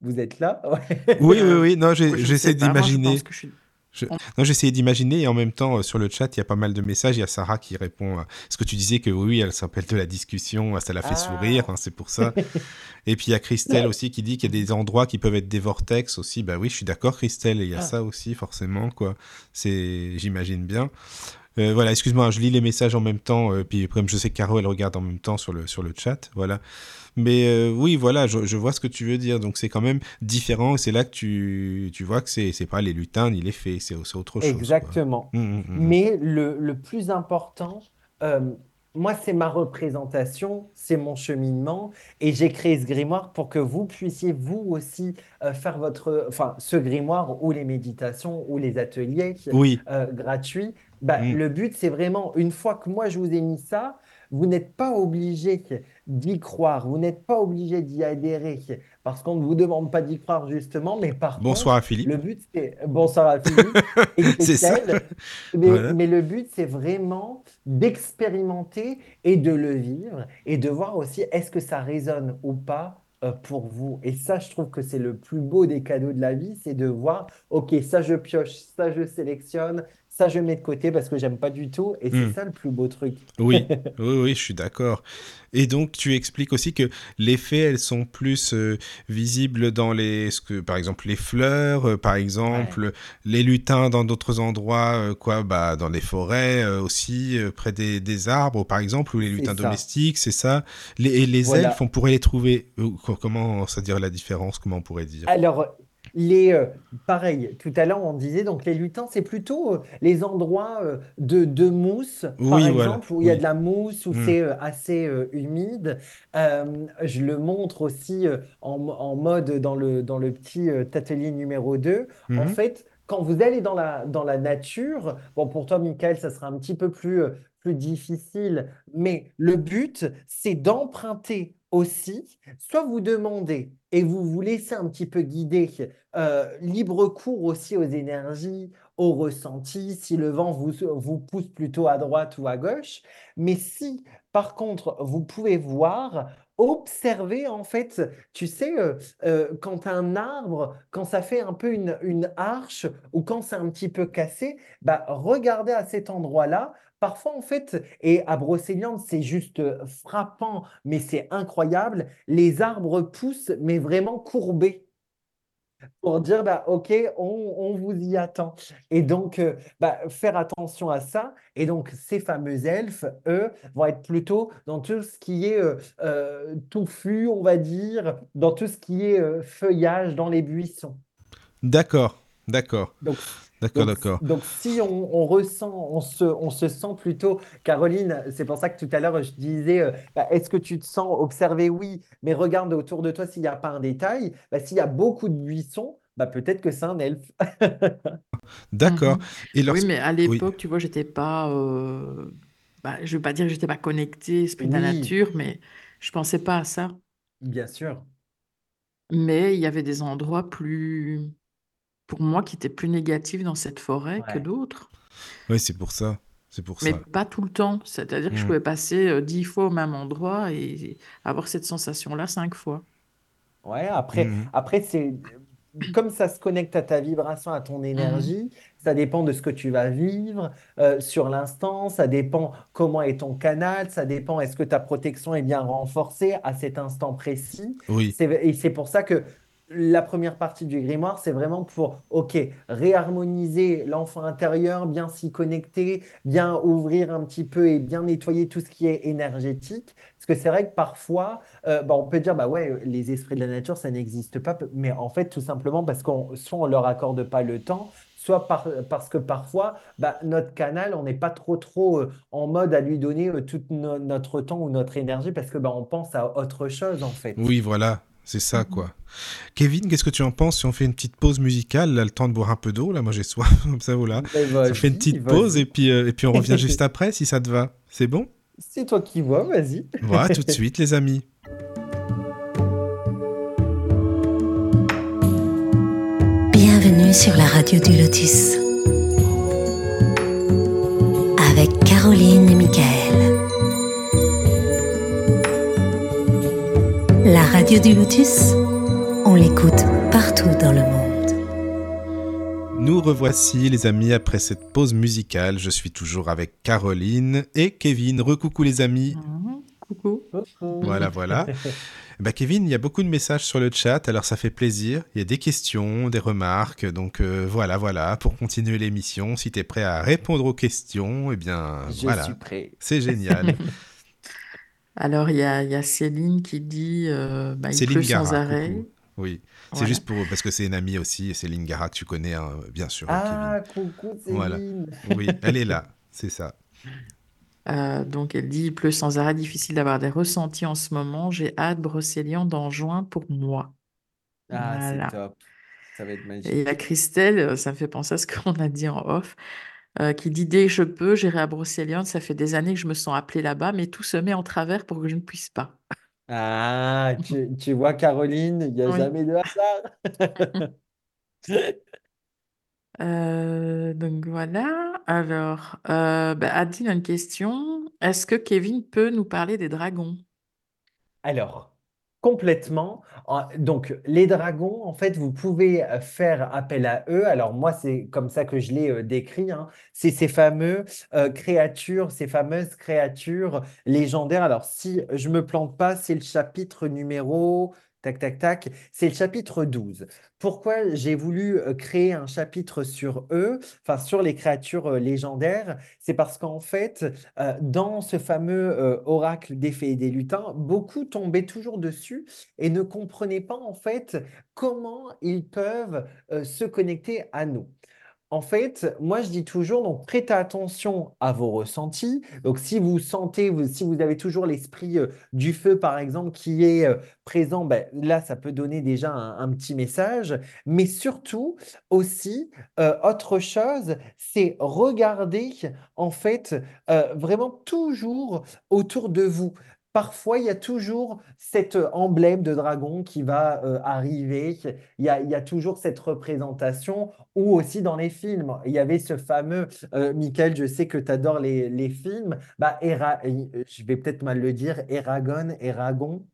Vous êtes là? Ouais. Oui, oui, oui. Non, j'essaie d'imaginer. pense que je suis- Je- Non, j'essayais d'imaginer et en même temps, euh, sur le chat, il y a pas mal de messages. Il y a Sarah qui répond à ce que tu disais que oui, elle s'appelle de la discussion, ça la fait Ah. sourire, hein, c'est pour ça. et puis il y a Christelle aussi qui dit qu'il y a des endroits qui peuvent être des vortex aussi. Bah oui, je suis d'accord, Christelle, et il y a Ah. ça aussi, forcément, quoi. C'est, j'imagine bien. Euh, voilà, excuse-moi, je lis les messages en même temps, euh, puis comme je sais que Caro, elle regarde en même temps sur le, sur le chat, voilà. Mais euh, oui, voilà, je, je vois ce que tu veux dire. Donc c'est quand même différent, c'est là que tu, tu vois que c'est, c'est pas les lutins ni les fées, c'est, c'est autre chose. Exactement. Mm, mm, mm. Mais le, le plus important, moi, c'est ma représentation, c'est mon cheminement, et j'ai créé ce grimoire pour que vous puissiez, vous aussi, euh, faire votre, enfin, ce grimoire ou les méditations ou les ateliers Oui, euh, gratuits. Bah, Mm. Le but, c'est vraiment, une fois que moi, je vous ai mis ça, vous n'êtes pas obligé d'y croire, vous n'êtes pas obligé d'y adhérer, parce qu'on ne vous demande pas d'y croire, justement, mais par bonsoir à contre, Philippe. le but, c'est... Bonsoir à Philippe C'est ça. Christelle. Mais, Voilà. mais le but, c'est vraiment d'expérimenter et de le vivre et de voir aussi est-ce que ça résonne ou pas euh, pour vous. Et ça, je trouve que c'est le plus beau des cadeaux de la vie, c'est de voir, ok, ça je pioche, ça je sélectionne, ça je mets de côté parce que j'aime pas du tout. Et c'est Hmm. ça le plus beau truc. Oui, oui, oui, je suis d'accord. Et donc, tu expliques aussi que les fées, elles sont plus euh, visibles dans les, ce que, par exemple, les fleurs, euh, par exemple, les lutins dans d'autres endroits, euh, quoi, bah, dans les forêts aussi, près des, des arbres, par exemple, ou les lutins domestiques, c'est ça. Les, et les Voilà. elfes, on pourrait les trouver. co- comment ça dire la différence Comment on pourrait dire? Alors, les, euh, pareil, tout à l'heure on disait, donc les lutins, c'est plutôt euh, les endroits euh, de, de mousse, par voilà, exemple, où il y a de la mousse, où Mm. c'est assez humide. Je le montre aussi en, en mode dans le, dans le petit atelier numéro 2. En Mhm. fait, quand vous allez dans la, dans la nature, bon, pour toi, Michael, ça sera un petit peu plus, plus difficile, mais le but, c'est d'emprunter aussi, soit vous demandez et vous vous laissez un petit peu guider, euh, libre cours aussi aux énergies, aux ressentis, si le vent vous, vous pousse plutôt à droite ou à gauche, mais si par contre vous pouvez voir, observer en fait, tu sais, euh, euh, quand un arbre, quand ça fait un peu une, une arche ou quand c'est un petit peu cassé, bah, regardez à cet endroit-là. Parfois, en fait, et à Brocéliande, c'est juste euh, frappant, mais c'est incroyable. Les arbres poussent, mais vraiment courbés pour dire, bah, OK, on, vous y attend. Et donc, euh, bah, faire attention à ça. Et donc, ces fameux elfes, eux, vont être plutôt dans tout ce qui est euh, euh, touffu, on va dire, dans tout ce qui est feuillage dans les buissons. D'accord, d'accord, Donc, d'accord, donc, d'accord. donc si on, on ressent, on se, on se sent plutôt, Caroline, c'est pour ça que tout à l'heure je disais, euh, bah, est-ce que tu te sens observé? Oui, mais regarde autour de toi s'il n'y a pas un détail. Bah, s'il y a beaucoup de buissons, bah, peut-être que c'est un elfe. D'accord. Mhm. Et Oui, mais à Oui. l'époque, tu vois, j'étais pas. euh, bah, je veux pas dire que j'étais pas connectée, esprit de la Oui, nature, mais je pensais pas à ça. bien sûr. Mais il y avait des endroits plus, pour moi, qui étaient plus négatifs dans cette forêt que d'autres. Oui, c'est pour ça. C'est pour Mais ça. pas tout le temps. C'est-à-dire que je Hmm. pouvais passer euh, dix fois au même endroit et avoir cette sensation-là cinq fois. Ouais, après, Mhm. après c'est comme ça se connecte à ta vibration, à ton énergie, ça dépend de ce que tu vas vivre euh, sur l'instant, ça dépend comment est ton canal, ça dépend est-ce que ta protection est bien renforcée à cet instant précis. Oui. C'est, et c'est pour ça que la première partie du grimoire, c'est vraiment pour, OK, réharmoniser l'enfant intérieur, bien s'y connecter, bien ouvrir un petit peu et bien nettoyer tout ce qui est énergétique. Parce que c'est vrai que parfois, euh, bah, on peut dire, bah ouais, les esprits de la nature, ça n'existe pas. Mais en fait, tout simplement parce qu'on soit on leur accorde pas le temps, soit parce que parfois, bah, notre canal, on n'est pas trop trop euh, en mode à lui donner euh, tout notre temps ou notre énergie parce que bah, on pense à autre chose en fait. Oui, voilà. C'est ça, quoi. Kevin, qu'est-ce que tu en penses si on fait une petite pause musicale, là, le temps de boire un peu d'eau, là, moi j'ai soif, comme ça, voilà. On fait une petite pause et puis, euh, et puis on revient juste après, si ça te va. C'est bon? C'est toi qui vois, vas-y. Voilà, tout de suite, les amis. Bienvenue sur la radio du Lotus. Avec Caroline et Michael. La radio du Lotus, on l'écoute partout dans le monde. Nous revoici les amis après cette pause musicale. Je suis toujours avec Caroline et Kevin. Recoucou les amis. Coucou. Voilà, voilà. bah Kevin, il y a beaucoup de messages sur le chat, alors ça fait plaisir. Il y a des questions, des remarques, donc euh, voilà, voilà. Pour continuer l'émission, si tu es prêt à répondre aux questions, eh bien Je voilà. suis prêt. C'est génial. Alors, il y a, il y a Céline qui dit euh, bah, il pleut sans arrêt. coucou. Oui, c'est Voilà. juste pour parce que c'est une amie aussi, Céline Gara que tu connais hein, bien sûr. Ah, coucou Voilà. Céline. Kevin. Oui, elle est là, c'est ça. Euh, donc, elle dit il pleut sans arrêt, difficile d'avoir des ressentis en ce moment. J'ai hâte, Brocéliande en juin pour moi. Ah, Voilà. c'est top. Ça va être Et magique. il y a Christelle, euh, ça me fait penser à ce qu'on a dit en off, euh, qui dit dès que je peux, j'irai à Brocéliande. Ça fait des années que je me sens appelée là-bas, mais tout se met en travers pour que je ne puisse pas. Ah, tu, tu vois, Caroline, il n'y a Oui. jamais de hasard. Euh, donc voilà. Alors, euh, bah, Adine a une question. Est-ce que Kevin peut nous parler des dragons? Alors, complètement. En- Donc, les dragons, en fait, vous pouvez euh, faire appel à eux. Alors, moi, c'est comme ça que je l'ai euh, décrit. hein. C'est ces fameux euh, créatures, ces fameuses créatures légendaires. Alors, si je me plante pas, c'est le chapitre numéro... C'est le chapitre 12. Pourquoi j'ai voulu euh, créer un chapitre sur eux, enfin sur les créatures euh, légendaires? C'est parce qu'en fait, euh, dans ce fameux oracle des fées et des lutins, beaucoup tombaient toujours dessus et ne comprenaient pas en fait comment ils peuvent se connecter à nous. En fait, moi je dis toujours, donc prêtez attention à vos ressentis. Donc si vous sentez, si vous avez toujours l'esprit euh, du feu par exemple qui est euh, présent, ben, là ça peut donner déjà un, petit message. Mais surtout aussi, euh, autre chose, c'est regarder en fait vraiment toujours autour de vous. Parfois, il y a toujours cet euh, emblème de dragon qui va euh, arriver. Il y a, il y a toujours cette représentation, ou aussi dans les films. Il y avait ce fameux, euh, Michael, je sais que tu adores les, les films, bah, Era- euh, je vais peut-être mal le dire, Eragon, Eragon,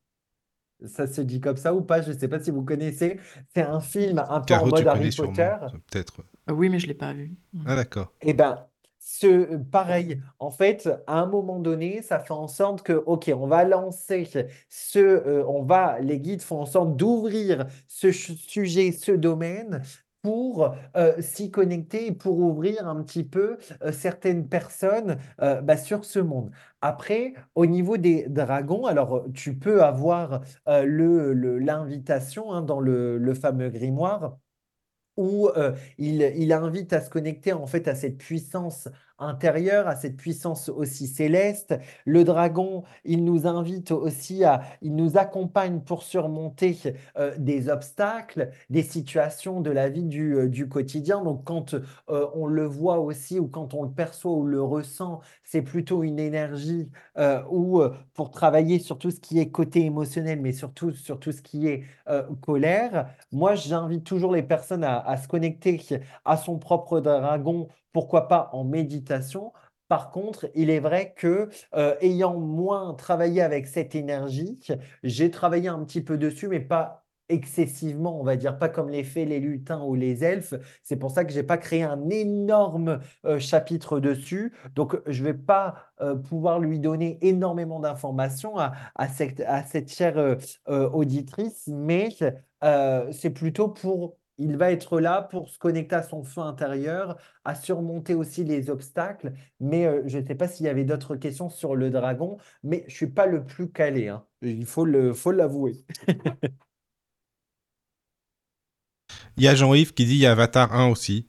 ça se dit comme ça ou pas? Je ne sais pas si vous connaissez. C'est un film un peu en Caro, tu mode Harry Potter. peut-être. Oui, mais je ne l'ai pas vu. Ah d'accord. Eh ben, ce, pareil, en fait, à un moment donné, ça fait en sorte que, OK, on va lancer ce, euh, on va, les guides font en sorte d'ouvrir ce sujet, ce domaine pour euh, s'y connecter et pour ouvrir un petit peu euh, certaines personnes euh, bah, sur ce monde. Après, au niveau des dragons, alors euh, tu peux avoir euh, le, le- l'invitation hein, dans le, le fameux grimoire où euh, il, il invite à se connecter en fait à cette puissance intérieure, à cette puissance aussi céleste. Le dragon, il nous invite aussi à, il nous accompagne pour surmonter euh, des obstacles, des situations de la vie du, euh, du quotidien. Donc quand euh, on le voit aussi ou quand on le perçoit ou le ressent, c'est plutôt une énergie euh, pour travailler sur tout ce qui est côté émotionnel, mais surtout sur tout ce qui est colère. Moi, j'invite toujours les personnes à se connecter à son propre dragon, pourquoi pas en méditation. Par contre, il est vrai que euh, ayant moins travaillé avec cette énergie, j'ai travaillé un petit peu dessus, mais pas excessivement, on va dire, pas comme les fées, les lutins ou les elfes. C'est pour ça que j'ai pas créé un énorme euh, chapitre dessus. Donc, je vais pas euh, pouvoir lui donner énormément d'informations à, cette, chère auditrice, mais c'est plutôt pour, il va être là pour se connecter à son feu intérieur, à surmonter aussi les obstacles. Mais euh, je ne sais pas s'il y avait d'autres questions sur le dragon, mais je suis pas le plus calé, hein. Il faut le, faut l'avouer. Il y a Jean-Yves qui dit il y a Avatar 1 aussi.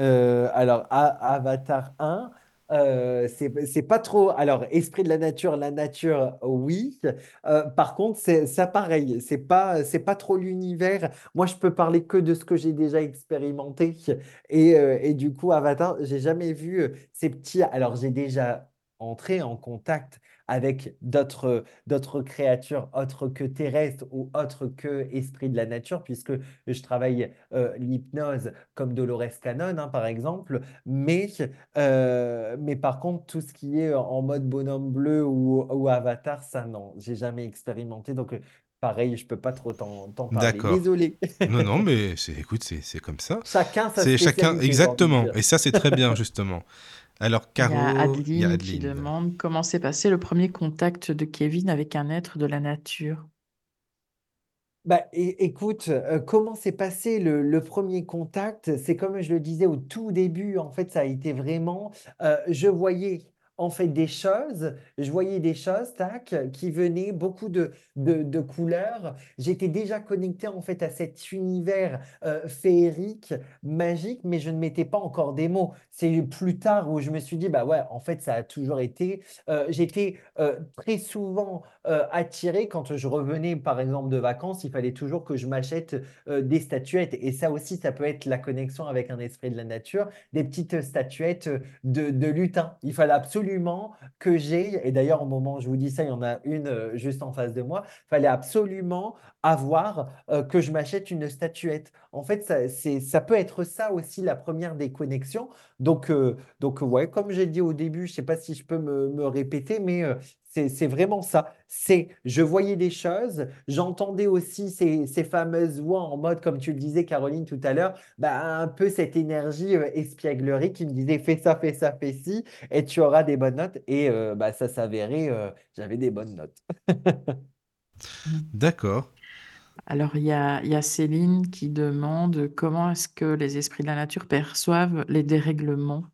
Euh, alors, A- Avatar 1, euh, c'est pas trop. Alors, esprit de la nature, la nature, oui. Euh, par contre, c'est ça pareil. C'est pas, c'est pas trop l'univers. Moi, je peux parler que de ce que j'ai déjà expérimenté. Et, euh, et du coup, Avatar, j'ai jamais vu ces petits. Alors, j'ai déjà entré en contact avec d'autres d'autres créatures autres que terrestres ou autres que esprits de la nature, puisque je travaille euh, l'hypnose comme Dolores Cannon, hein, par exemple. Mais, euh, mais par contre, tout ce qui est en mode bonhomme bleu ou, ou avatar, ça, non, j'ai jamais expérimenté. Donc, euh, pareil, je peux pas trop t'en t'en parler. D'accord. Désolé. Non, non, mais c'est, écoute, c'est, c'est comme ça. Chacun sa C'est chacun, exactement. Et ça, c'est très bien, justement. Alors, Il y a Caro, il y a Adeline qui demande comment s'est passé le premier contact de Kevin avec un être de la nature. Bah, écoute, euh, comment s'est passé le, le premier contact? C'est comme je le disais au tout début, en fait, ça a été vraiment, euh, je voyais en fait des choses, je voyais des choses, tac, qui venaient, beaucoup de, de, couleurs. J'étais déjà connecté en fait à cet univers euh, féerique, magique, mais je ne mettais pas encore des mots. C'est plus tard où je me suis dit, bah ouais, en fait, ça a toujours été. euh, j'étais euh, très souvent attiré quand je revenais, par exemple, de vacances, il fallait toujours que je m'achète des statuettes. Et ça aussi, ça peut être la connexion avec un esprit de la nature, des petites statuettes de, de lutin. Il fallait absolument que j'ai, et d'ailleurs, au moment où je vous dis ça, il y en a une euh, juste en face de moi, fallait absolument avoir euh, que je m'achète une statuette. En fait, ça, ça peut être ça aussi la première des connexions. Donc, euh, donc comme j'ai dit au début, je ne sais pas si je peux me, me répéter, mais euh, c'est vraiment ça. C'est, je voyais des choses, j'entendais aussi ces, ces fameuses voix en mode, comme tu le disais, Caroline, tout à l'heure, bah, un peu cette énergie euh, espièglerie qui me disait fais ça, fais ça, fais ci, et tu auras des bonnes notes. Et euh, bah, ça s'avérait, euh, j'avais des bonnes notes. D'accord. Alors, il y a, il y a Céline qui demande comment est-ce que les esprits de la nature perçoivent les dérèglements?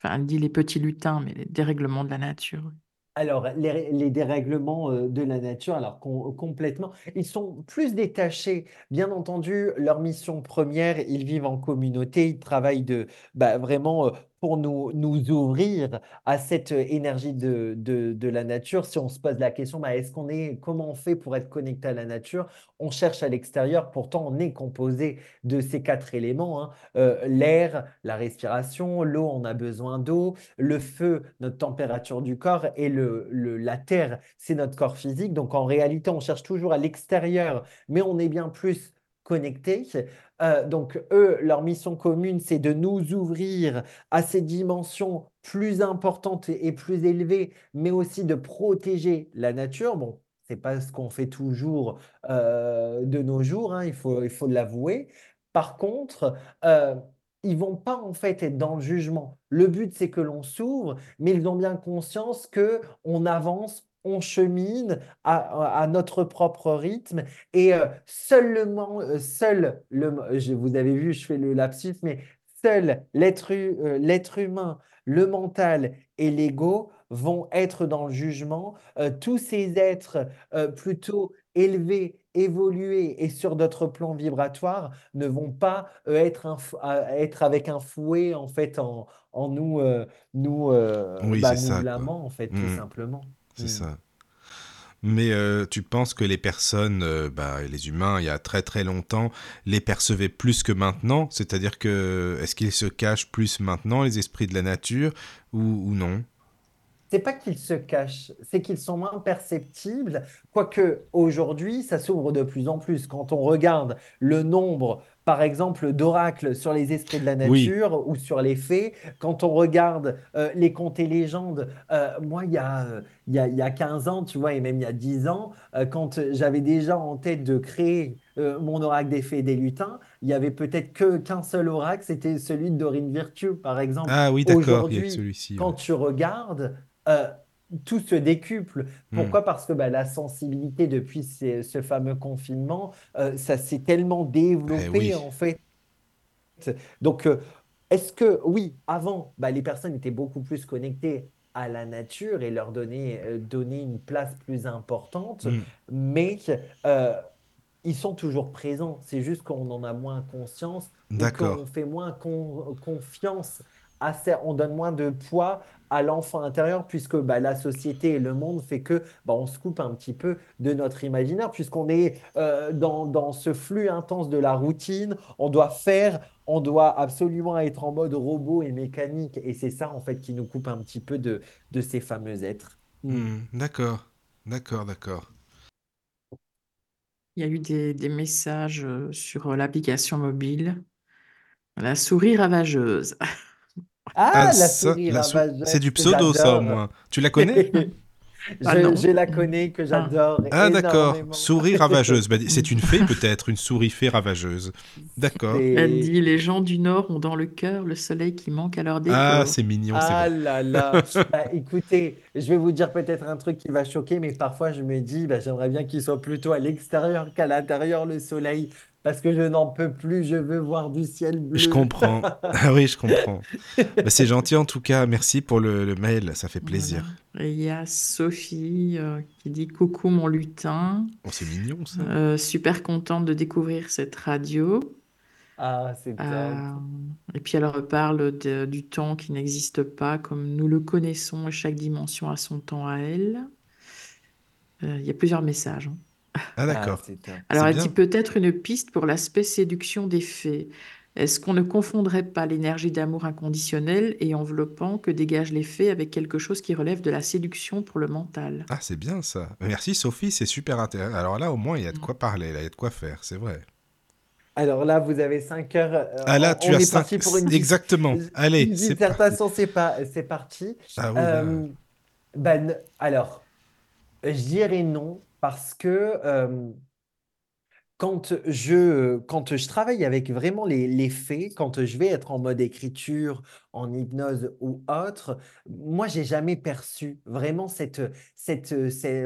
Enfin, elle dit les petits lutins, mais les dérèglements de la nature. Alors, les, dérèglements euh, de la nature, alors com- complètement, ils sont plus détachés. Bien entendu, leur mission première, ils vivent en communauté, ils travaillent de, bah, vraiment euh, pour nous, nous ouvrir à cette euh, énergie de, de, de la nature. Si on se pose la question, bah, est-ce qu'on est, comment on fait pour être connecté à la nature? On cherche à l'extérieur, pourtant on est composé de ces quatre éléments, hein. Euh, l'air, la respiration, l'eau, on a besoin d'eau le feu, notre température du corps, et le, le- la terre, c'est notre corps physique. Donc en réalité, on cherche toujours à l'extérieur, mais on est bien plus connecté. Euh, donc eux, leur mission commune, c'est de nous ouvrir à ces dimensions plus importantes et, plus élevées, mais aussi de protéger la nature. Bon, c'est pas ce qu'on fait toujours euh, de nos jours, hein, il faut, il faut l'avouer. Par contre, euh, ils vont pas en fait être dans le jugement. Le but, c'est que l'on s'ouvre, mais ils ont bien conscience que on avance, on chemine à, notre propre rythme et euh, seulement, euh, seul le, je- vous avez vu, je fais le lapsus, mais seul l'être euh, humain, le mental et l'ego vont être dans le jugement. Euh, tous ces êtres euh, plutôt élevés, évolués et sur d'autres plans vibratoires ne vont pas être, un être avec un fouet en fait en, en nous, nous, Oui, bah, c'est nous ça, quoi. blâmant en fait tout Mhm. simplement. C'est Mm. ça. Mais euh, tu penses que les personnes, euh, bah, les humains, il y a très très longtemps, les percevaient plus que maintenant? C'est-à-dire que est-ce qu'ils se cachent plus maintenant, les esprits de la nature, ou, ou non? C'est pas qu'ils se cachent, c'est qu'ils sont moins perceptibles, quoique aujourd'hui, ça s'ouvre de plus en plus. Quand on regarde le nombre, par exemple, d'oracles sur les esprits de la Oui. nature ou sur les fées, quand on regarde euh, les contes et légendes, euh, moi, il y a, euh, il y a, il y a 15 ans, tu vois, et même il y a 10 ans, euh, quand j'avais déjà en tête de créer mon oracle des fées et des lutins, il y avait peut-être que qu'un seul oracle, c'était celui de Dorine Virtue, par exemple. Ah oui, d'accord, Aujourd'hui, celui-ci. quand ouais. tu regardes, tout se décuple. Hmm. Pourquoi? Parce que bah, la sensibilité depuis ces- ce fameux confinement, euh, ça s'est tellement Eh développé oui, en fait. Donc, euh, est-ce que, oui, avant, bah, les personnes étaient beaucoup plus connectées à la nature et leur donner, euh, donner une place plus importante, Hmm. mais ils sont toujours présents. C'est juste qu'on en a moins conscience qu'on fait moins con- confiance à ça. On donne moins de poids à l'enfant intérieur puisque bah, la société et le monde fait que bah, on se coupe un petit peu de notre imaginaire puisqu'on est euh, dans, dans ce flux intense de la routine. On doit faire, on doit absolument être en mode robot et mécanique. Et c'est ça en fait qui nous coupe un petit peu de, de ces fameux êtres. Mm. Hmm, d'accord, d'accord, d'accord. Il y a eu des, des messages euh, sur euh, l'application mobile. La souris ravageuse. Ah, Ah, la ça, souris la sou- c'est ravageuse du pseudo, ça, au moins. Tu la connais? Ah Je, non. je la connais, que Ah. j'adore Ah, d'accord. Souris ravageuse. Bah, c'est une fée, peut-être, une souris fée ravageuse. D'accord. Elle dit, les gens du Nord ont dans le cœur le soleil qui manque à leur Ah, décor. c'est mignon, c'est Ah vrai. là là. Bah, écoutez, je vais vous dire peut-être un truc qui va choquer, mais parfois je me dis, bah, j'aimerais bien qu'il soit plutôt à l'extérieur qu'à l'intérieur, le soleil, parce que je n'en peux plus, je veux voir du ciel Je bleu. comprends. Ah oui, je comprends. Bah, c'est gentil en tout cas. Merci pour le, le mail, ça fait Voilà. plaisir. Et il y a Sophie euh, qui dit Coucou mon lutin, Oh, c'est mignon ça. Euh, super contente de découvrir cette radio. Ah, c'est top. Euh, et puis elle reparle de- du temps qui n'existe pas comme nous le connaissons et chaque dimension a son temps à elle. Euh, il y a plusieurs messages. hein. Ah Ah, d'accord. top. Alors elle dit bien. peut-être une piste pour l'aspect séduction des fées. Est-ce qu'on ne confondrait pas l'énergie d'amour inconditionnel et enveloppant que dégagent les fées avec quelque chose qui relève de la séduction pour le mental? Ah, c'est bien ça. Merci Sophie, c'est super intéressant. Alors là, au moins, il y a de quoi parler, là, il y a de quoi faire, c'est vrai. Alors là, vous avez 5 heures. euh, Ah là, tu on as est cinq... parti pour une, dis- Exactement. Allez, c'est parti. c'est pas, c'est parti. Ah oui, là. Euh, ben, alors, je dirais non parce que euh, quand je, quand je travaille avec vraiment les, faits, quand je vais être en mode écriture, en hypnose ou autre, moi, j'ai jamais perçu vraiment cette, cette,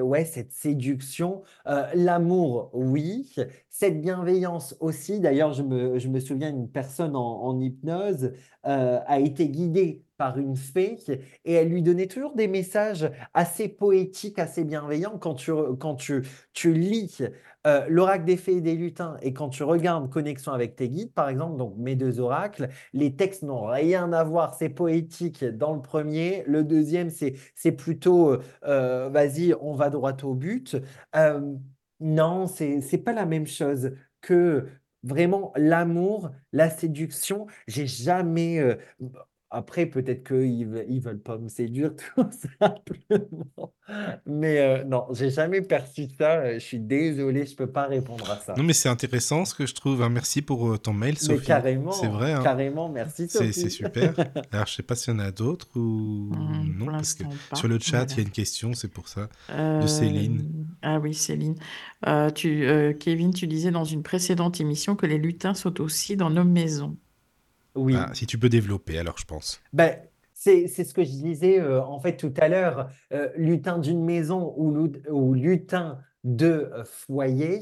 ouais, cette séduction. Euh, l'amour, oui. Cette bienveillance aussi. D'ailleurs, je me, je me souviens, une personne en, en hypnose euh, a été guidée par une fée et elle lui donnait toujours des messages assez poétiques, assez bienveillants. Quand tu, quand tu, tu lis euh, l'oracle des fées et des lutins, et quand tu regardes Connexion avec tes guides, par exemple, donc mes deux oracles, les textes n'ont rien à voir, c'est poétique dans le premier. Le deuxième, c'est, plutôt, euh, vas-y, on va droit au but. Euh, non, c'est, pas la même chose que vraiment l'amour, la séduction. J'ai jamais. euh, après, peut-être qu'ils ils veulent pas me séduire tout simplement. Mais euh, non, j'ai jamais perçu ça. euh, Je suis désolé, je peux pas répondre à ça. Non, mais c'est intéressant ce que je trouve. hein. Merci pour euh, ton mail, Mais Sophie. C'est carrément, vrai, hein. carrément, merci C'est c'est super. Alors, je sais pas s'il y en a d'autres ou Hum, non, parce que pas. sur le chat, il y a une question, c'est pour ça, de Euh, Céline. ah oui, Céline. Euh, tu, euh, Kevin, tu disais dans une précédente émission que les lutins sont aussi dans nos maisons. Oui. Ah, si tu peux développer, alors je pense. Ben, c'est, ce que je disais euh, en fait tout à l'heure. Euh, lutin d'une maison ou, lut- ou lutin de euh, foyer,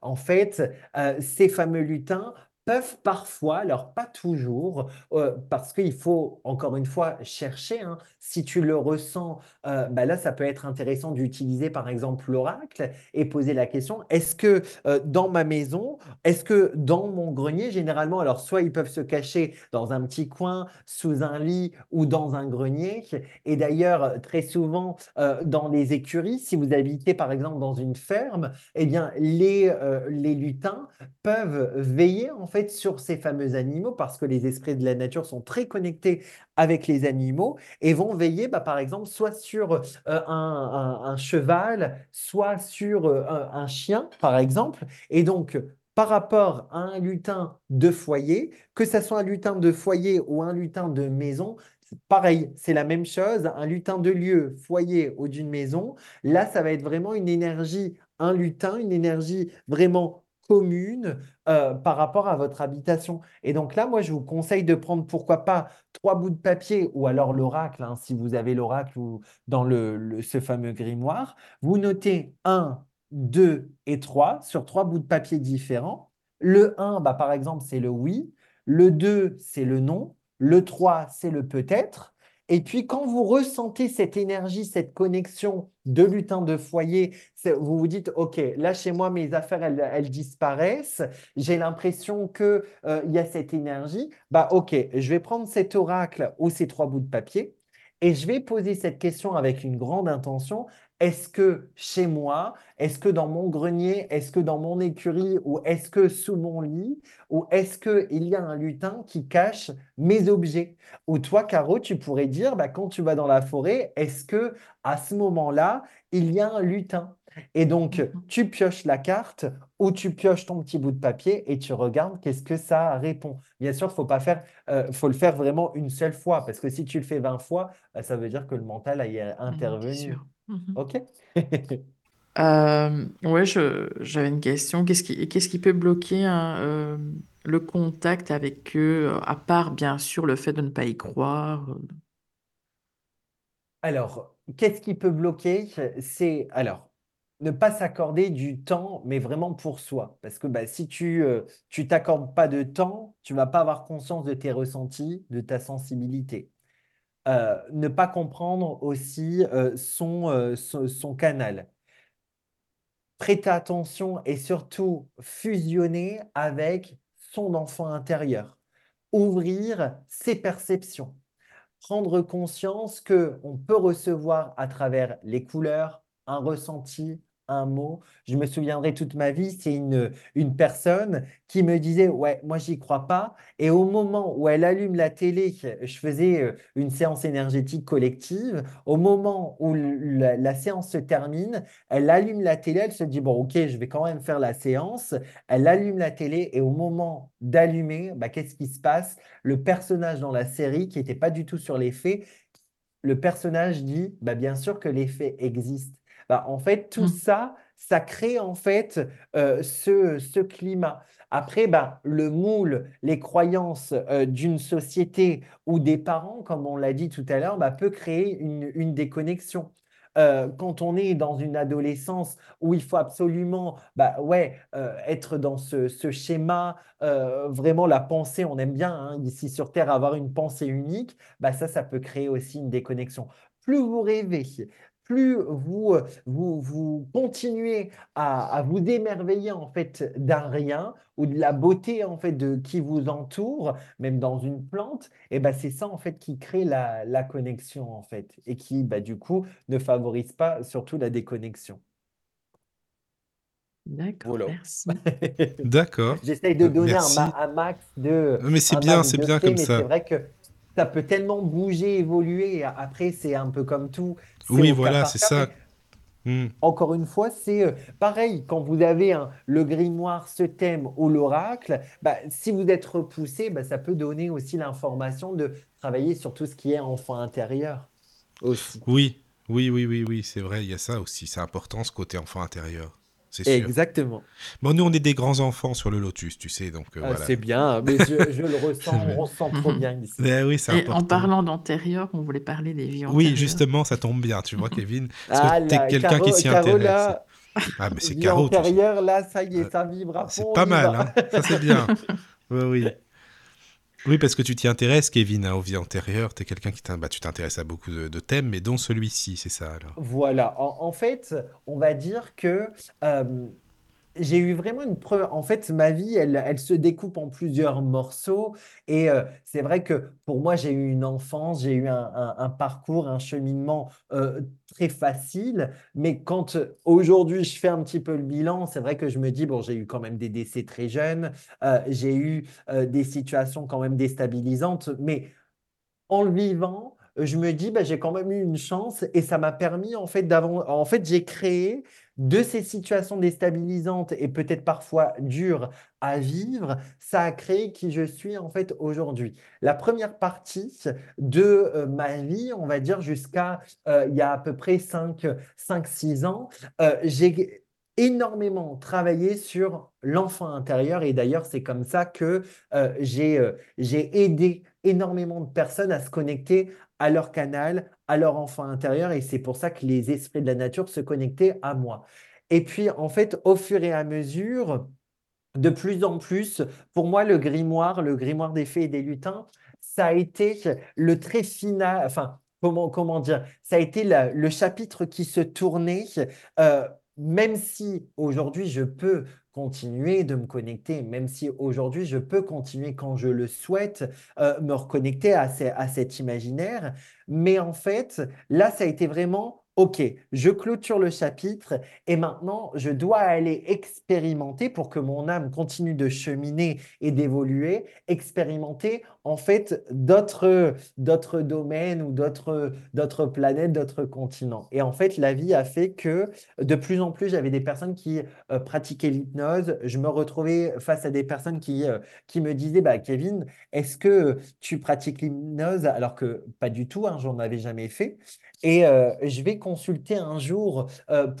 en fait, euh, ces fameux lutins peuvent parfois, alors pas toujours, euh, parce qu'il faut encore une fois chercher, hein, si tu le ressens, euh, ben là ça peut être intéressant d'utiliser par exemple l'oracle et poser la question, est-ce que euh, dans ma maison, est-ce que dans mon grenier, généralement, alors soit ils peuvent se cacher dans un petit coin, sous un lit ou dans un grenier. Et d'ailleurs, très souvent, euh, dans les écuries, si vous habitez par exemple dans une ferme, eh bien, les lutins peuvent veiller en fait sur ces fameux animaux parce que les esprits de la nature sont très connectés avec les animaux et vont veiller, bah, par exemple, soit sur euh, un, cheval, soit sur euh, un, un chien, par exemple. Et donc, par rapport à un lutin de foyer, que ce soit un lutin de foyer ou un lutin de maison, pareil, c'est la même chose. Un lutin de lieu, foyer ou d'une maison, là, ça va être vraiment une énergie, un lutin, une énergie vraiment commune euh, par rapport à votre habitation. Et donc là, moi, je vous conseille de prendre, pourquoi pas, trois bouts de papier ou alors l'oracle, hein, si vous avez l'oracle ou dans le, ce fameux grimoire. Vous notez 1, 2 et 3 sur trois bouts de papier différents. Le 1, bah, par exemple, c'est le oui. Le 2, c'est le non. Le 3, c'est le peut-être. Et puis, quand vous ressentez cette énergie, cette connexion de lutin de foyer, vous vous dites, OK, là, chez moi, mes affaires, elles, disparaissent. J'ai l'impression qu'il euh, y a cette énergie. Bah, OK, je vais prendre cet oracle ou ces trois bouts de papier et je vais poser cette question avec une grande intention. Est-ce que chez moi, est-ce que dans mon grenier, est-ce que dans mon écurie, ou est-ce que sous mon lit, ou est-ce qu'il y a un lutin qui cache mes objets? Ou toi, Caro, tu pourrais dire, bah, quand tu vas dans la forêt, est-ce que à ce moment-là, il y a un lutin? Et donc, mmh tu pioches la carte ou tu pioches ton petit bout de papier et tu regardes qu'est-ce que ça répond. Bien sûr, faut pas faire, euh, faut le faire vraiment une seule fois parce que si tu le fais 20 fois, bah, ça veut dire que le mental a mmh, intervenu. Mmh ok euh, ouais, j'avais une question. Qu'est-ce qui, qu'est-ce qui peut bloquer hein, euh, le contact avec eux, à part bien sûr le fait de ne pas y croire? Alors, qu'est-ce qui peut bloquer? C'est alors ne pas s'accorder du temps, mais vraiment pour soi. Parce que bah, si tu ne euh, t'accordes pas de temps, tu vas pas avoir conscience de tes ressentis, de ta sensibilité. Euh, ne pas comprendre aussi euh, son, son, canal. Prêter attention et surtout fusionner avec son enfant intérieur. Ouvrir ses perceptions. Prendre conscience qu'on peut recevoir à travers les couleurs, un ressenti, un mot. Je me souviendrai toute ma vie, c'est une, une personne qui me disait, ouais, moi, j'y crois pas. Et au moment où elle allume la télé, je faisais euh, une séance énergétique collective. Au moment où la, séance se termine, elle allume la télé, elle se dit, bon, ok, je vais quand même faire la séance. Elle allume la télé et au moment d'allumer, bah, qu'est-ce qui se passe? Le personnage dans la série, qui n'était pas du tout sur les faits, le personnage dit, bah, bien sûr que les faits existent bah, en fait, tout mmh. ça, ça crée en fait euh, ce, climat. Après, bah, le moule, les croyances euh, d'une société ou des parents, comme on l'a dit tout à l'heure, bah, peut créer une, déconnexion. Euh, quand on est dans une adolescence où il faut absolument bah, ouais, être dans ce, schéma, vraiment la pensée, on aime bien hein, ici sur Terre avoir une pensée unique, bah, ça, ça peut créer aussi une déconnexion. Plus vous rêvez, plus vous, euh, vous, vous continuez à, vous émerveiller en fait d'un rien ou de la beauté en fait de qui vous entoure, même dans une plante, et eh ben c'est ça en fait qui crée la, la connexion en fait et qui bah, du coup ne favorise pas surtout la déconnexion. D'accord, merci. D'accord. J'essaye de donner un, max de. Mais c'est bien, c'est bien comme ça. C'est vrai que ça peut tellement bouger, évoluer. Après, c'est un peu comme tout. Oui, voilà, c'est ça. Hmm. Encore une fois, c'est euh, pareil, quand vous avez le grimoire, ce thème ou l'oracle, bah, si vous êtes repoussé, bah, ça peut donner aussi l'information de travailler sur tout ce qui est enfant intérieur aussi. Oui, oui, oui, oui, oui, c'est vrai, il y a ça aussi, c'est important ce côté enfant intérieur c'est sûr. Exactement. Bon, nous, on est des grands enfants sur le Lotus, tu sais, donc euh, ah, C'est bien, mais je, le ressens, on ressent trop bien ici. Ben oui, c'est en parlant d'antérieur, on voulait parler des vies Oui, justement, ça tombe bien, tu vois, Kevin. Parce ah, que t'es quelqu'un qui s'y intéresse. ah, mais c'est Caro. antérieure, là, ça y est, ça vibre à fond. C'est pas mal, hein ça c'est bien. oui, oui. Oui, parce que tu t'y intéresses, Kevin, hein, aux vies antérieures. Tu quelqu'un qui bah, tu t'intéresses à beaucoup de, thèmes, mais dont celui-ci, c'est ça alors? Voilà. En, fait, on va dire que euh, j'ai eu vraiment une preuve. En fait, ma vie, elle, elle se découpe en plusieurs morceaux. Et euh, c'est vrai que pour moi, j'ai eu une enfance, j'ai eu un, parcours, un cheminement euh, très facile. Mais quand aujourd'hui, je fais un petit peu le bilan, c'est vrai que je me dis, bon, j'ai eu quand même des décès très jeunes, euh, j'ai eu des situations quand même déstabilisantes. Mais en le vivant, je me dis, bah, j'ai quand même eu une chance et ça m'a permis, en fait, d'avant. En fait, j'ai créé de ces situations déstabilisantes et peut-être parfois dures à vivre, ça a créé qui je suis en fait aujourd'hui. La première partie de euh, ma vie, on va dire jusqu'à euh, il y a à peu près 5-6 ans, euh, j'ai énormément travaillé sur l'enfant intérieur et d'ailleurs, c'est comme ça que j'ai j'ai aidé énormément de personnes à se connecter à leur canal, à leur enfant intérieur et c'est pour ça que les esprits de la nature se connectaient à moi. Et puis, en fait, au fur et à mesure, de plus en plus, pour moi, le grimoire, le grimoire des fées et des lutins, ça a été le très final, enfin, comment, dire, ça a été le chapitre qui se tournait, euh, même si aujourd'hui je peux continuer de me connecter, même si aujourd'hui je peux continuer quand je le souhaite, euh, me reconnecter à, à cet imaginaire, mais en fait, là, ça a été vraiment OK, je clôture le chapitre et maintenant je dois aller expérimenter pour que mon âme continue de cheminer et d'évoluer, expérimenter en fait d'autres d'autres domaines ou d'autres d'autres planètes, d'autres continents. Et en fait, la vie a fait que de plus en plus, j'avais des personnes qui euh, pratiquaient l'hypnose. Je me retrouvais face à des personnes qui, euh, qui me disaient bah, Kevin, est-ce que tu pratiques l'hypnose? Alors que pas du tout, hein, j'en avais jamais fait. Et euh, je vais consulter un jour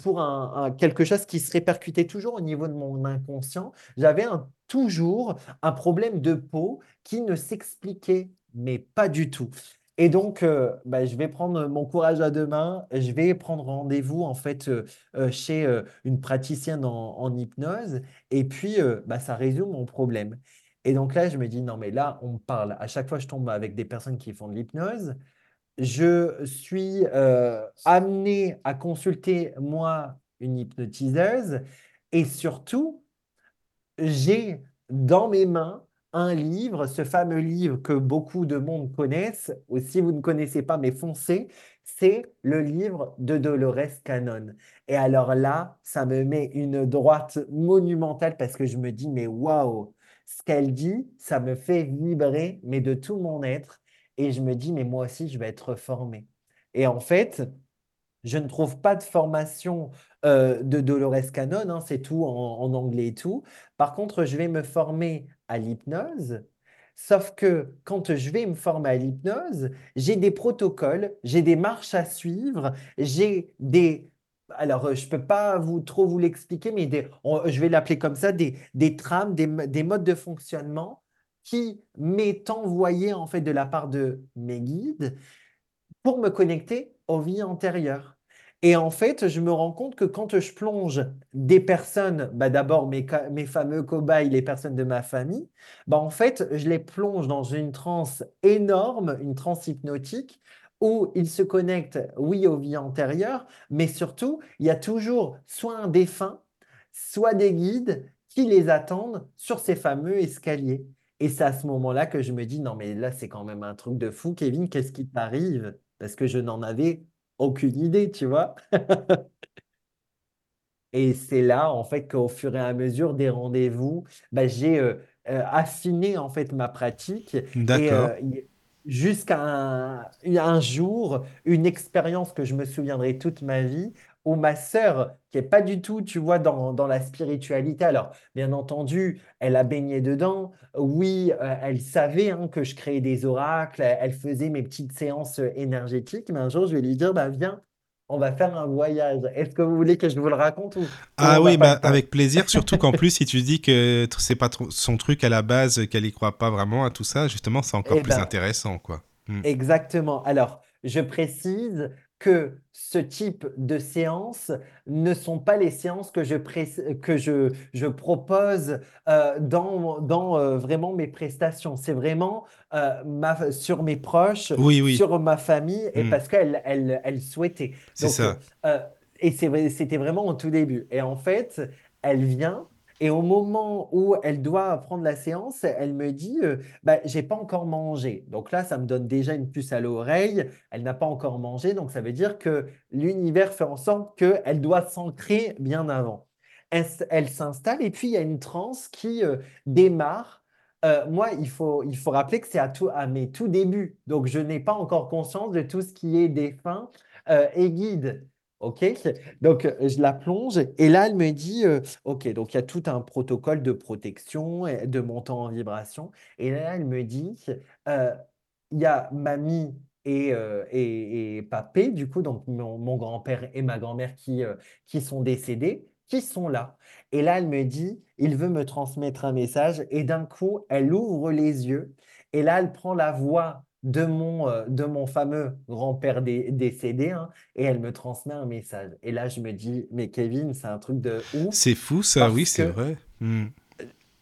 pour un, quelque chose qui se répercutait toujours au niveau de mon inconscient. J'avais toujours un problème de peau qui ne s'expliquait, mais pas du tout. Et donc, euh, bah, je vais prendre mon courage à deux mains. Je vais prendre rendez-vous en fait chez une praticienne en, hypnose. Et puis, bah, ça résout mon problème. Et donc là, je me dis, non, mais là, on parle. À chaque fois, je tombe avec des personnes qui font de l'hypnose je suis euh, amené à consulter, moi, une hypnotiseuse et surtout, j'ai dans mes mains un livre, ce fameux livre que beaucoup de monde connaissent, ou si vous ne connaissez pas, mais foncez, c'est le livre de Dolores Cannon. Et alors là, ça me met une droite monumentale parce que je me dis, mais waouh, ce qu'elle dit, ça me fait vibrer, mais de tout mon être. Et je me dis, mais moi aussi, je vais être formé. Et en fait, je ne trouve pas de formation euh, de Dolores Cannon, hein, c'est tout en, anglais et tout. Par contre, je vais me former à l'hypnose. Sauf que quand je vais me former à l'hypnose, j'ai des protocoles, j'ai des marches à suivre, j'ai des... Alors, je ne peux pas vous, trop vous l'expliquer, mais je vais l'appeler comme ça, des, des trames, des, des modes de fonctionnement qui m'est envoyé en fait de la part de mes guides pour me connecter aux vies antérieures. Et en fait, je me rends compte que quand je plonge des personnes, bah d'abord mes, mes, fameux cobayes, les personnes de ma famille, bah en fait, je les plonge dans une transe énorme, une transe hypnotique, où ils se connectent, oui, aux vies antérieures, mais surtout, il y a toujours soit un défunt, soit des guides qui les attendent sur ces fameux escaliers. Et c'est à ce moment-là que je me dis, non, mais là, c'est quand même un truc de fou, Kevin, qu'est-ce qui t'arrive? Parce que je n'en avais aucune idée, tu vois. Et c'est là, en fait, qu'au fur et à mesure des rendez-vous, bah, j'ai euh, euh, affiné, en fait, ma pratique. Et D'accord. Euh, jusqu'à un, jour, une expérience que je me souviendrai toute ma vie, ou ma sœur, qui est pas du tout, tu vois, dans, dans, la spiritualité. Alors, bien entendu, elle a baigné dedans. Oui, euh, elle savait hein, que je créais des oracles. Elle faisait mes petites séances euh, énergétiques. Mais un jour, je vais lui dire, bah, viens, on va faire un voyage. Est-ce que vous voulez que je vous le raconte ou, Ah oui, bah, avec plaisir. Surtout qu'en plus, si tu dis que c'est pas son truc à la base, qu'elle y croit pas vraiment à tout ça, justement, c'est encore eh plus ben, intéressant, quoi. Hmm. Exactement. Alors, je précise, que ce type de séances ne sont pas les séances que je, que je, je propose euh, dans, dans euh, vraiment mes prestations. C'est vraiment euh, ma, sur mes proches, sur ma famille, et hmm. parce qu'elle elle, elle souhaitait. C'est ça. et c'était vraiment au tout début. Et en fait, elle vient et au moment où elle doit prendre la séance, elle me dit euh, bah, J'ai pas encore mangé. Donc là, ça me donne déjà une puce à l'oreille. Elle n'a pas encore mangé. Donc ça veut dire que l'univers fait en sorte qu'elle doit s'ancrer bien avant. Elle, s'installe et puis il y a une transe qui euh, démarre. Euh, moi, il faut, il faut rappeler que c'est à, tout, à mes tout débuts. Donc je n'ai pas encore conscience de tout ce qui est défunt et guide. OK? Donc, euh, je la plonge et là, elle me dit, euh, OK, donc il y a tout un protocole de protection, et de montant en vibration. Et là, elle me dit, euh, il y a mamie et, et, papé, du coup, donc mon, grand-père et ma grand-mère qui, qui sont décédés, qui sont là. Et là, elle me dit, il veut me transmettre un message. Et d'un coup, elle ouvre les yeux. Et là, elle prend la voix de mon, euh, de mon fameux grand-père décédé hein, et elle me transmet un message. Et là, je me dis, mais Kevin, c'est un truc de ouf. C'est fou ça, oui, c'est vrai. Hmm.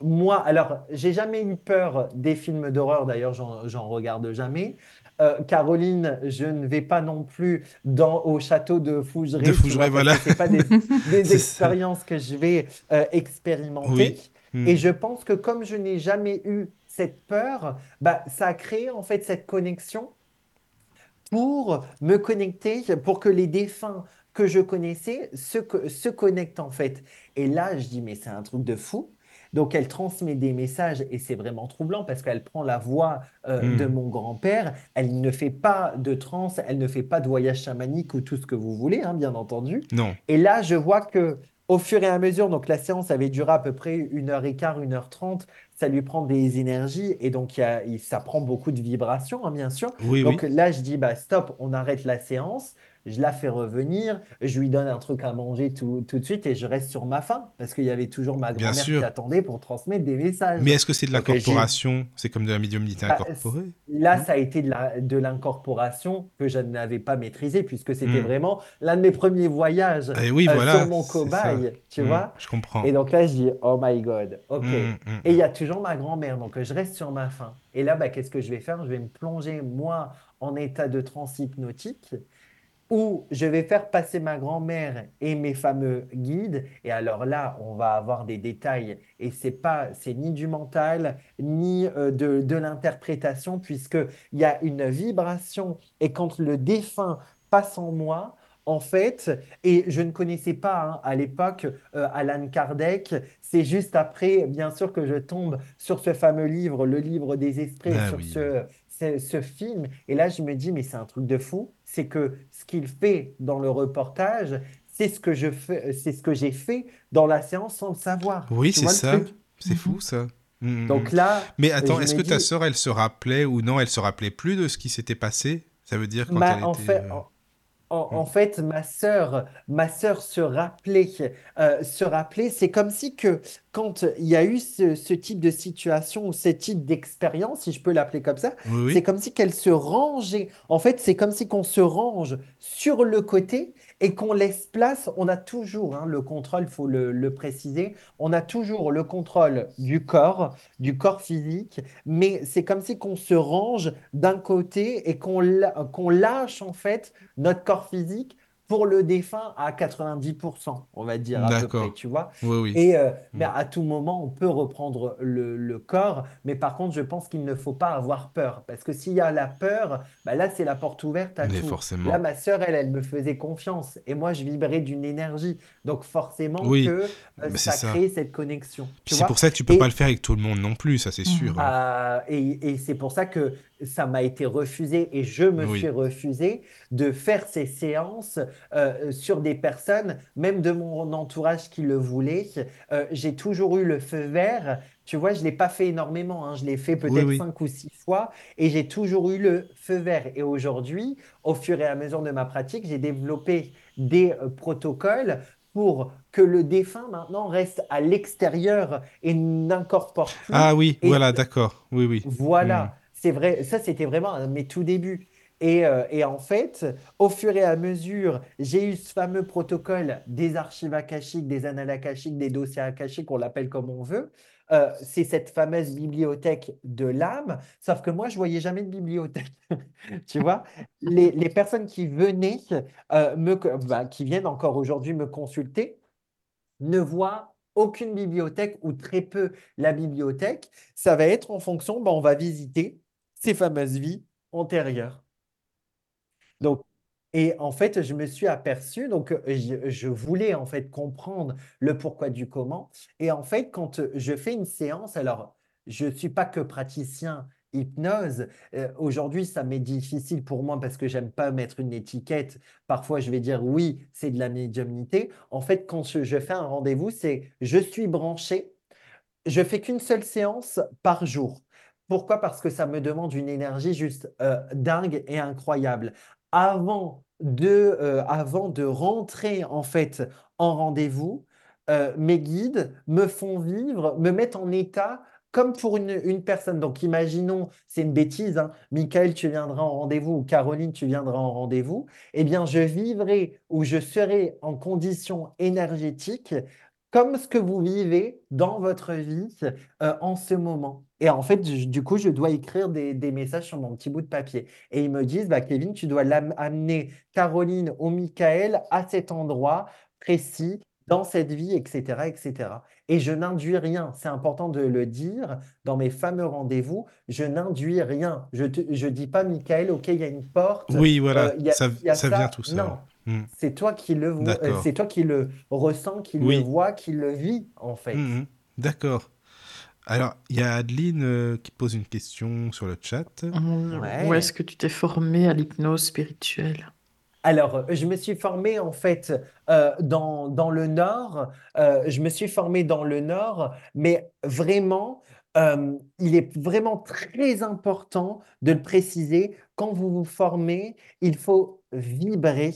Moi, alors, j'ai jamais eu peur des films d'horreur, d'ailleurs, j'en regarde jamais. Euh, Caroline, je ne vais pas non plus dans, au château de Fougeray. De Fougeray, voilà. Ce pas des, expériences que je vais euh, expérimenter. Hmm. Et je pense que comme je n'ai jamais eu cette peur, bah, ça a créé en fait cette connexion pour me connecter, pour que les défunts que je connaissais se, se connectent en fait. Et là, je dis, mais c'est un truc de fou. Donc, elle transmet des messages et c'est vraiment troublant parce qu'elle prend la voix euh, hmm. de mon grand-père. Elle ne fait pas de transe, elle ne fait pas de voyage chamanique ou tout ce que vous voulez, hein, bien entendu. Non. Et là, je vois que au fur et à mesure, donc la séance avait duré à peu près une heure et quart, une heure trente. Ça lui prend des énergies et donc ça prend beaucoup de vibrations, hein, bien sûr. donc là, je dis bah stop, on arrête la séance je la fais revenir, je lui donne un truc à manger tout, tout de suite et je reste sur ma faim parce qu'il y avait toujours ma grand-mère qui attendait pour transmettre des messages. Mais est-ce que c'est de l'incorporation? C'est comme de la médiumnité bah, incorporée Là, ça a été de l'incorporation que je n'avais pas maîtrisée puisque c'était hmm. vraiment l'un de mes premiers voyages et eh oui, euh, voilà, sur mon cobaye, tu hmm, vois. Je comprends. Et donc là, je dis, oh my God, ok. Hmm, et il y a toujours ma grand-mère, donc je reste sur ma faim. Et là, bah, qu'est-ce que je vais faire? Je vais me plonger, moi, en état de transe hypnotique où je vais faire passer ma grand-mère et mes fameux guides. Et alors là, on va avoir des détails. Et c'est pas, c'est ni du mental, ni euh, de, de l'interprétation, puisqu'il y a une vibration. Et quand le défunt passe en moi, en fait, et je ne connaissais pas hein, à l'époque euh, Alan Kardec, c'est juste après, bien sûr, que je tombe sur ce fameux livre, le livre des esprits, ah sur ce, ce, film. Et là, je me dis, mais c'est un truc de fou. C'est que ce qu'il fait dans le reportage, c'est ce que je fais, c'est ce que j'ai fait dans la séance sans le savoir. Oui, c'est ça. C'est fou ça. Mm, mm, Donc mm. là. Mais attends, est-ce que ta sœur, elle se rappelait ou non Elle se rappelait plus de ce qui s'était passé? Ça veut dire quand bah, elle en était. Fait, euh, en, fait, ma sœur, ma sœur se rappelait, euh, se rappelait, c'est comme si que quand il y a eu ce, type de situation ou ce type d'expérience, si je peux l'appeler comme ça, c'est comme si qu'elle se rangeait. En fait, c'est comme si qu'on se range sur le côté et qu'on laisse place, on a toujours hein, le contrôle, il faut le, préciser, on a toujours le contrôle du corps, du corps physique, mais c'est comme si qu'on se range d'un côté et qu'on qu'on lâche en fait notre corps physique pour le défunt à 90%, on va dire à peu près, tu vois. Oui, oui. Et euh, mm. à tout moment, on peut reprendre le, corps, mais par contre, je pense qu'il ne faut pas avoir peur, parce que s'il y a la peur, bah là, c'est la porte ouverte à mais tout. Forcément. Là, ma sœur, elle, elle me faisait confiance, et moi, je vibrais d'une énergie, donc forcément que euh, ça, crée cette connexion. C'est pour ça que tu peux pas le faire avec tout le monde non plus, ça c'est mm. sûr. Hein. Ah, et, et c'est pour ça que ça m'a été refusé et je me suis refusé de faire ces séances euh, sur des personnes, même de mon entourage qui le voulait. Euh, j'ai toujours eu le feu vert. Tu vois, je ne l'ai pas fait énormément, hein. je l'ai fait peut-être cinq ou six fois et j'ai toujours eu le feu vert. Et aujourd'hui, au fur et à mesure de ma pratique, j'ai développé des euh, protocoles pour que le défunt maintenant reste à l'extérieur et n'incorpore plus. Ah oui, voilà, d'accord. Oui, oui. Voilà. Hmm. C'est vrai, ça c'était vraiment mes tout débuts. Et, euh, et, en fait, au fur et à mesure, j'ai eu ce fameux protocole des archives akashiques, des annales akashiques, des dossiers akashiques, on l'appelle comme on veut. Euh, c'est cette fameuse bibliothèque de l'âme, sauf que moi, je voyais jamais de bibliothèque. tu vois, les, les, personnes qui venaient, euh, me, bah, qui viennent encore aujourd'hui me consulter, ne voient aucune bibliothèque ou très peu la bibliothèque. Ça va être en fonction, bah, on va visiter ces fameuses vies antérieures. Donc, et en fait, je me suis aperçu, donc je, voulais en fait comprendre le pourquoi du comment. Et en fait, quand je fais une séance, alors je ne suis pas que praticien hypnose. Euh, aujourd'hui, ça m'est difficile pour moi parce que j'aime pas mettre une étiquette. Parfois, je vais dire oui, c'est de la médiumnité. En fait, quand je, je fais un rendez-vous, c'est je suis branché. Je fais qu'une seule séance par jour. Pourquoi? Parce que ça me demande une énergie juste euh, dingue et incroyable. Avant de, euh, avant de rentrer en fait en rendez-vous, euh, mes guides me font vivre, me mettent en état comme pour une, personne. Donc, imaginons, c'est une bêtise, hein, Michael, tu viendras en rendez-vous ou Caroline, tu viendras en rendez-vous. Eh bien, je vivrai ou je serai en condition énergétique comme ce que vous vivez dans votre vie en ce moment. Et en fait, je- du coup, je dois écrire des, des messages sur mon petit bout de papier. Et ils me disent, bah, Kevin, tu dois amener Caroline ou Michael à cet endroit précis, dans cette vie, etc., etc. Et je n'induis rien. C'est important de le dire. Dans mes fameux rendez-vous, je n'induis rien. Je ne dis pas, Michael, OK, il y a une porte. Oui, voilà, euh, il y a, ça, il y a ça ça. vient tout seul. Non. Hmm. C'est toi qui le D'accord. c'est toi qui le ressens, qui Oui. le vois, qui le vit, en fait. Mhm. D'accord. Alors, il y a Adeline euh, qui pose une question sur le chat. Ouais. Où est-ce que tu t'es formé à l'hypnose spirituelle? Alors, je me suis formé en fait euh, dans, dans le Nord. Euh, je me suis formé dans le Nord, mais vraiment, euh, il est vraiment très important de le préciser. Quand vous vous formez, il faut vibrer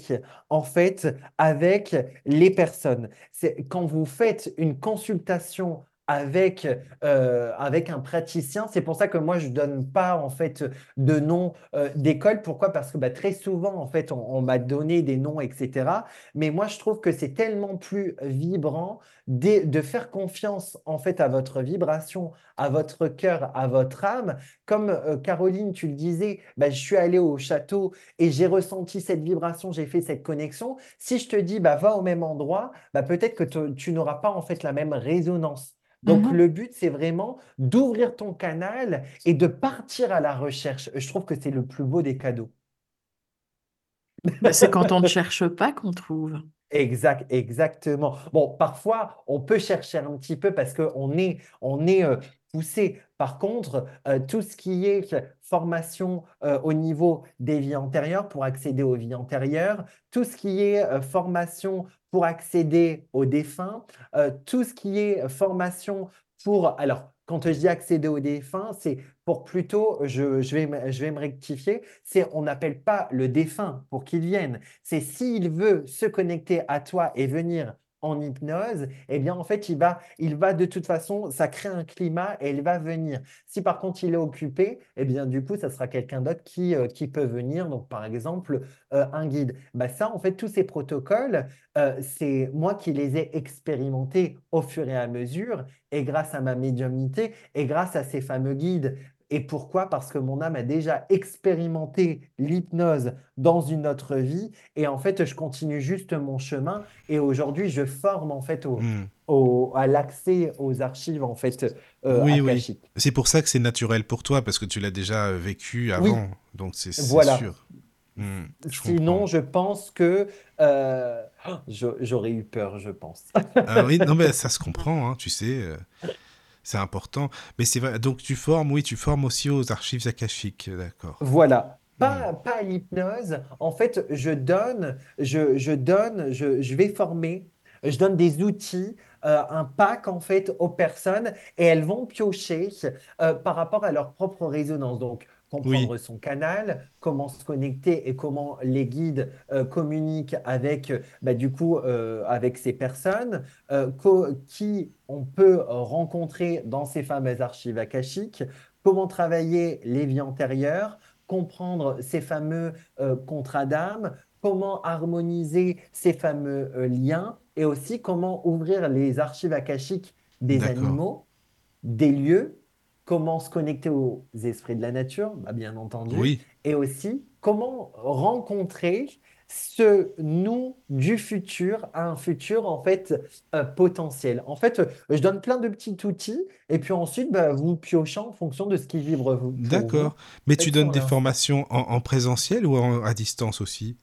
en fait avec les personnes. C'est quand vous faites une consultation avec, euh, avec un praticien, c'est pour ça que moi je donne pas en fait de nom euh, d'école. Pourquoi? Parce que bah, très souvent, en fait, on, m'a donné des noms, etc. Mais moi, je trouve que c'est tellement plus vibrant de, faire confiance, en fait, à votre vibration, à votre cœur, à votre âme. Comme euh, Caroline, tu le disais, bah, je suis allée au château et j'ai ressenti cette vibration, j'ai fait cette connexion. Si je te dis, bah, va au même endroit, peut-être que tu n'auras pas, en fait, la même résonance. Donc, Mhm. le but, c'est vraiment d'ouvrir ton canal et de partir à la recherche. Je trouve que c'est le plus beau des cadeaux. Bah, c'est quand on ne cherche pas qu'on trouve. Exact, exactement. Bon, parfois, on peut chercher un petit peu parce qu'on est, on est euh, poussé. Par contre, euh, tout ce qui est formation euh, au niveau des vies antérieures pour accéder aux vies antérieures, tout ce qui est formation pour accéder aux défunts, tout ce qui est formation pour... Alors, quand je dis accéder aux défunts, c'est pour plutôt, je, vais, je vais me rectifier, c'est on n'appelle pas le défunt pour qu'il vienne. C'est s'il veut se connecter à toi et venir en hypnose, eh bien, en fait, il va, il va de toute façon, ça crée un climat et il va venir. Si par contre, il est occupé, eh bien, du coup, ça sera quelqu'un d'autre qui, euh, qui peut venir. Donc, par exemple, euh, un guide. Bah, ça, en fait, tous ces protocoles, euh, c'est moi qui les ai expérimentés au fur et à mesure et grâce à ma médiumnité et grâce à ces fameux guides. Et pourquoi? Parce que mon âme a déjà expérimenté l'hypnose dans une autre vie et en fait, je continue juste mon chemin et aujourd'hui, je forme en fait au, Hmm. au- à l'accès aux archives en fait euh, Oui, oui. C'est pour ça que c'est naturel pour toi, parce que tu l'as déjà euh, vécu avant. Donc, c'est Voilà. sûr. Hmm, je Sinon, comprends. je pense que euh, j'aurais eu peur, je pense. Ah oui, non, mais ça se comprend, hein, tu sais. euh, c'est important. Mais c'est vrai. Donc, tu formes, oui, tu formes aussi aux archives akashiques, d'accord. Voilà. Pas, pas à l'hypnose. En fait, je donne, je, je donne, je, je vais former, je donne des outils, euh, un pack en fait aux personnes et elles vont piocher euh, par rapport à leur propre résonance. Donc, comprendre son canal, comment se connecter et comment les guides euh, communiquent avec, bah, du coup, euh, avec ces personnes, euh, qui on peut rencontrer dans ces fameuses archives akashiques, comment travailler les vies antérieures comprendre ces fameux contrats d'âme, comment harmoniser ces fameux liens et aussi comment ouvrir les archives akashiques des animaux, des lieux, comment se connecter aux esprits de la nature, bah, bien entendu, Oui, et aussi comment rencontrer ce nous du futur à un futur en fait euh, potentiel. En fait, je donne plein de petits outils et puis ensuite bah, vous piochez en fonction de ce qui vibre vous. d'accord. Mais tu donnes des formations en, en présentiel ou en- à distance aussi?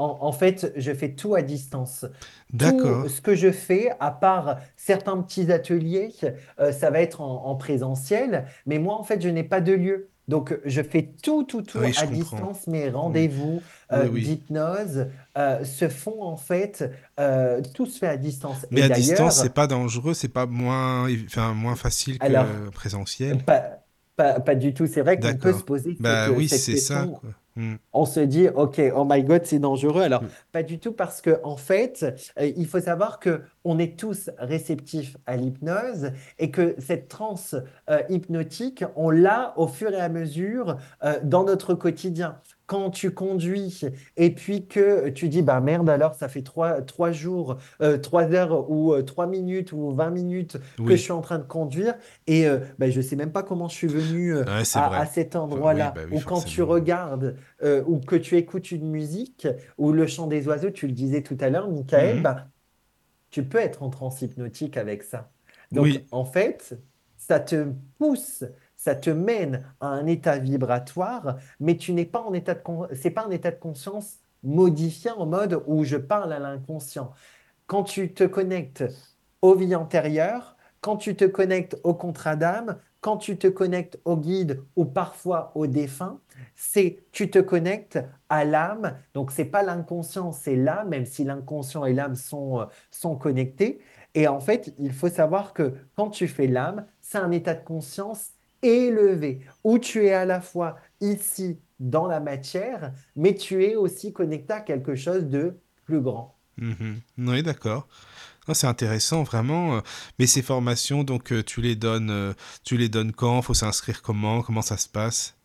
En, en fait, je fais tout à distance. D'accord. Ce que je fais, à part certains petits ateliers, euh, ça va être en, en présentiel, mais moi, en fait, je n'ai pas de lieu. Donc, je fais tout, tout, tout oui, à comprends. distance. Mes rendez-vous euh, Oui, d'hypnose euh, se font, en fait, tout se fait à distance. Mais Et à distance, c'est pas dangereux, c'est pas moins, enfin, moins facile que Alors, présentiel. pas, pas, pas du tout. C'est vrai qu'on peut se poser Bah cette, oui, cette c'est ça, question. quoi. Mm. On se dit, OK, oh my God, c'est dangereux. Alors, Mm. pas du tout parce que, en fait, euh, il faut savoir que on est tous réceptifs à l'hypnose et que cette transe euh, hypnotique, on l'a au fur et à mesure euh, dans notre quotidien. Quand tu conduis et puis que tu dis, bah merde, alors ça fait trois, trois jours, euh, trois heures ou euh, trois minutes ou 20 minutes que je suis en train de conduire et euh, bah, je sais même pas comment je suis venu euh, Ouais, à, à cet oui, endroit-là. bah oui, Ou quand tu regardes ou que tu écoutes une musique ou le chant des oiseaux, tu le disais tout à l'heure, Michael, Mhm. bah, tu peux être en transe hypnotique avec ça. Donc, en fait, ça te pousse, ça te mène à un état vibratoire, mais tu n'es pas en état de c'est pas un état de conscience modifié en mode où je parle à l'inconscient. Quand tu te connectes aux vies antérieures, quand tu te connectes au contrat d'âme, quand tu te connectes au guide ou parfois au défunt, c'est tu te connectes à l'âme. Donc c'est pas l'inconscient, c'est l'âme, même si l'inconscient et l'âme sont, euh, sont connectés. Et en fait, il faut savoir que quand tu fais l'âme, c'est un état de conscience élevé, où tu es à la fois ici dans la matière, mais tu es aussi connecté à quelque chose de plus grand. Mhm. Oui, d'accord. Ah, c'est intéressant, vraiment. Mais ces formations, donc, euh, tu les donnes, euh, tu les donnes quand? Faut s'inscrire comment? Comment ça se passe?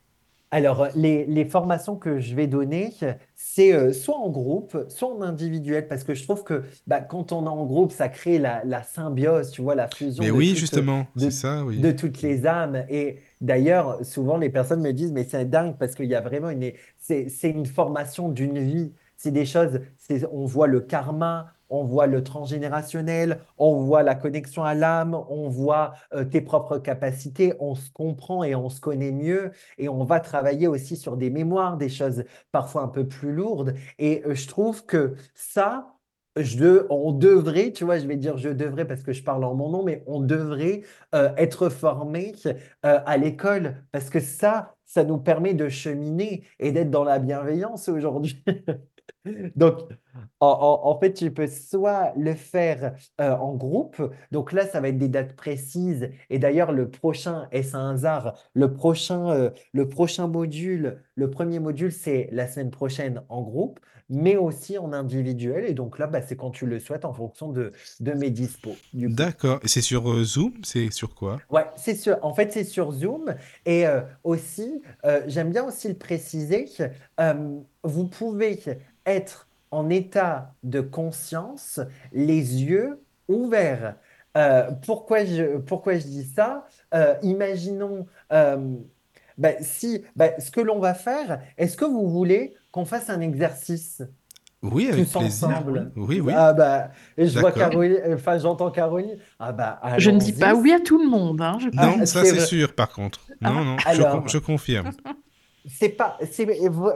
Alors, les, les formations que je vais donner, c'est euh, soit en groupe, soit en individuel, parce que je trouve que bah, quand on est en groupe, ça crée la, la symbiose, tu vois, la fusion Mais de oui, toutes, justement, de, c'est ça, oui. de toutes les âmes. Et d'ailleurs, souvent, les personnes me disent, mais c'est dingue, parce qu'il y a vraiment une, c'est, une formation d'une vie. C'est des choses, on voit le karma, on voit le transgénérationnel, on voit la connexion à l'âme, on voit euh, tes propres capacités, on se comprend et on se connaît mieux. Et on va travailler aussi sur des mémoires, des choses parfois un peu plus lourdes. Et euh, je trouve que ça, on devrait, tu vois, je vais dire je devrais parce que je parle en mon nom, mais on devrait euh, être formé à l'école parce que ça, ça nous permet de cheminer et d'être dans la bienveillance aujourd'hui. Donc, en, en- en fait, tu peux soit le faire euh, en groupe, donc là, ça va être des dates précises. Et d'ailleurs, le prochain, est-ce un hasard? Le prochain, euh, le prochain module, le premier module, c'est la semaine prochaine en groupe, mais aussi en individuel. Et donc là, bah, c'est quand tu le souhaites en fonction de, de mes dispos. D'accord. Et c'est sur euh, Zoom? C'est sur quoi? Ouais, c'est sûr. En fait, c'est sur Zoom. Et aussi, j'aime bien aussi le préciser, vous pouvez être en état de conscience, les yeux ouverts. Euh, pourquoi je, pourquoi je dis ça? Euh, imaginons euh, ben, si, ben, ce que l'on va faire, est-ce que vous voulez qu'on fasse un exercice? Oui, avec tous plaisir. ensemble? Oui, oui. Ah bah, et je vois. Caroline, enfin j'entends Caroline. Ah bah Je ne dis pas oui à tout le monde, hein, je Non, ça c'est vrai. sûr, par contre. Non, Ah, non, je, Alors, con- je confirme. C'est pas,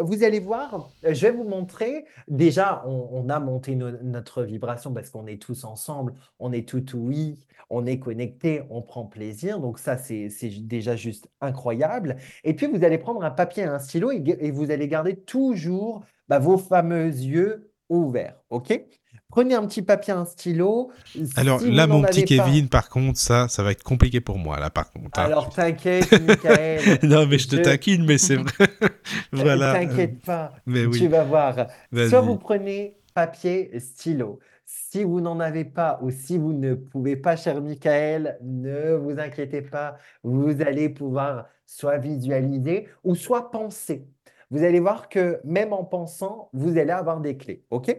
vous allez voir, je vais vous montrer. Déjà, on, a monté no- notre vibration parce qu'on est tous ensemble, on est tout oui, on est connectés, on prend plaisir. Donc ça, c'est, déjà juste incroyable. Et puis, vous allez prendre un papier et un stylo et, et vous allez garder toujours bah, vos fameux yeux ouverts. OK? Prenez un petit papier un stylo. Alors Si là, mon petit pas, Kevin, par contre, ça, ça va être compliqué pour moi, là, par contre. hein. alors t'inquiète, Michael. Non, mais je te je- taquine, mais c'est vrai. Voilà. T'inquiète pas. Mais Tu oui, vas voir. Soit vas-y. vous prenez papier, stylo. Si vous n'en avez pas ou si vous ne pouvez pas, cher Michael, ne vous inquiétez pas. Vous allez pouvoir soit visualiser ou soit penser. Vous allez voir que même en pensant, vous allez avoir des clés. OK?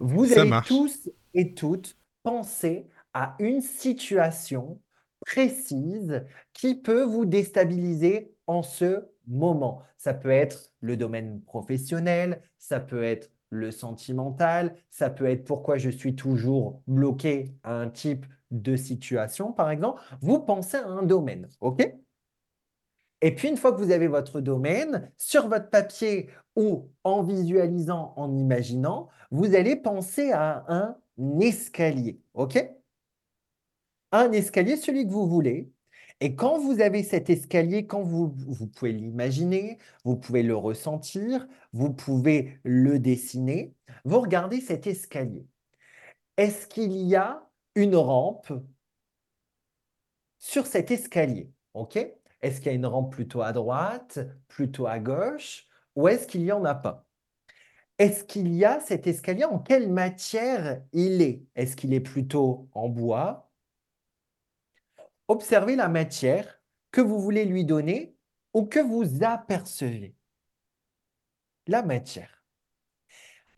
Vous Ça allez marche. tous et toutes penser à une situation précise qui peut vous déstabiliser en ce moment. Ça peut être le domaine professionnel, ça peut être le sentimental, ça peut être pourquoi je suis toujours bloqué à un type de situation, par exemple. Vous pensez à un domaine, OK? Et puis, une fois que vous avez votre domaine, sur votre papier ou en visualisant, en imaginant, vous allez penser à un escalier, OK? Un escalier, celui que vous voulez. Et quand vous avez cet escalier, quand vous, vous pouvez l'imaginer, vous pouvez le ressentir, vous pouvez le dessiner, vous regardez cet escalier. Est-ce qu'il y a une rampe sur cet escalier? OK? Est-ce qu'il y a une rampe plutôt à droite, plutôt à gauche ou est-ce qu'il n'y en a pas? Est-ce qu'il y a cet escalier? En quelle matière il est? Est-ce qu'il est plutôt en bois? Observez la matière que vous voulez lui donner ou que vous apercevez. La matière.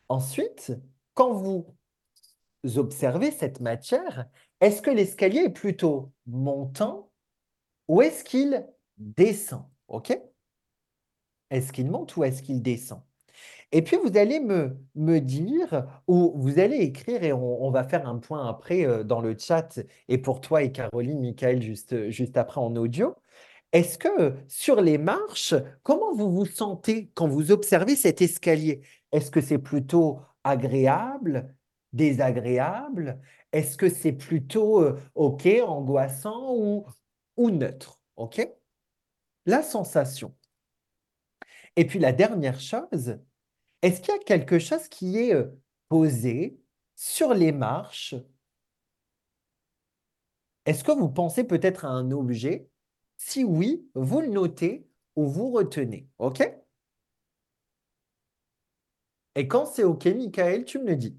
Ensuite, quand vous observez cette matière, est-ce que l'escalier est plutôt montant ou est-ce qu'il descend OK? Est-ce qu'il monte ou est-ce qu'il descend? Et puis, vous allez me, me dire, ou vous allez écrire, et on, va faire un point après euh, dans le chat, et pour toi et Caroline, Michael, juste, juste après en audio. Est-ce que sur les marches, comment vous vous sentez quand vous observez cet escalier? Est-ce que c'est plutôt agréable, désagréable? Est-ce que c'est plutôt euh, OK, angoissant ou, ou neutre OK? La sensation. Et puis la dernière chose, est-ce qu'il y a quelque chose qui est euh, posé sur les marches? Est-ce que vous pensez peut-être à un objet? Si oui, vous le notez ou vous retenez. OK? Et quand c'est OK, Michael, tu me le dis.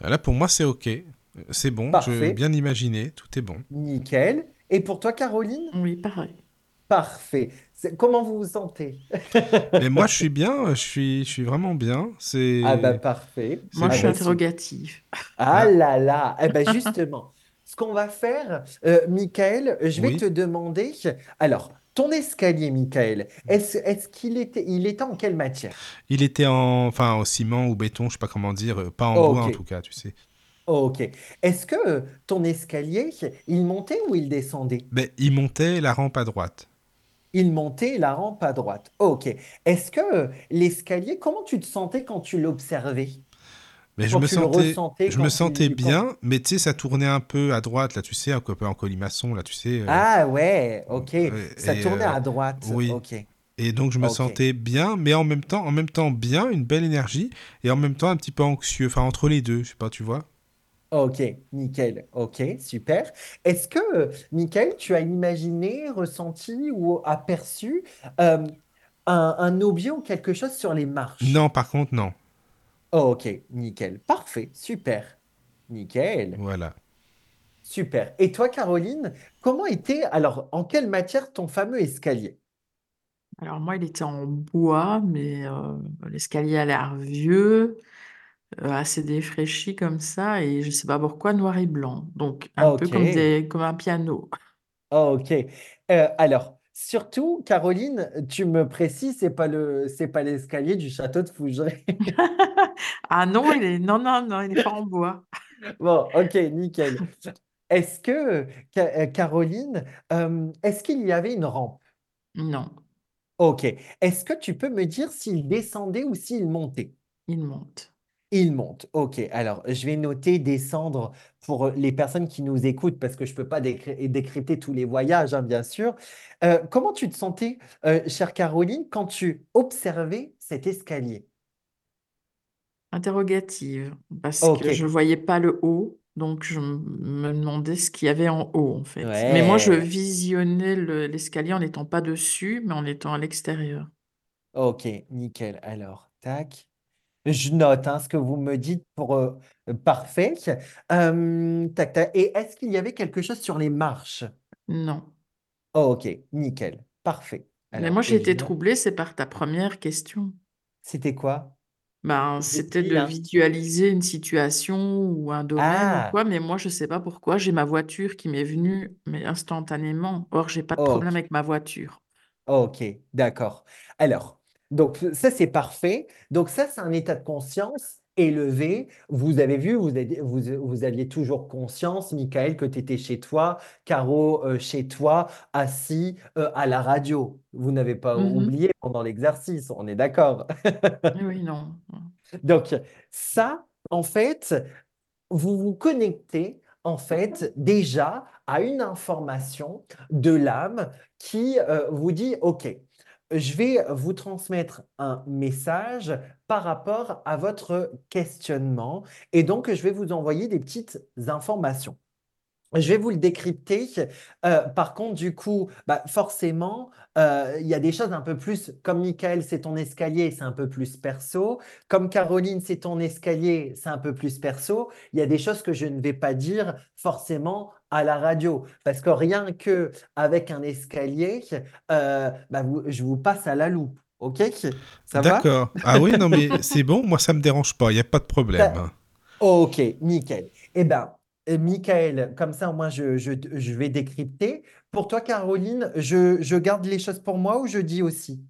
Là, pour moi, c'est OK. C'est bon, Parfait. je bien imaginé, tout est bon. Nickel. Et pour toi, Caroline Oui, pareil. Parfait. C'est- Comment vous vous sentez Mais moi, je suis bien, je suis, je suis vraiment bien. C'est. Ah bah parfait. Moi, je suis interrogative. Ah là là, eh ben justement, ce qu'on va faire, euh, Michael, je vais Oui. te demander, alors, ton escalier, Michael, est-ce, est-ce qu'il était, il était en quelle matière? Il était en, enfin, au ciment ou béton, je sais pas comment dire, euh, pas en Oh, bois en tout cas, tu sais. Ok. Est-ce que euh, ton escalier, il montait ou il descendait? Mais il montait la rampe à droite. Il montait la rampe à droite. Ok. Est-ce que euh, l'escalier, comment tu te sentais quand tu l'observais? Mais je Quand me tu le sentais, ressentais, je quand me tu, sentais quand- bien, mais tu sais, ça tournait un peu à droite, là, tu sais, un peu en colimaçon, là, tu sais. euh, Ah ouais, ok. Ça et, tournait euh, à droite. oui. Ok. Et donc je me Ok. sentais bien, mais en même temps, en même temps bien, une belle énergie, et en même temps un petit peu anxieux, enfin entre les deux, je sais pas, tu vois. Ok, nickel. Ok, super. Est-ce que, euh, Michael, tu as imaginé, ressenti ou aperçu euh, un, un objet ou quelque chose sur les marches? Non, par contre, non. Oh, ok, nickel. Parfait, super. Nickel, Voilà. super. Et toi, Caroline, comment était, alors, en quelle matière ton fameux escalier? Alors moi, il était en bois, mais euh, l'escalier a l'air vieux, euh, assez défraîchi comme ça, et je sais pas pourquoi, noir et blanc. Donc un peu Ok, comme des, comme un piano. ok. Euh, alors, surtout, Caroline, tu me précises, c'est pas le, c'est pas l'escalier du château de Fougeray. Ah non, il est non non non, il est pas en bois. Bon, ok, nickel. Est-ce que, Ca- euh, Caroline, est-ce qu'il y avait une rampe? Non, Ok. Est-ce que tu peux me dire s'il descendait ou s'il montait? il monte. Il monte. Ok. Alors, je vais noter descendre pour les personnes qui nous écoutent parce que je ne peux pas décry- décrypter tous les voyages, hein, bien sûr. Euh, comment tu te sentais, euh, chère Caroline, quand tu observais cet escalier? Interrogative, parce que je voyais pas le haut, donc je me demandais ce qu'il y avait en haut en fait. Mais moi, je visionnais le- l'escalier en n'étant pas dessus, mais en étant à l'extérieur. Ok, nickel. Alors, tac. Je note hein, ce que vous me dites pour euh, parfait. Euh, tac, tac. Et est-ce qu'il y avait quelque chose sur les marches? Non. Oh, ok, nickel. Parfait. Mais Alors, moi, j'ai été troublée, c'est par ta première question. C'était quoi? Ben, c'était de hein? visualiser une situation ou un domaine ou Ah, quoi, mais moi, je sais pas pourquoi, j'ai ma voiture qui m'est venue, mais instantanément. Or, j'ai pas de ok. problème avec ma voiture. Ok, d'accord. Alors, donc ça c'est parfait. Donc ça c'est un état de conscience élevé. Vous avez vu, vous, avez- vous, vous aviez toujours conscience, Michael, que tu étais chez toi, Caro euh, chez toi, assis euh, à la radio. Vous n'avez pas Mhm. oublié pendant l'exercice, on est d'accord. Oui, non. Donc ça, en fait, vous vous connectez en fait déjà à une information de l'âme qui euh, vous dit, OK, je vais vous transmettre un message par rapport à votre questionnement et donc je vais vous envoyer des petites informations. Je vais vous le décrypter. Euh, par contre, du coup, bah, forcément, euh, il y a des choses un peu plus, comme Michael, c'est ton escalier, c'est un peu plus perso. Comme Caroline, c'est ton escalier, c'est un peu plus perso. Il y a des choses que je ne vais pas dire forcément à la radio. Parce que rien que avec un escalier, euh, bah, je vous passe à la loupe. OK? Ça va? D'accord. Ah oui, non, mais c'est bon, moi ça me dérange pas, il n'y a pas de problème. Ok, nickel. Eh bien, Michael, comme ça, moi, je, je, vais décrypter. Pour toi, Caroline, je, je garde les choses pour moi ou je dis aussi?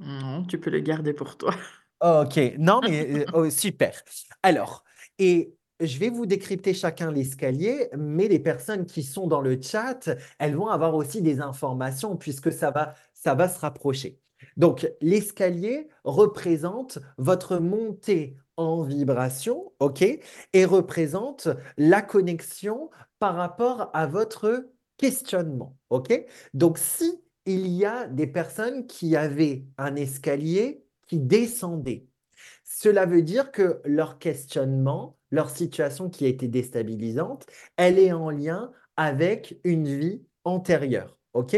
Non, tu peux les garder pour toi. Ok, non, mais euh, oh, super. Alors, et je vais vous décrypter chacun l'escalier, mais les personnes qui sont dans le chat, elles vont avoir aussi des informations puisque ça va, ça va se rapprocher. Donc, l'escalier représente votre montée en vibration, OK, et représente la connexion par rapport à votre questionnement, OK. Donc, si il y a des personnes qui avaient un escalier qui descendait, cela veut dire que leur questionnement, leur situation qui a été déstabilisante, elle est en lien avec une vie antérieure, OK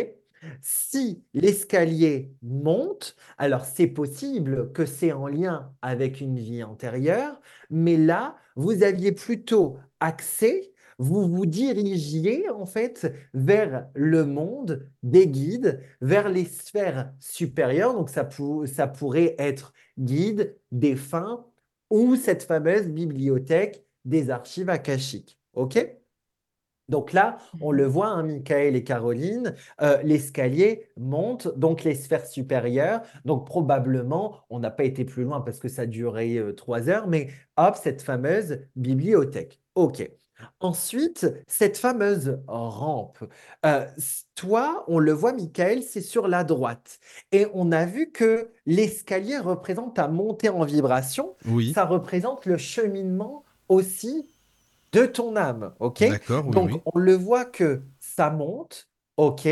si l'escalier monte, alors c'est possible que c'est en lien avec une vie antérieure, mais là, vous aviez plutôt accès, vous vous dirigiez en fait vers le monde des guides, vers les sphères supérieures. Donc ça, pourrait être guide, défunt ou cette fameuse bibliothèque des archives akashiques. OK? Donc là, on le voit, hein, Michael et Caroline, euh, l'escalier monte, donc les sphères supérieures. Donc probablement, on n'a pas été plus loin parce que ça durait euh, trois heures, mais hop, cette fameuse bibliothèque. OK. Ensuite, cette fameuse rampe. Euh, toi, on le voit, Michael, c'est sur la droite. Et on a vu que l'escalier représente ta montée en vibration. Oui. Ça représente le cheminement aussi de ton âme, ok? Donc, on le voit que ça monte, ok,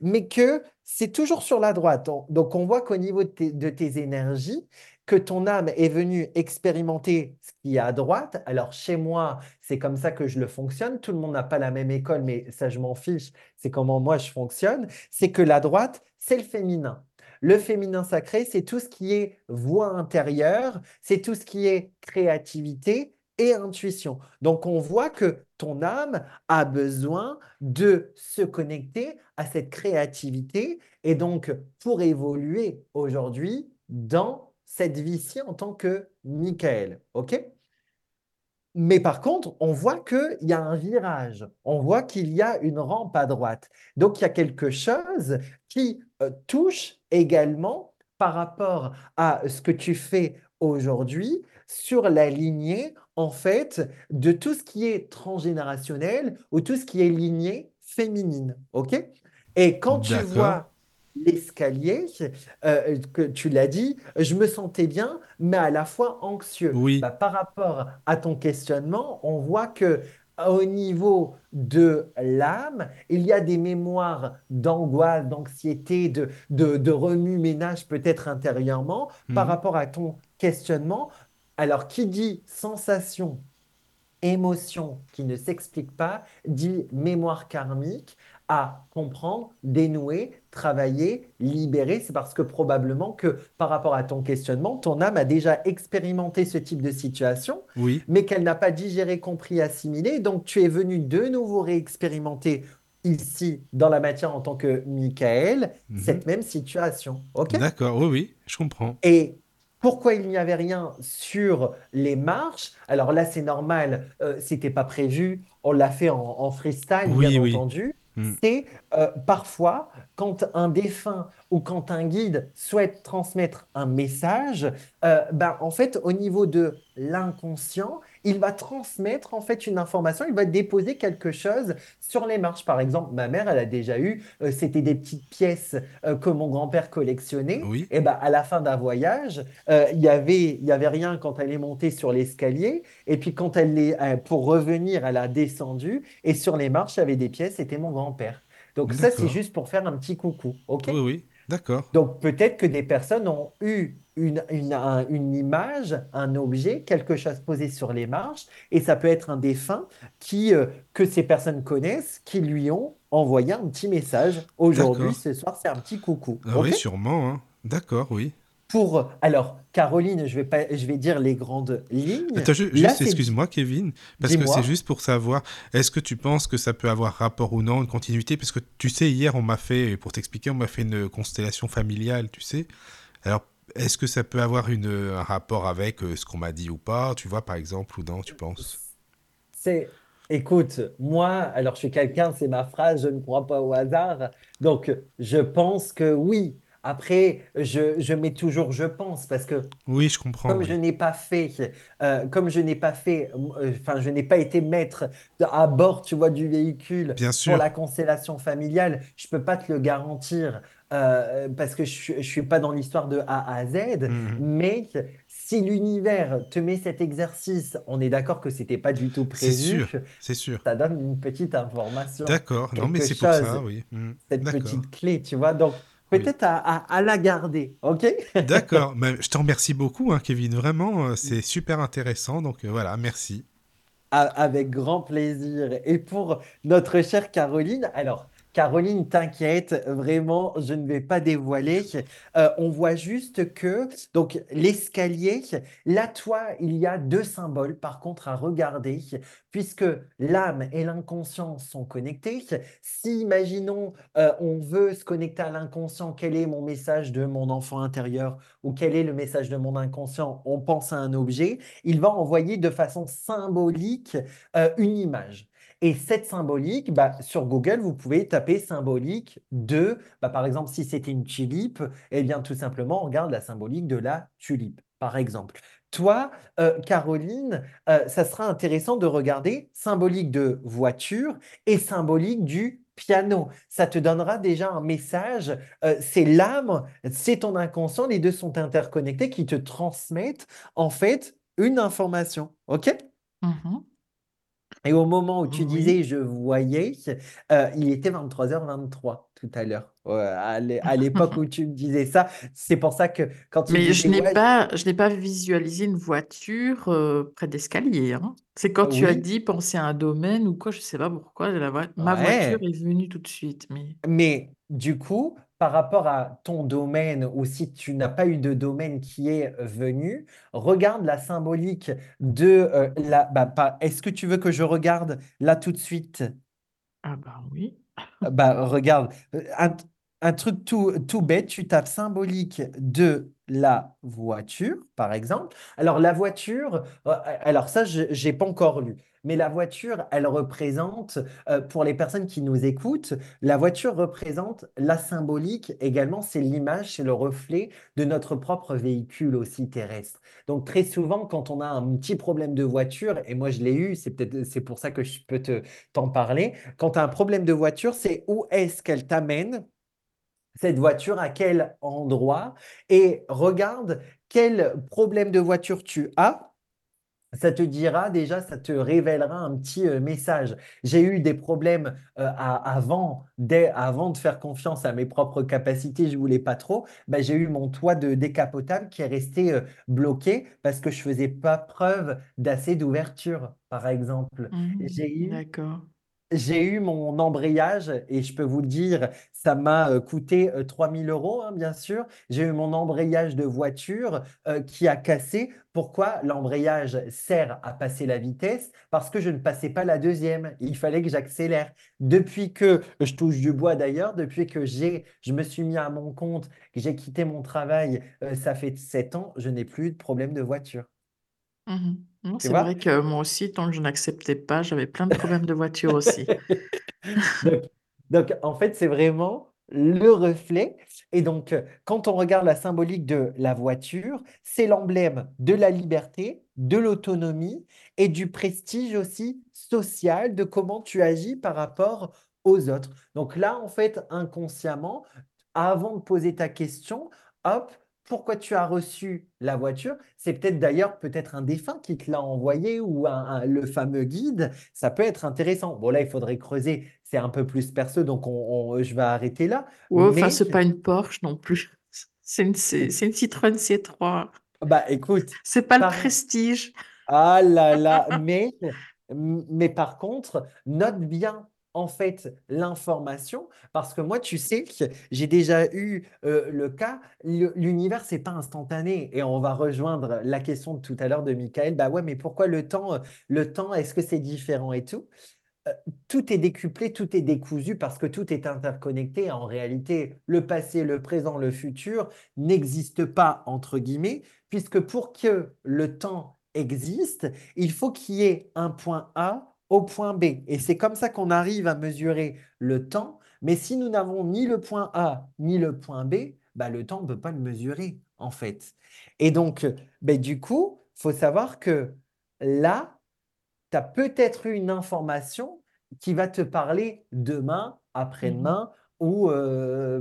mais que c'est toujours sur la droite. Donc, on voit qu'au niveau de tes, énergies, que ton âme est venue expérimenter ce qui est à droite. Alors, chez moi, c'est comme ça que je le fonctionne. Tout le monde n'a pas la même école, mais ça, je m'en fiche. C'est comment moi, je fonctionne. C'est que la droite, c'est le féminin. Le féminin sacré, c'est tout ce qui est voix intérieure, c'est tout ce qui est créativité, et intuition. Donc on voit que ton âme a besoin de se connecter à cette créativité et donc pour évoluer aujourd'hui dans cette vie-ci en tant que Michael. OK? Mais par contre, on voit qu'il y a un virage, on voit qu'il y a une rampe à droite. Donc, il y a quelque chose qui euh, touche également par rapport à ce que tu fais aujourd'hui sur la lignée en fait, de tout ce qui est transgénérationnel ou tout ce qui est lignée féminine. OK? Et quand tu vois l'escalier, euh, que tu l'as dit, je me sentais bien, mais à la fois anxieux. Oui. Bah, par rapport à ton questionnement, on voit que au niveau de l'âme, il y a des mémoires d'angoisse, d'anxiété, de, de, remue-ménage peut-être intérieurement par mhm. rapport à ton questionnement, alors, qui dit sensation, émotion qui ne s'explique pas, dit mémoire karmique à comprendre, dénouer, travailler, libérer. C'est parce que probablement que par rapport à ton questionnement, ton âme a déjà expérimenté ce type de situation, oui. mais qu'elle n'a pas digéré, compris, assimilé. Donc tu es venu de nouveau réexpérimenter ici dans la matière en tant que Michael, mhm. cette même situation. Ok? D'accord, oui, oui, je comprends. Et pourquoi il n'y avait rien sur les marches? Alors là, c'est normal, euh, c'était pas prévu. On l'a fait en, freestyle, bien entendu. Mm. C'est euh, parfois quand un défunt ou quand un guide souhaite transmettre un message, euh, ben, en fait, au niveau de l'inconscient, il va transmettre en fait une information, il va déposer quelque chose sur les marches. Par exemple, ma mère, elle a déjà eu, euh, c'était des petites pièces que mon grand-père collectionnait. Et ben, à la fin d'un voyage, il y avait, il y avait rien quand elle est montée sur l'escalier. Et puis quand elle est, pour revenir, elle a descendu. Et sur les marches, il y avait des pièces, c'était mon grand-père. Donc ça, c'est juste pour faire un petit coucou. OK? Oui, oui. D'accord. Donc peut-être que des personnes ont eu une, une, un- une image, un objet, quelque chose posé sur les marches, et ça peut être un défunt qui, euh, que ces personnes connaissent, qui lui ont envoyé un petit message. Aujourd'hui, ce soir, c'est un petit coucou. Ah oui, sûrement, hein. D'accord, oui. Pour, alors, Caroline, je vais pas, je vais dire les grandes lignes. Attends, ju- Là, juste, excuse-moi, Kevin, parce que c'est juste pour savoir, est-ce que tu penses que ça peut avoir rapport ou non, une continuité? Parce que tu sais, hier, on m'a fait, pour t'expliquer, on m'a fait une constellation familiale, tu sais. Alors, est-ce que ça peut avoir une, un rapport avec euh, ce qu'on m'a dit ou pas, tu vois, par exemple, ou non, tu penses? C'est, écoute, moi, alors je suis quelqu'un, c'est ma phrase, je ne crois pas au hasard. Donc, je pense que oui. Après, je, je mets toujours je pense parce que Oui, je comprends, comme je n'ai pas fait, euh, comme je n'ai pas fait, euh, enfin, je n'ai pas été maître de- à bord, tu vois, du véhicule Bien pour sûr. la constellation familiale, je peux pas te le garantir euh, parce que je, je suis pas dans l'histoire de A à Z. Mhm. Mais si l'univers te met cet exercice, on est d'accord que c'était pas du tout C'est sûr, prévu, c'est sûr. ça donne une petite information, D'accord. Non, mais c'est pour ça, oui. Mhm. cette petite clé, tu vois. Donc Oui. peut-être à, à- à la garder, ok? D'accord. Ben, je te remercie beaucoup, hein, Kevin. Vraiment, euh, c'est super intéressant. Donc, euh, voilà, merci. Avec grand plaisir. Et pour notre chère Caroline, alors, Caroline, t'inquiète, vraiment, je ne vais pas dévoiler. Euh, on voit juste que, donc, l'escalier, là, toi, il y a deux symboles, par contre, à regarder, puisque l'âme et l'inconscient sont connectés. Si, imaginons, euh, on veut se connecter à l'inconscient, quel est mon message de mon enfant intérieur ou quel est le message de mon inconscient, on pense à un objet, il va envoyer de façon symbolique euh, une image. Et cette symbolique, bah, sur Google, vous pouvez taper symbolique de, bah, par exemple, si c'était une tulipe, eh bien, tout simplement, on regarde la symbolique de la tulipe, par exemple. Toi, euh, Caroline, euh, ça sera intéressant de regarder symbolique de voiture et symbolique du piano. Ça te donnera déjà un message. euh, c'est l'âme, c'est ton inconscient, les deux sont interconnectés qui te transmettent en fait une information. OK? Mhm. Et au moment où tu Oui. disais je voyais, euh, il était 23h23 tout à l'heure. À l'é- à l'époque où tu me disais ça, c'est pour ça que quand tu Mais je n'ai ouais, pas, je n'ai pas visualisé une voiture euh, près d'escalier. hein. C'est quand tu as dit penser à un domaine ou quoi, je ne sais pas pourquoi, la ma voiture est venue tout de suite. Mais Mais du coup, par rapport à ton domaine, ou si tu n'as pas eu de domaine qui est venu, regarde la symbolique de euh, la. Bah, est-ce que tu veux que je regarde là tout de suite? ah bah oui. Bah, regarde, euh, un, un truc tout, tout bête, tu tapes symbolique de la voiture, par exemple. Alors, la voiture, euh, alors ça, je n'ai pas encore lu, mais la voiture, elle représente, euh, pour les personnes qui nous écoutent, la voiture représente la symbolique également, c'est l'image, c'est le reflet de notre propre véhicule aussi terrestre. Donc, très souvent, quand on a un petit problème de voiture, et moi je l'ai eu, c'est peut-être, c'est pour ça que je peux te, t'en parler. Quand tu as un problème de voiture, c'est où est-ce qu'elle t'amène, cette voiture, à quel endroit, et regarde quel problème de voiture tu as. Ça te dira déjà, ça te révélera un petit euh, message. J'ai eu des problèmes euh, à- avant, dès, avant de faire confiance à mes propres capacités, je voulais pas trop. Ben, j'ai eu mon toit de décapotable qui est resté euh, bloqué parce que je faisais pas preuve d'assez d'ouverture, par exemple. Mhm. J'ai eu D'accord. J'ai eu mon embrayage et je peux vous le dire, ça m'a euh, coûté euh, 3000 euros, hein, bien sûr. J'ai eu mon embrayage de voiture euh, qui a cassé. Pourquoi? L'embrayage sert à passer la vitesse? Parce que je ne passais pas la deuxième. Il fallait que j'accélère. Depuis que je touche du bois d'ailleurs, depuis que j'ai, je me suis mis à mon compte, que j'ai quitté mon travail, euh, ça fait 7 ans, je n'ai plus de problème de voiture. Mhm. Non, c'est vrai que moi aussi, tant que je n'acceptais pas, j'avais plein de problèmes de voiture aussi. Donc, donc, en fait, c'est vraiment le reflet. Et donc, euh, quand on regarde la symbolique de la voiture, c'est l'emblème de la liberté, de l'autonomie et du prestige aussi social, de comment tu agis par rapport aux autres. Donc là, en fait, inconsciemment, avant de poser ta question, hop, pourquoi tu as reçu la voiture. C'est peut-être d'ailleurs peut-être un défunt qui te l'a envoyé ou le fameux guide. Ça peut être intéressant. Bon, là, il faudrait creuser. C'est un peu plus perso, donc je vais arrêter là. Ouais, enfin, c'est pas une Porsche non plus. C'est une, c'est une Citroën C3. Bah, écoute. C'est pas le prestige. Ah là là, mais, mais par contre, note bien en fait l'information. Parce que moi tu sais que j'ai déjà eu euh, le cas l'univers c'est pas instantané. Et on va rejoindre la question de tout à l'heure de Michael. Bah ouais mais pourquoi le temps le temps est-ce que c'est différent et tout? Euh, tout est décuplé, tout est décousu parce que tout est interconnecté. En réalité, le passé, le présent, le futur n'existent pas, entre guillemets, puisque pour que le temps existe, il faut qu'il y ait un point A au point B. Et c'est comme ça qu'on arrive à mesurer le temps. Mais si nous n'avons ni le point A ni le point B, bah, le temps, on ne peut pas le mesurer, en fait. Et donc, bah, du coup, faut savoir que là, tu as peut-être eu une information qui va te parler demain, après-demain, ou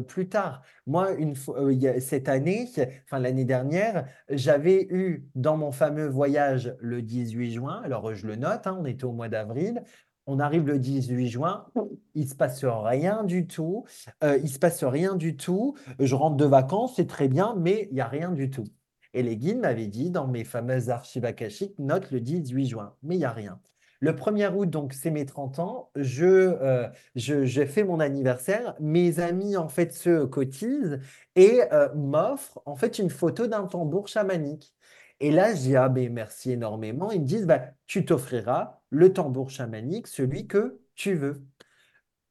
plus tard. Moi, une fois, cette année, enfin l'année dernière, j'avais eu dans mon fameux voyage le 18 juin, alors je le note, hein, on était au mois d'avril, on arrive le 18 juin, il se passe rien du tout, il se passe rien du tout, je rentre de vacances, c'est très bien, mais il n'y a rien du tout. Et les guides m'avaient dit dans mes fameuses archives akashiques, note le 18 juin, mais il n'y a rien. Le 1er août, donc c'est mes 30 ans, euh, je, fais mon anniversaire. Mes amis, en fait, se cotisent et euh, m'offrent, en fait, une photo d'un tambour chamanique. Et là, je dis, ah merci énormément. Ils me disent, bah, tu t'offriras le tambour chamanique, celui que tu veux.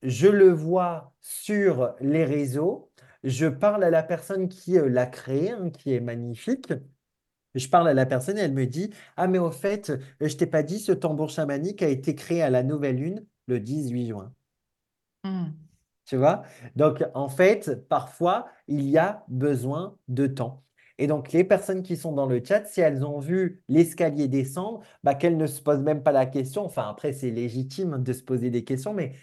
Je le vois sur les réseaux. Je parle à la personne qui euh, l'a créé, hein, qui est magnifique. Je parle à la personne et elle me dit Ah, mais au fait, euh, je t'ai pas dit, ce tambour chamanique a été créé à la nouvelle lune le 18 juin. Hmm. Tu vois? Donc, en fait, parfois, il y a besoin de temps. Et donc, les personnes qui sont dans le chat, si elles ont vu l'escalier descendre, bah, qu'elles ne se posent même pas la question. Enfin, après, c'est légitime de se poser des questions, mais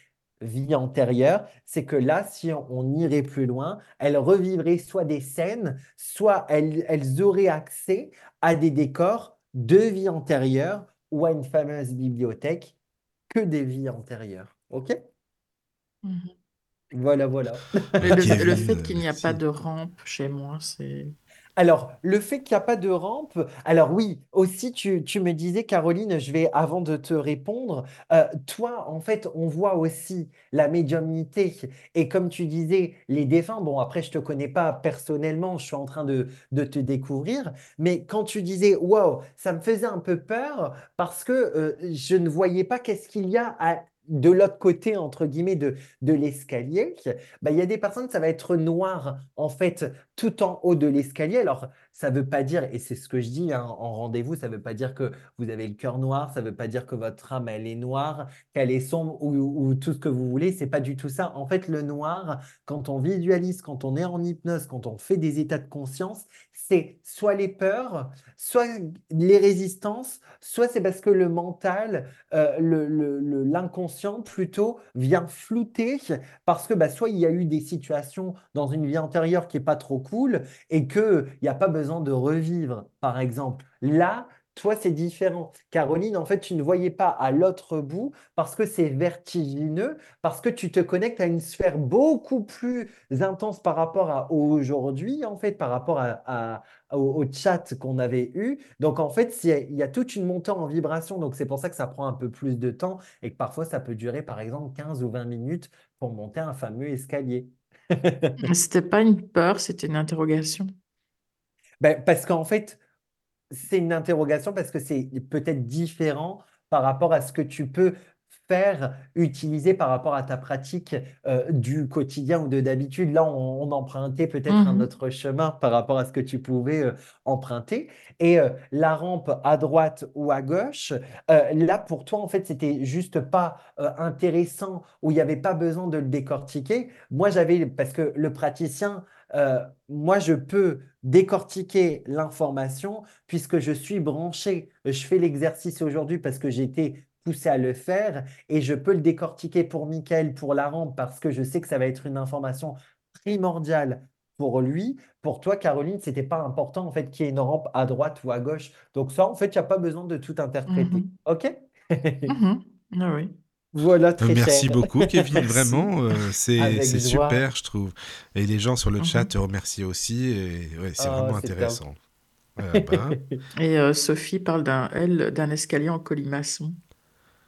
vie antérieure, c'est que là, si on, irait plus loin, elles revivraient soit des scènes, soit elles, auraient accès à des décors de vie antérieure ou à une fameuse bibliothèque que des vies antérieures. OK? Mmh Voilà, voilà. le fait qu'il n'y a pas de rampe chez moi, c'est... Alors, le fait qu'il n'y a pas de rampe, alors oui, aussi, tu, me disais, Caroline, je vais, avant de te répondre, euh, toi, en fait, on voit aussi la médiumnité. Et comme tu disais, les défunts, bon, après, je ne te connais pas personnellement, je suis en train de, te découvrir, mais quand tu disais, wow, ça me faisait un peu peur parce que euh, je ne voyais pas qu'est-ce qu'il y a à de l'autre côté, entre guillemets, de, de l'escalier, bah, il y a des personnes, ça va être noir, en fait, tout en haut de l'escalier. Ça ne veut pas dire, et c'est ce que je dis hein, en rendez-vous, ça ne veut pas dire que vous avez le cœur noir, ça ne veut pas dire que votre âme, elle est noire, qu'elle est sombre ou, tout ce que vous voulez. C'est pas du tout ça. En fait, le noir, quand on visualise, quand on est en hypnose, quand on fait des états de conscience, c'est soit les peurs, soit les résistances, soit c'est parce que le mental, euh, l'inconscient plutôt, vient flouter parce que bah, soit il y a eu des situations dans une vie antérieure qui n'est pas trop cool et qu'il n'y a pas besoin de revivre, par exemple. Là, toi, c'est différent. Caroline, en fait, tu ne voyais pas à l'autre bout parce que c'est vertigineux, parce que tu te connectes à une sphère beaucoup plus intense par rapport à aujourd'hui, en fait, par rapport à, au, chat qu'on avait eu. Donc, en fait, il y a toute une montée en vibration. Donc, c'est pour ça que ça prend un peu plus de temps et que parfois, ça peut durer, par exemple, 15 ou 20 minutes pour monter un fameux escalier. C'était pas une peur, c'était une interrogation. Ben, parce qu'en fait, c'est une interrogation parce que c'est peut-être différent par rapport à ce que tu peux faire, utiliser par rapport à ta pratique euh, du quotidien ou de d'habitude. Là, on, empruntait peut-être un mmh autre chemin par rapport à ce que tu pouvais euh, emprunter. Et euh, la rampe à droite ou à gauche, là, pour toi, en fait, c'était juste pas intéressant ou il n'y avait pas besoin de le décortiquer. Moi, j'avais, parce que le praticien, moi, je peux décortiquer l'information puisque je suis branché. Je fais l'exercice aujourd'hui parce que j'ai été poussé à le faire et je peux le décortiquer pour Michael, pour la rampe, parce que je sais que ça va être une information primordiale pour lui. Pour toi, Caroline, c'était pas important en fait qu'il y ait une rampe à droite ou à gauche. Donc ça, en fait, il n'y a pas besoin de tout interpréter. Mhm. OK? Ah oui. Voilà, très Merci cher. beaucoup, Kevin. Merci. Vraiment, euh, c'est super, je trouve. Et les gens sur le chat Mhm. te remercient aussi. Ouais, c'est Oh, vraiment intéressant. Voilà, bah, Et euh, Sophie parle d'un escalier en colimaçon.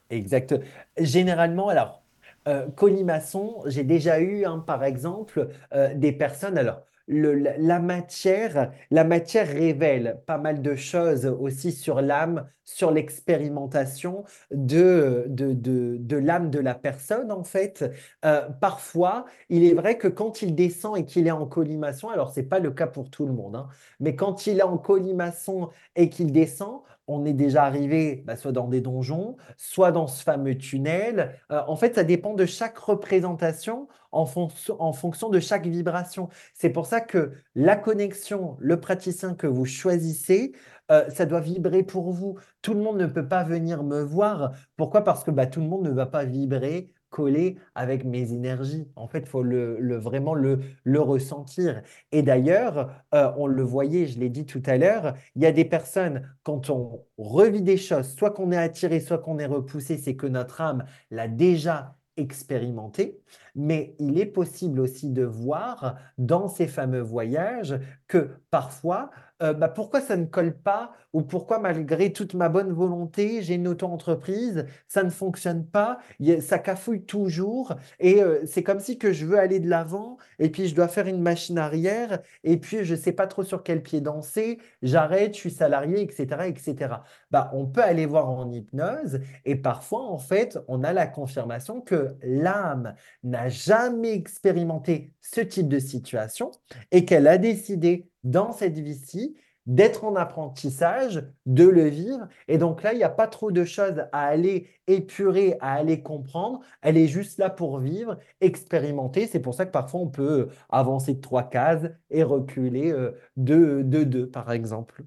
Exact. Généralement, alors, euh, colimaçon, j'ai déjà eu, hein, par exemple, euh, des personnes. Alors, la matière, la matière révèle pas mal de choses aussi sur l'âme, sur l'expérimentation de, de, de, l'âme de la personne, en fait. Euh, parfois, il est vrai que quand il descend et qu'il est en colimaçon, alors c'est pas le cas pour tout le monde, hein, mais quand il est en colimaçon et qu'il descend, on est déjà arrivé bah, soit dans des donjons, soit dans ce fameux tunnel. Euh, en fait, ça dépend de chaque représentation en, fonc- en fonction de chaque vibration. C'est pour ça que la connexion, le praticien que vous choisissez, euh, ça doit vibrer pour vous. Tout le monde ne peut pas venir me voir. Pourquoi? Parce que bah, tout le monde ne va pas vibrer coller avec mes énergies. En fait, il faut le, vraiment le, le ressentir. Et d'ailleurs, euh, on le voyait, je l'ai dit tout à l'heure, il y a des personnes, quand on revit des choses, soit qu'on est attiré, soit qu'on est repoussé, c'est que notre âme l'a déjà expérimenté. Mais il est possible aussi de voir dans ces fameux voyages que parfois, euh, bah, pourquoi ça ne colle pas ou pourquoi malgré toute ma bonne volonté, j'ai une auto-entreprise, ça ne fonctionne pas, a- ça cafouille toujours et euh, c'est comme si que je veux aller de l'avant et puis je dois faire une machine arrière et puis je ne sais pas trop sur quel pied danser, j'arrête, je suis salarié, etc., etc. Bah, on peut aller voir en hypnose et parfois, en fait, on a la confirmation que l'âme n'a jamais expérimenté ce type de situation et qu'elle a décidé dans cette vie-ci d'être en apprentissage, de le vivre. Et donc là, il n'y a pas trop de choses à aller épurer, à aller comprendre. Elle est juste là pour vivre, expérimenter. C'est pour ça que parfois, on peut avancer de trois cases et reculer euh, de, de deux, par exemple.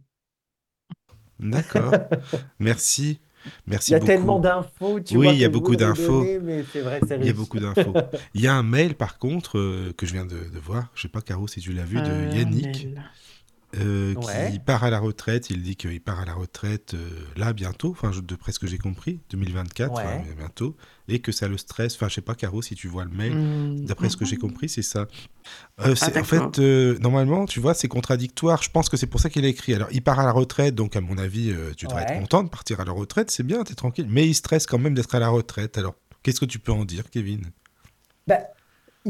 D'accord. Merci. Merci Il y a beaucoup. tellement d'infos, tu Oui, vois, il y a beaucoup d'infos. donner, mais c'est vrai, c'est Il y a beaucoup d'infos. Il y a un mail, par contre, euh, que je viens de, de voir. Je sais pas, Caro, si tu l'as vu, de Euh, Yannick. Euh, Ouais. qui part à la retraite. Il dit qu'il part à la retraite euh, là, bientôt, enfin, je- d'après ce que j'ai compris, 2024, enfin, Ouais. bientôt, et que ça le stresse. Enfin, je sais pas, Caro, si tu vois le mail. Hmm, D'après ce que j'ai mhm. compris, c'est ça. Euh, c'est- en fait, euh, normalement, tu vois, c'est contradictoire. Je pense que c'est pour ça qu'il a écrit. Alors, il part à la retraite, donc à mon avis, euh, tu devrais Ouais. être content de partir à la retraite. C'est bien, t'es tranquille. Mais il stresse quand même d'être à la retraite. Alors, qu'est-ce que tu peux en dire, Kevin? Bah,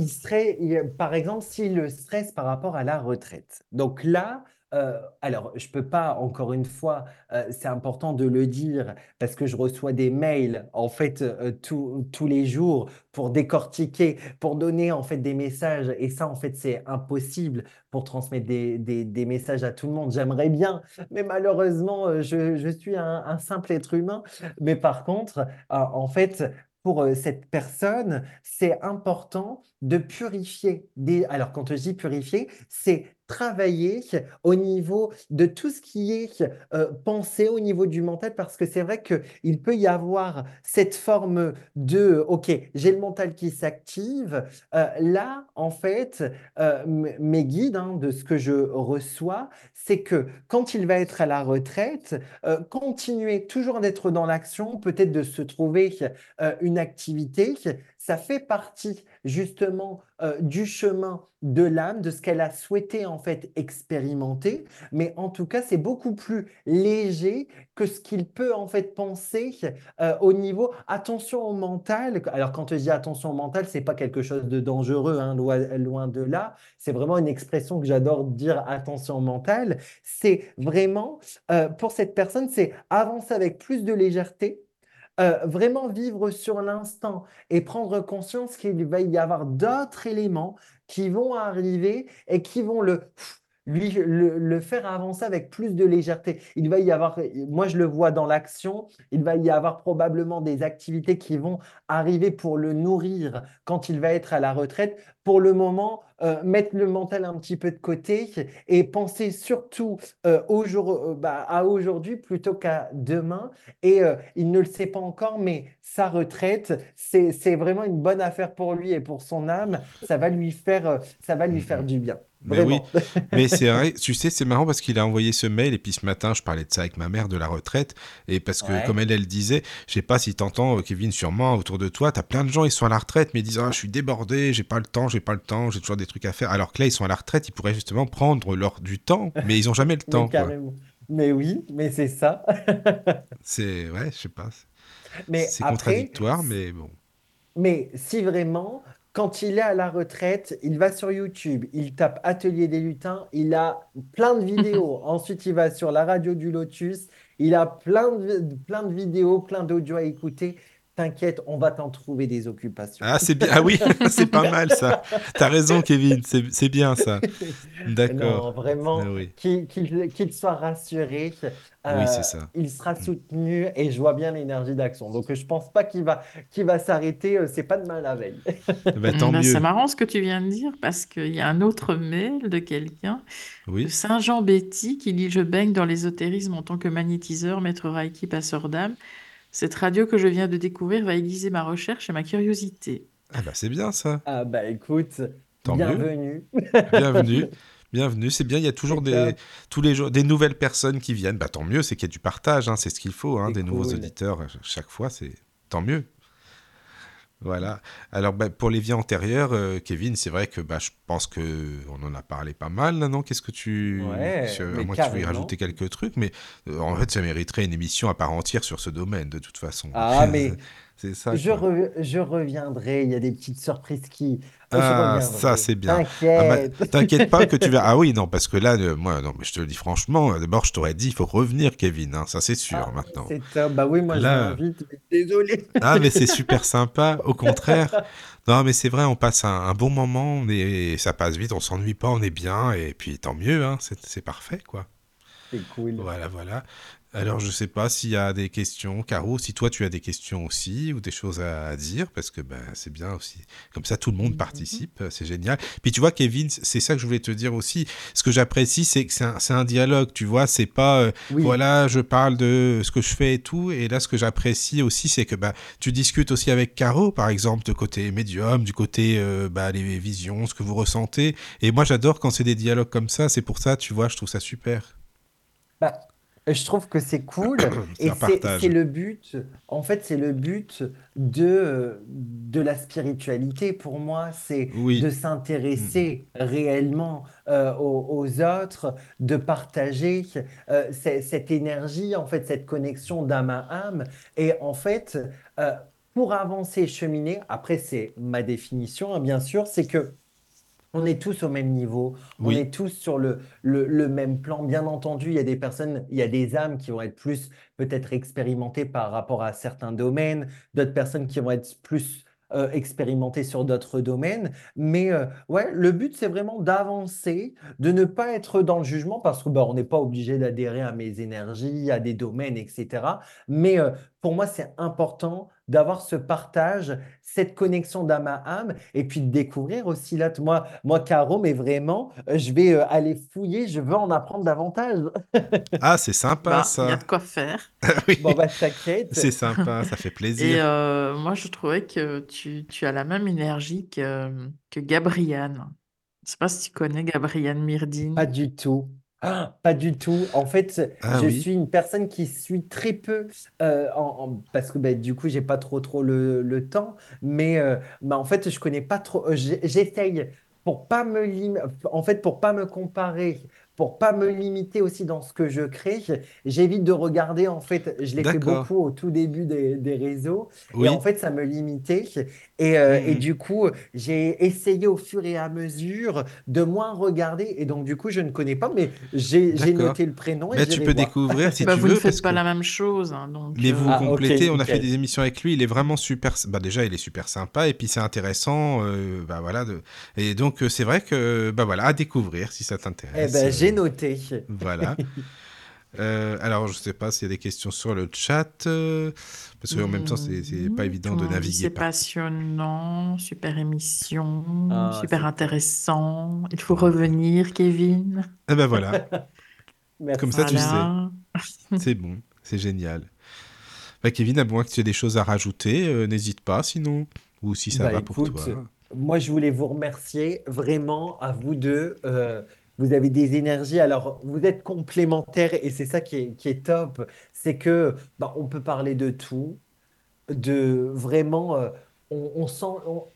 il serait, par exemple, s'il le stresse par rapport à la retraite. Donc là, euh, alors, je peux pas, encore une fois, euh, c'est important de le dire parce que je reçois des mails, en fait, euh, tous les jours pour décortiquer, pour donner, en fait, des messages. Et ça, en fait, c'est impossible pour transmettre des, des- messages à tout le monde. J'aimerais bien, mais malheureusement, euh, je, je suis un, simple être humain. Mais par contre, en fait, pour euh, cette personne, c'est important de purifier. Alors, quand je dis purifier, c'est travailler au niveau de tout ce qui est euh, pensé au niveau du mental, parce que c'est vrai qu'il peut y avoir cette forme de, OK, j'ai le mental qui s'active. Euh, là, en fait, euh, mes guides, hein, de ce que je reçois, c'est que quand il va être à la retraite, euh, continuer toujours d'être dans l'action, peut-être de se trouver euh, une activité, ça fait partie justement euh, du chemin de l'âme, de ce qu'elle a souhaité en fait expérimenter, mais en tout cas c'est beaucoup plus léger que ce qu'il peut en fait penser euh, au niveau attention au mental. Alors quand je dis attention au mental, c'est pas quelque chose de dangereux, hein, loin, de là. C'est vraiment une expression que j'adore dire attention au mental. C'est vraiment euh, pour cette personne, c'est avancer avec plus de légèreté euh, vraiment vivre sur l'instant et prendre conscience qu'il va y avoir d'autres éléments qui vont arriver et qui vont le, lui, le, le faire avancer avec plus de légèreté. Il va y avoir, moi je le vois dans l'action, il va y avoir probablement des activités qui vont arriver pour le nourrir quand il va être à la retraite. Pour le moment, euh, mettre le mental un petit peu de côté et penser surtout euh, euh, bah, à aujourd'hui plutôt qu'à demain. Et il ne le sait pas encore, mais sa retraite, c'est, vraiment une bonne affaire pour lui et pour son âme. Ça va lui faire, ça va lui faire du bien. Mais oui, mais c'est vrai, tu sais, c'est marrant parce qu'il a envoyé ce mail et puis ce matin, je parlais de ça avec ma mère de la retraite et parce que Ouais. comme elle, elle disait, je sais pas si t'entends, euh, Kevin, sûrement autour de toi, t'as plein de gens, ils sont à la retraite, mais ils disent, ah, je suis débordé, j'ai pas le temps, j'ai pas le temps, j'ai toujours des trucs à faire. Alors que là, ils sont à la retraite, ils pourraient justement prendre leur du temps, mais ils ont jamais le temps, quoi. Mais oui, mais c'est ça. C'est, ouais, je sais pas, Mais c'est contradictoire, mais bon. Mais si vraiment, quand il est à la retraite, il va sur YouTube, il tape Atelier des lutins, il a plein de vidéos. Ensuite, il va sur la radio du Lotus, il a plein de, plein de vidéos, plein d'audio à écouter. T'inquiète, on va t'en trouver des occupations. Ah, c'est bien, ah oui, c'est pas mal ça. T'as raison, Kevin, c'est c'est bien ça. D'accord. vraiment, Ah oui. qu'il soit rassuré, Oui, euh, c'est ça. il sera soutenu et je vois bien l'énergie d'action. Donc, je pense pas qu'il va, qu'il va s'arrêter. euh, C'est pas demain la veille. Bah, tant Bah, mieux. c'est marrant ce que tu viens de dire parce qu'il y a un autre mail de quelqu'un, Oui. Saint-Jean-Betty, qui dit Je baigne dans l'ésotérisme en tant que magnétiseur, maître Reiki, passeur d'âme. Cette radio que je viens de découvrir va aiguiser ma recherche et ma curiosité. Ah bah c'est bien ça. Ah bah écoute, Tant mieux. bienvenue. Bienvenue. Bienvenue, c'est bien, il y a toujours des, top. tous les jours des nouvelles personnes qui viennent. Bah, tant mieux, c'est qu'il y a du partage, hein, c'est ce qu'il faut, hein, des nouveaux auditeurs à chaque fois, c'est tant mieux. Voilà. Alors, bah, pour les vies antérieures, euh, Kevin, c'est vrai que bah, je pense que on en a parlé pas mal, non? Qu'est-ce que tu... Ouais, à moins que tu veuilles carrément. rajouter quelques trucs, mais euh, en fait, ça mériterait une émission à part entière sur ce domaine, de toute façon. Ah, mais c'est ça. je, re- je reviendrai. Il y a des petites surprises qui. je Ah, ça, c'est bien. Ah, bah, T'inquiète. Pas que tu vas. Ah oui, non, parce que là, euh, moi, non, mais je te le dis franchement, euh, d'abord, je t'aurais dit, il faut revenir, Kevin, hein, ça c'est sûr Ah, maintenant. C'est. Bah oui, moi je Là- m'invite. mais Désolé. Ah, mais c'est super sympa, au contraire. Non, mais c'est vrai, on passe un, un bon moment, on est, ça passe vite, on s'ennuie pas, on est bien, et puis tant mieux, hein, c'est c'est parfait, quoi. C'est cool. Voilà, voilà. Alors, je sais pas s'il y a des questions, Caro, si toi tu as des questions aussi, ou des choses à, à dire, parce que ben, c'est bien aussi. Comme ça, tout le monde participe, euh, c'est génial. Puis tu vois, Kevin, c'est ça que je voulais te dire aussi. Ce que j'apprécie, c'est que c'est un, dialogue, tu vois, c'est pas, euh, Oui. voilà, je parle de ce que je fais et tout. Et là, ce que j'apprécie aussi, c'est que bah, tu discutes aussi avec Caro, par exemple, de côté médium, du côté euh, bah, les visions, ce que vous ressentez. Et moi, j'adore quand c'est des dialogues comme ça. C'est pour ça, tu vois, je trouve ça super. Bah, je trouve que c'est cool et c'est le but. En fait, c'est le but de, de la spiritualité pour moi, c'est Oui. de s'intéresser réellement euh, aux, aux autres, de partager euh, cette énergie, en fait, cette connexion d'âme à âme. Et en fait, euh, pour avancer, cheminer, après, c'est ma définition, hein, bien sûr, c'est que on est tous au même niveau, on est tous sur le, le, le même plan. Bien entendu, il y a des personnes, il y a des âmes qui vont être plus peut-être expérimentées par rapport à certains domaines, d'autres personnes qui vont être plus euh, expérimentées sur d'autres domaines. Mais euh, ouais, le but, c'est vraiment d'avancer, de ne pas être dans le jugement parce que bah, on n'est pas obligé d'adhérer à mes énergies, à des domaines, etc. Mais euh, pour moi, c'est important d'avoir ce partage, cette connexion d'âme à âme, et puis de découvrir aussi là, moi, moi Caro, mais vraiment, euh, je vais euh, aller fouiller, je veux en apprendre davantage. Ah, c'est sympa Bah, il y a ça. de quoi faire. Oui. Bon, bah, t'inquiète. C'est sympa, ça fait Et plaisir. euh, moi, je trouvais que tu, tu as la même énergie que, que Gabriane. Je sais pas si tu connais Gabriane Myrdine. Pas du tout. Ah, pas du tout. En fait, Ah je oui. suis une personne qui suit très peu, euh, en, en- parce que bah, du coup, j'ai pas trop trop le, le temps. Mais euh, bah, en fait, je connais pas trop. euh, j'ai- J'essaye pour pas me lim- en fait, pour pas me comparer, pour pas me limiter aussi dans ce que je crée. J'évite de regarder. En fait, je l'ai fait beaucoup au tout début des, des réseaux, Oui. et en fait, ça me limitait. Et, euh, et Mhm. du coup, j'ai essayé au fur et à mesure de moins regarder. Et donc, du coup, je ne connais pas, mais j'ai noté le prénom et Mais tu peux voir. découvrir si Bah, tu vous ne veux, faites parce pas que... la même chose. hein, donc, Mais vous euh, Ah, complétez, on a fait des émissions avec lui, il est vraiment super, bah déjà il est super sympa et puis c'est intéressant, euh, bah voilà, de... et donc c'est vrai que, bah voilà, à découvrir si ça Eh t'intéresse. ben, noté. Voilà. Euh, alors je sais pas s'il y a des questions sur le chat, euh, parce qu'en même temps c'est c'est pas évident de dit naviguer C'est par... passionnant, super émission, Ah, super c'est intéressant. Il faut revenir, Kevin. Eh ben voilà, comme ça tu sais, c'est bon, c'est génial. Bah Kevin, à moins que tu aies des choses à rajouter, euh, n'hésite pas sinon, ou si ça Bah, va pour écoute, toi. moi, je voulais vous remercier vraiment à vous deux. Vous avez des énergies. Alors, vous êtes complémentaires et c'est ça qui est, qui est top. C'est que bah, on peut parler de tout, de vraiment. euh, on, sent.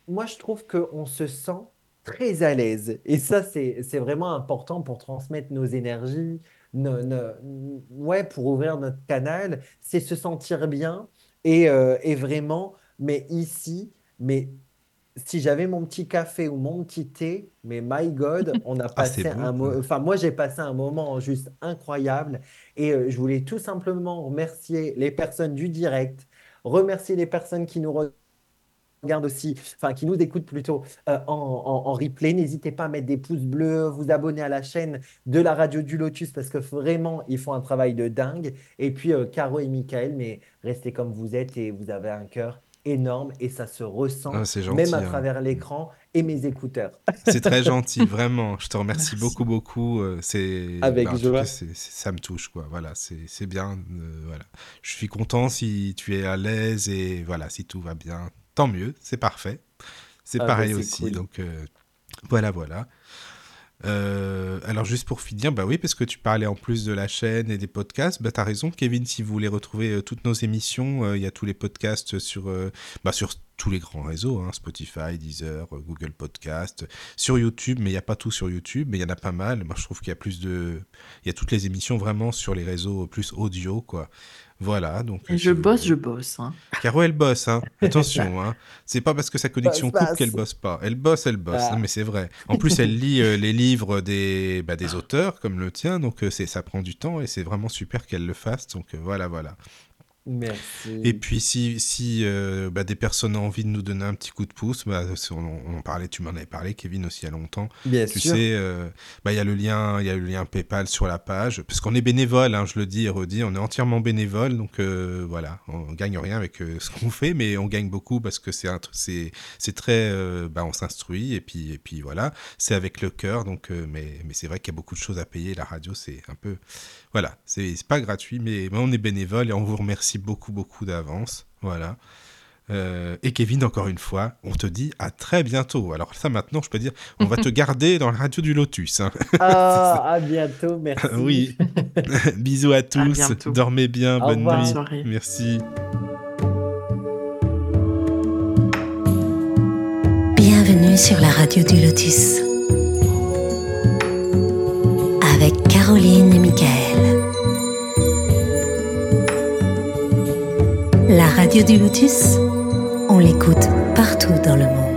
moi, je trouve qu'on se sent très à l'aise. Et ça, c'est, vraiment important pour transmettre nos énergies, ouais, pour ouvrir notre canal. C'est se sentir bien et, euh, et vraiment, mais ici. Mais si j'avais mon petit café ou mon petit thé, mais my God, on a Ah, passé un bon. mo- enfin moi j'ai passé un moment juste incroyable et euh, je voulais tout simplement remercier les personnes du direct, remercier les personnes qui nous regardent aussi, enfin qui nous écoutent plutôt euh, en, en- en replay. N'hésitez pas à mettre des pouces bleus, vous abonner à la chaîne de la radio du Lotus parce que vraiment ils font un travail de dingue. Et puis euh, Caro et Michael, mais restez comme vous êtes et vous avez un cœur énorme et ça se ressent Ah, même à hein. travers l'écran et mes écouteurs. C'est très gentil, vraiment. Je te remercie Merci. beaucoup, beaucoup. euh, C'est, Avec bah, joie. ça me touche, quoi. Voilà, c'est bien. euh, voilà. Je suis content si tu es à l'aise et voilà, si tout va bien, tant mieux. C'est parfait. C'est Ah, bah, pareil c'est aussi. cool. Donc euh, voilà, voilà. Euh, alors juste pour finir, bah oui, parce que tu parlais en plus de la chaîne et des podcasts, bah t'as raison, Kevin. Si vous voulez retrouver euh, toutes nos émissions, euh, il y a tous les podcasts sur, bah, sur tous les grands réseaux, hein, Spotify, Deezer, Google Podcast, sur YouTube, mais il n'y a pas tout sur YouTube, mais il y en a pas mal. Moi, je trouve qu'il y a plus de, il y a toutes les émissions vraiment sur les réseaux plus audio, quoi. Voilà, donc. Et je vous bosse, je bosse. hein. Caro, elle bosse, hein. Attention, hein. C'est pas parce que sa connexion Bosse, coupe qu'elle bosse pas. Elle bosse, elle bosse. Ah. Non, mais c'est vrai. En plus, elle lit euh, les livres des, bah, des auteurs comme le tien, donc euh, c'est, ça prend du temps et c'est vraiment super qu'elle le fasse. Donc euh, voilà, voilà. Merci. Et puis si, si euh, bah, des personnes ont envie de nous donner un petit coup de pouce, bah, on, on parlait, tu m'en avais parlé, Kevin aussi il y a longtemps. Bien Tu sûr. sais, euh, bah, il y a le lien, il y a le lien PayPal sur la page, parce qu'on est bénévole, hein, je le dis et redis, on est entièrement bénévole, donc euh, voilà, on gagne rien avec ce qu'on fait, mais on gagne beaucoup parce que c'est très, on s'instruit et puis et puis voilà, c'est avec le cœur, donc mais mais c'est vrai qu'il y a beaucoup de choses à payer, la radio c'est un peu, voilà, c'est pas gratuit, mais, on est bénévole et on vous remercie beaucoup beaucoup d'avance, voilà. Euh, et Kevin, encore une fois, on te dit à très bientôt. Alors ça, maintenant, je peux dire, on va te garder dans la radio du Lotus. hein. Ah, à bientôt, merci. oui. Bisous à tous. Dormez bien. Au bonne revoir. nuit. Soirée. Merci. Bienvenue sur la radio du Lotus. Avec Caroline et Michael. La radio du Lotus, on l'écoute partout dans le monde.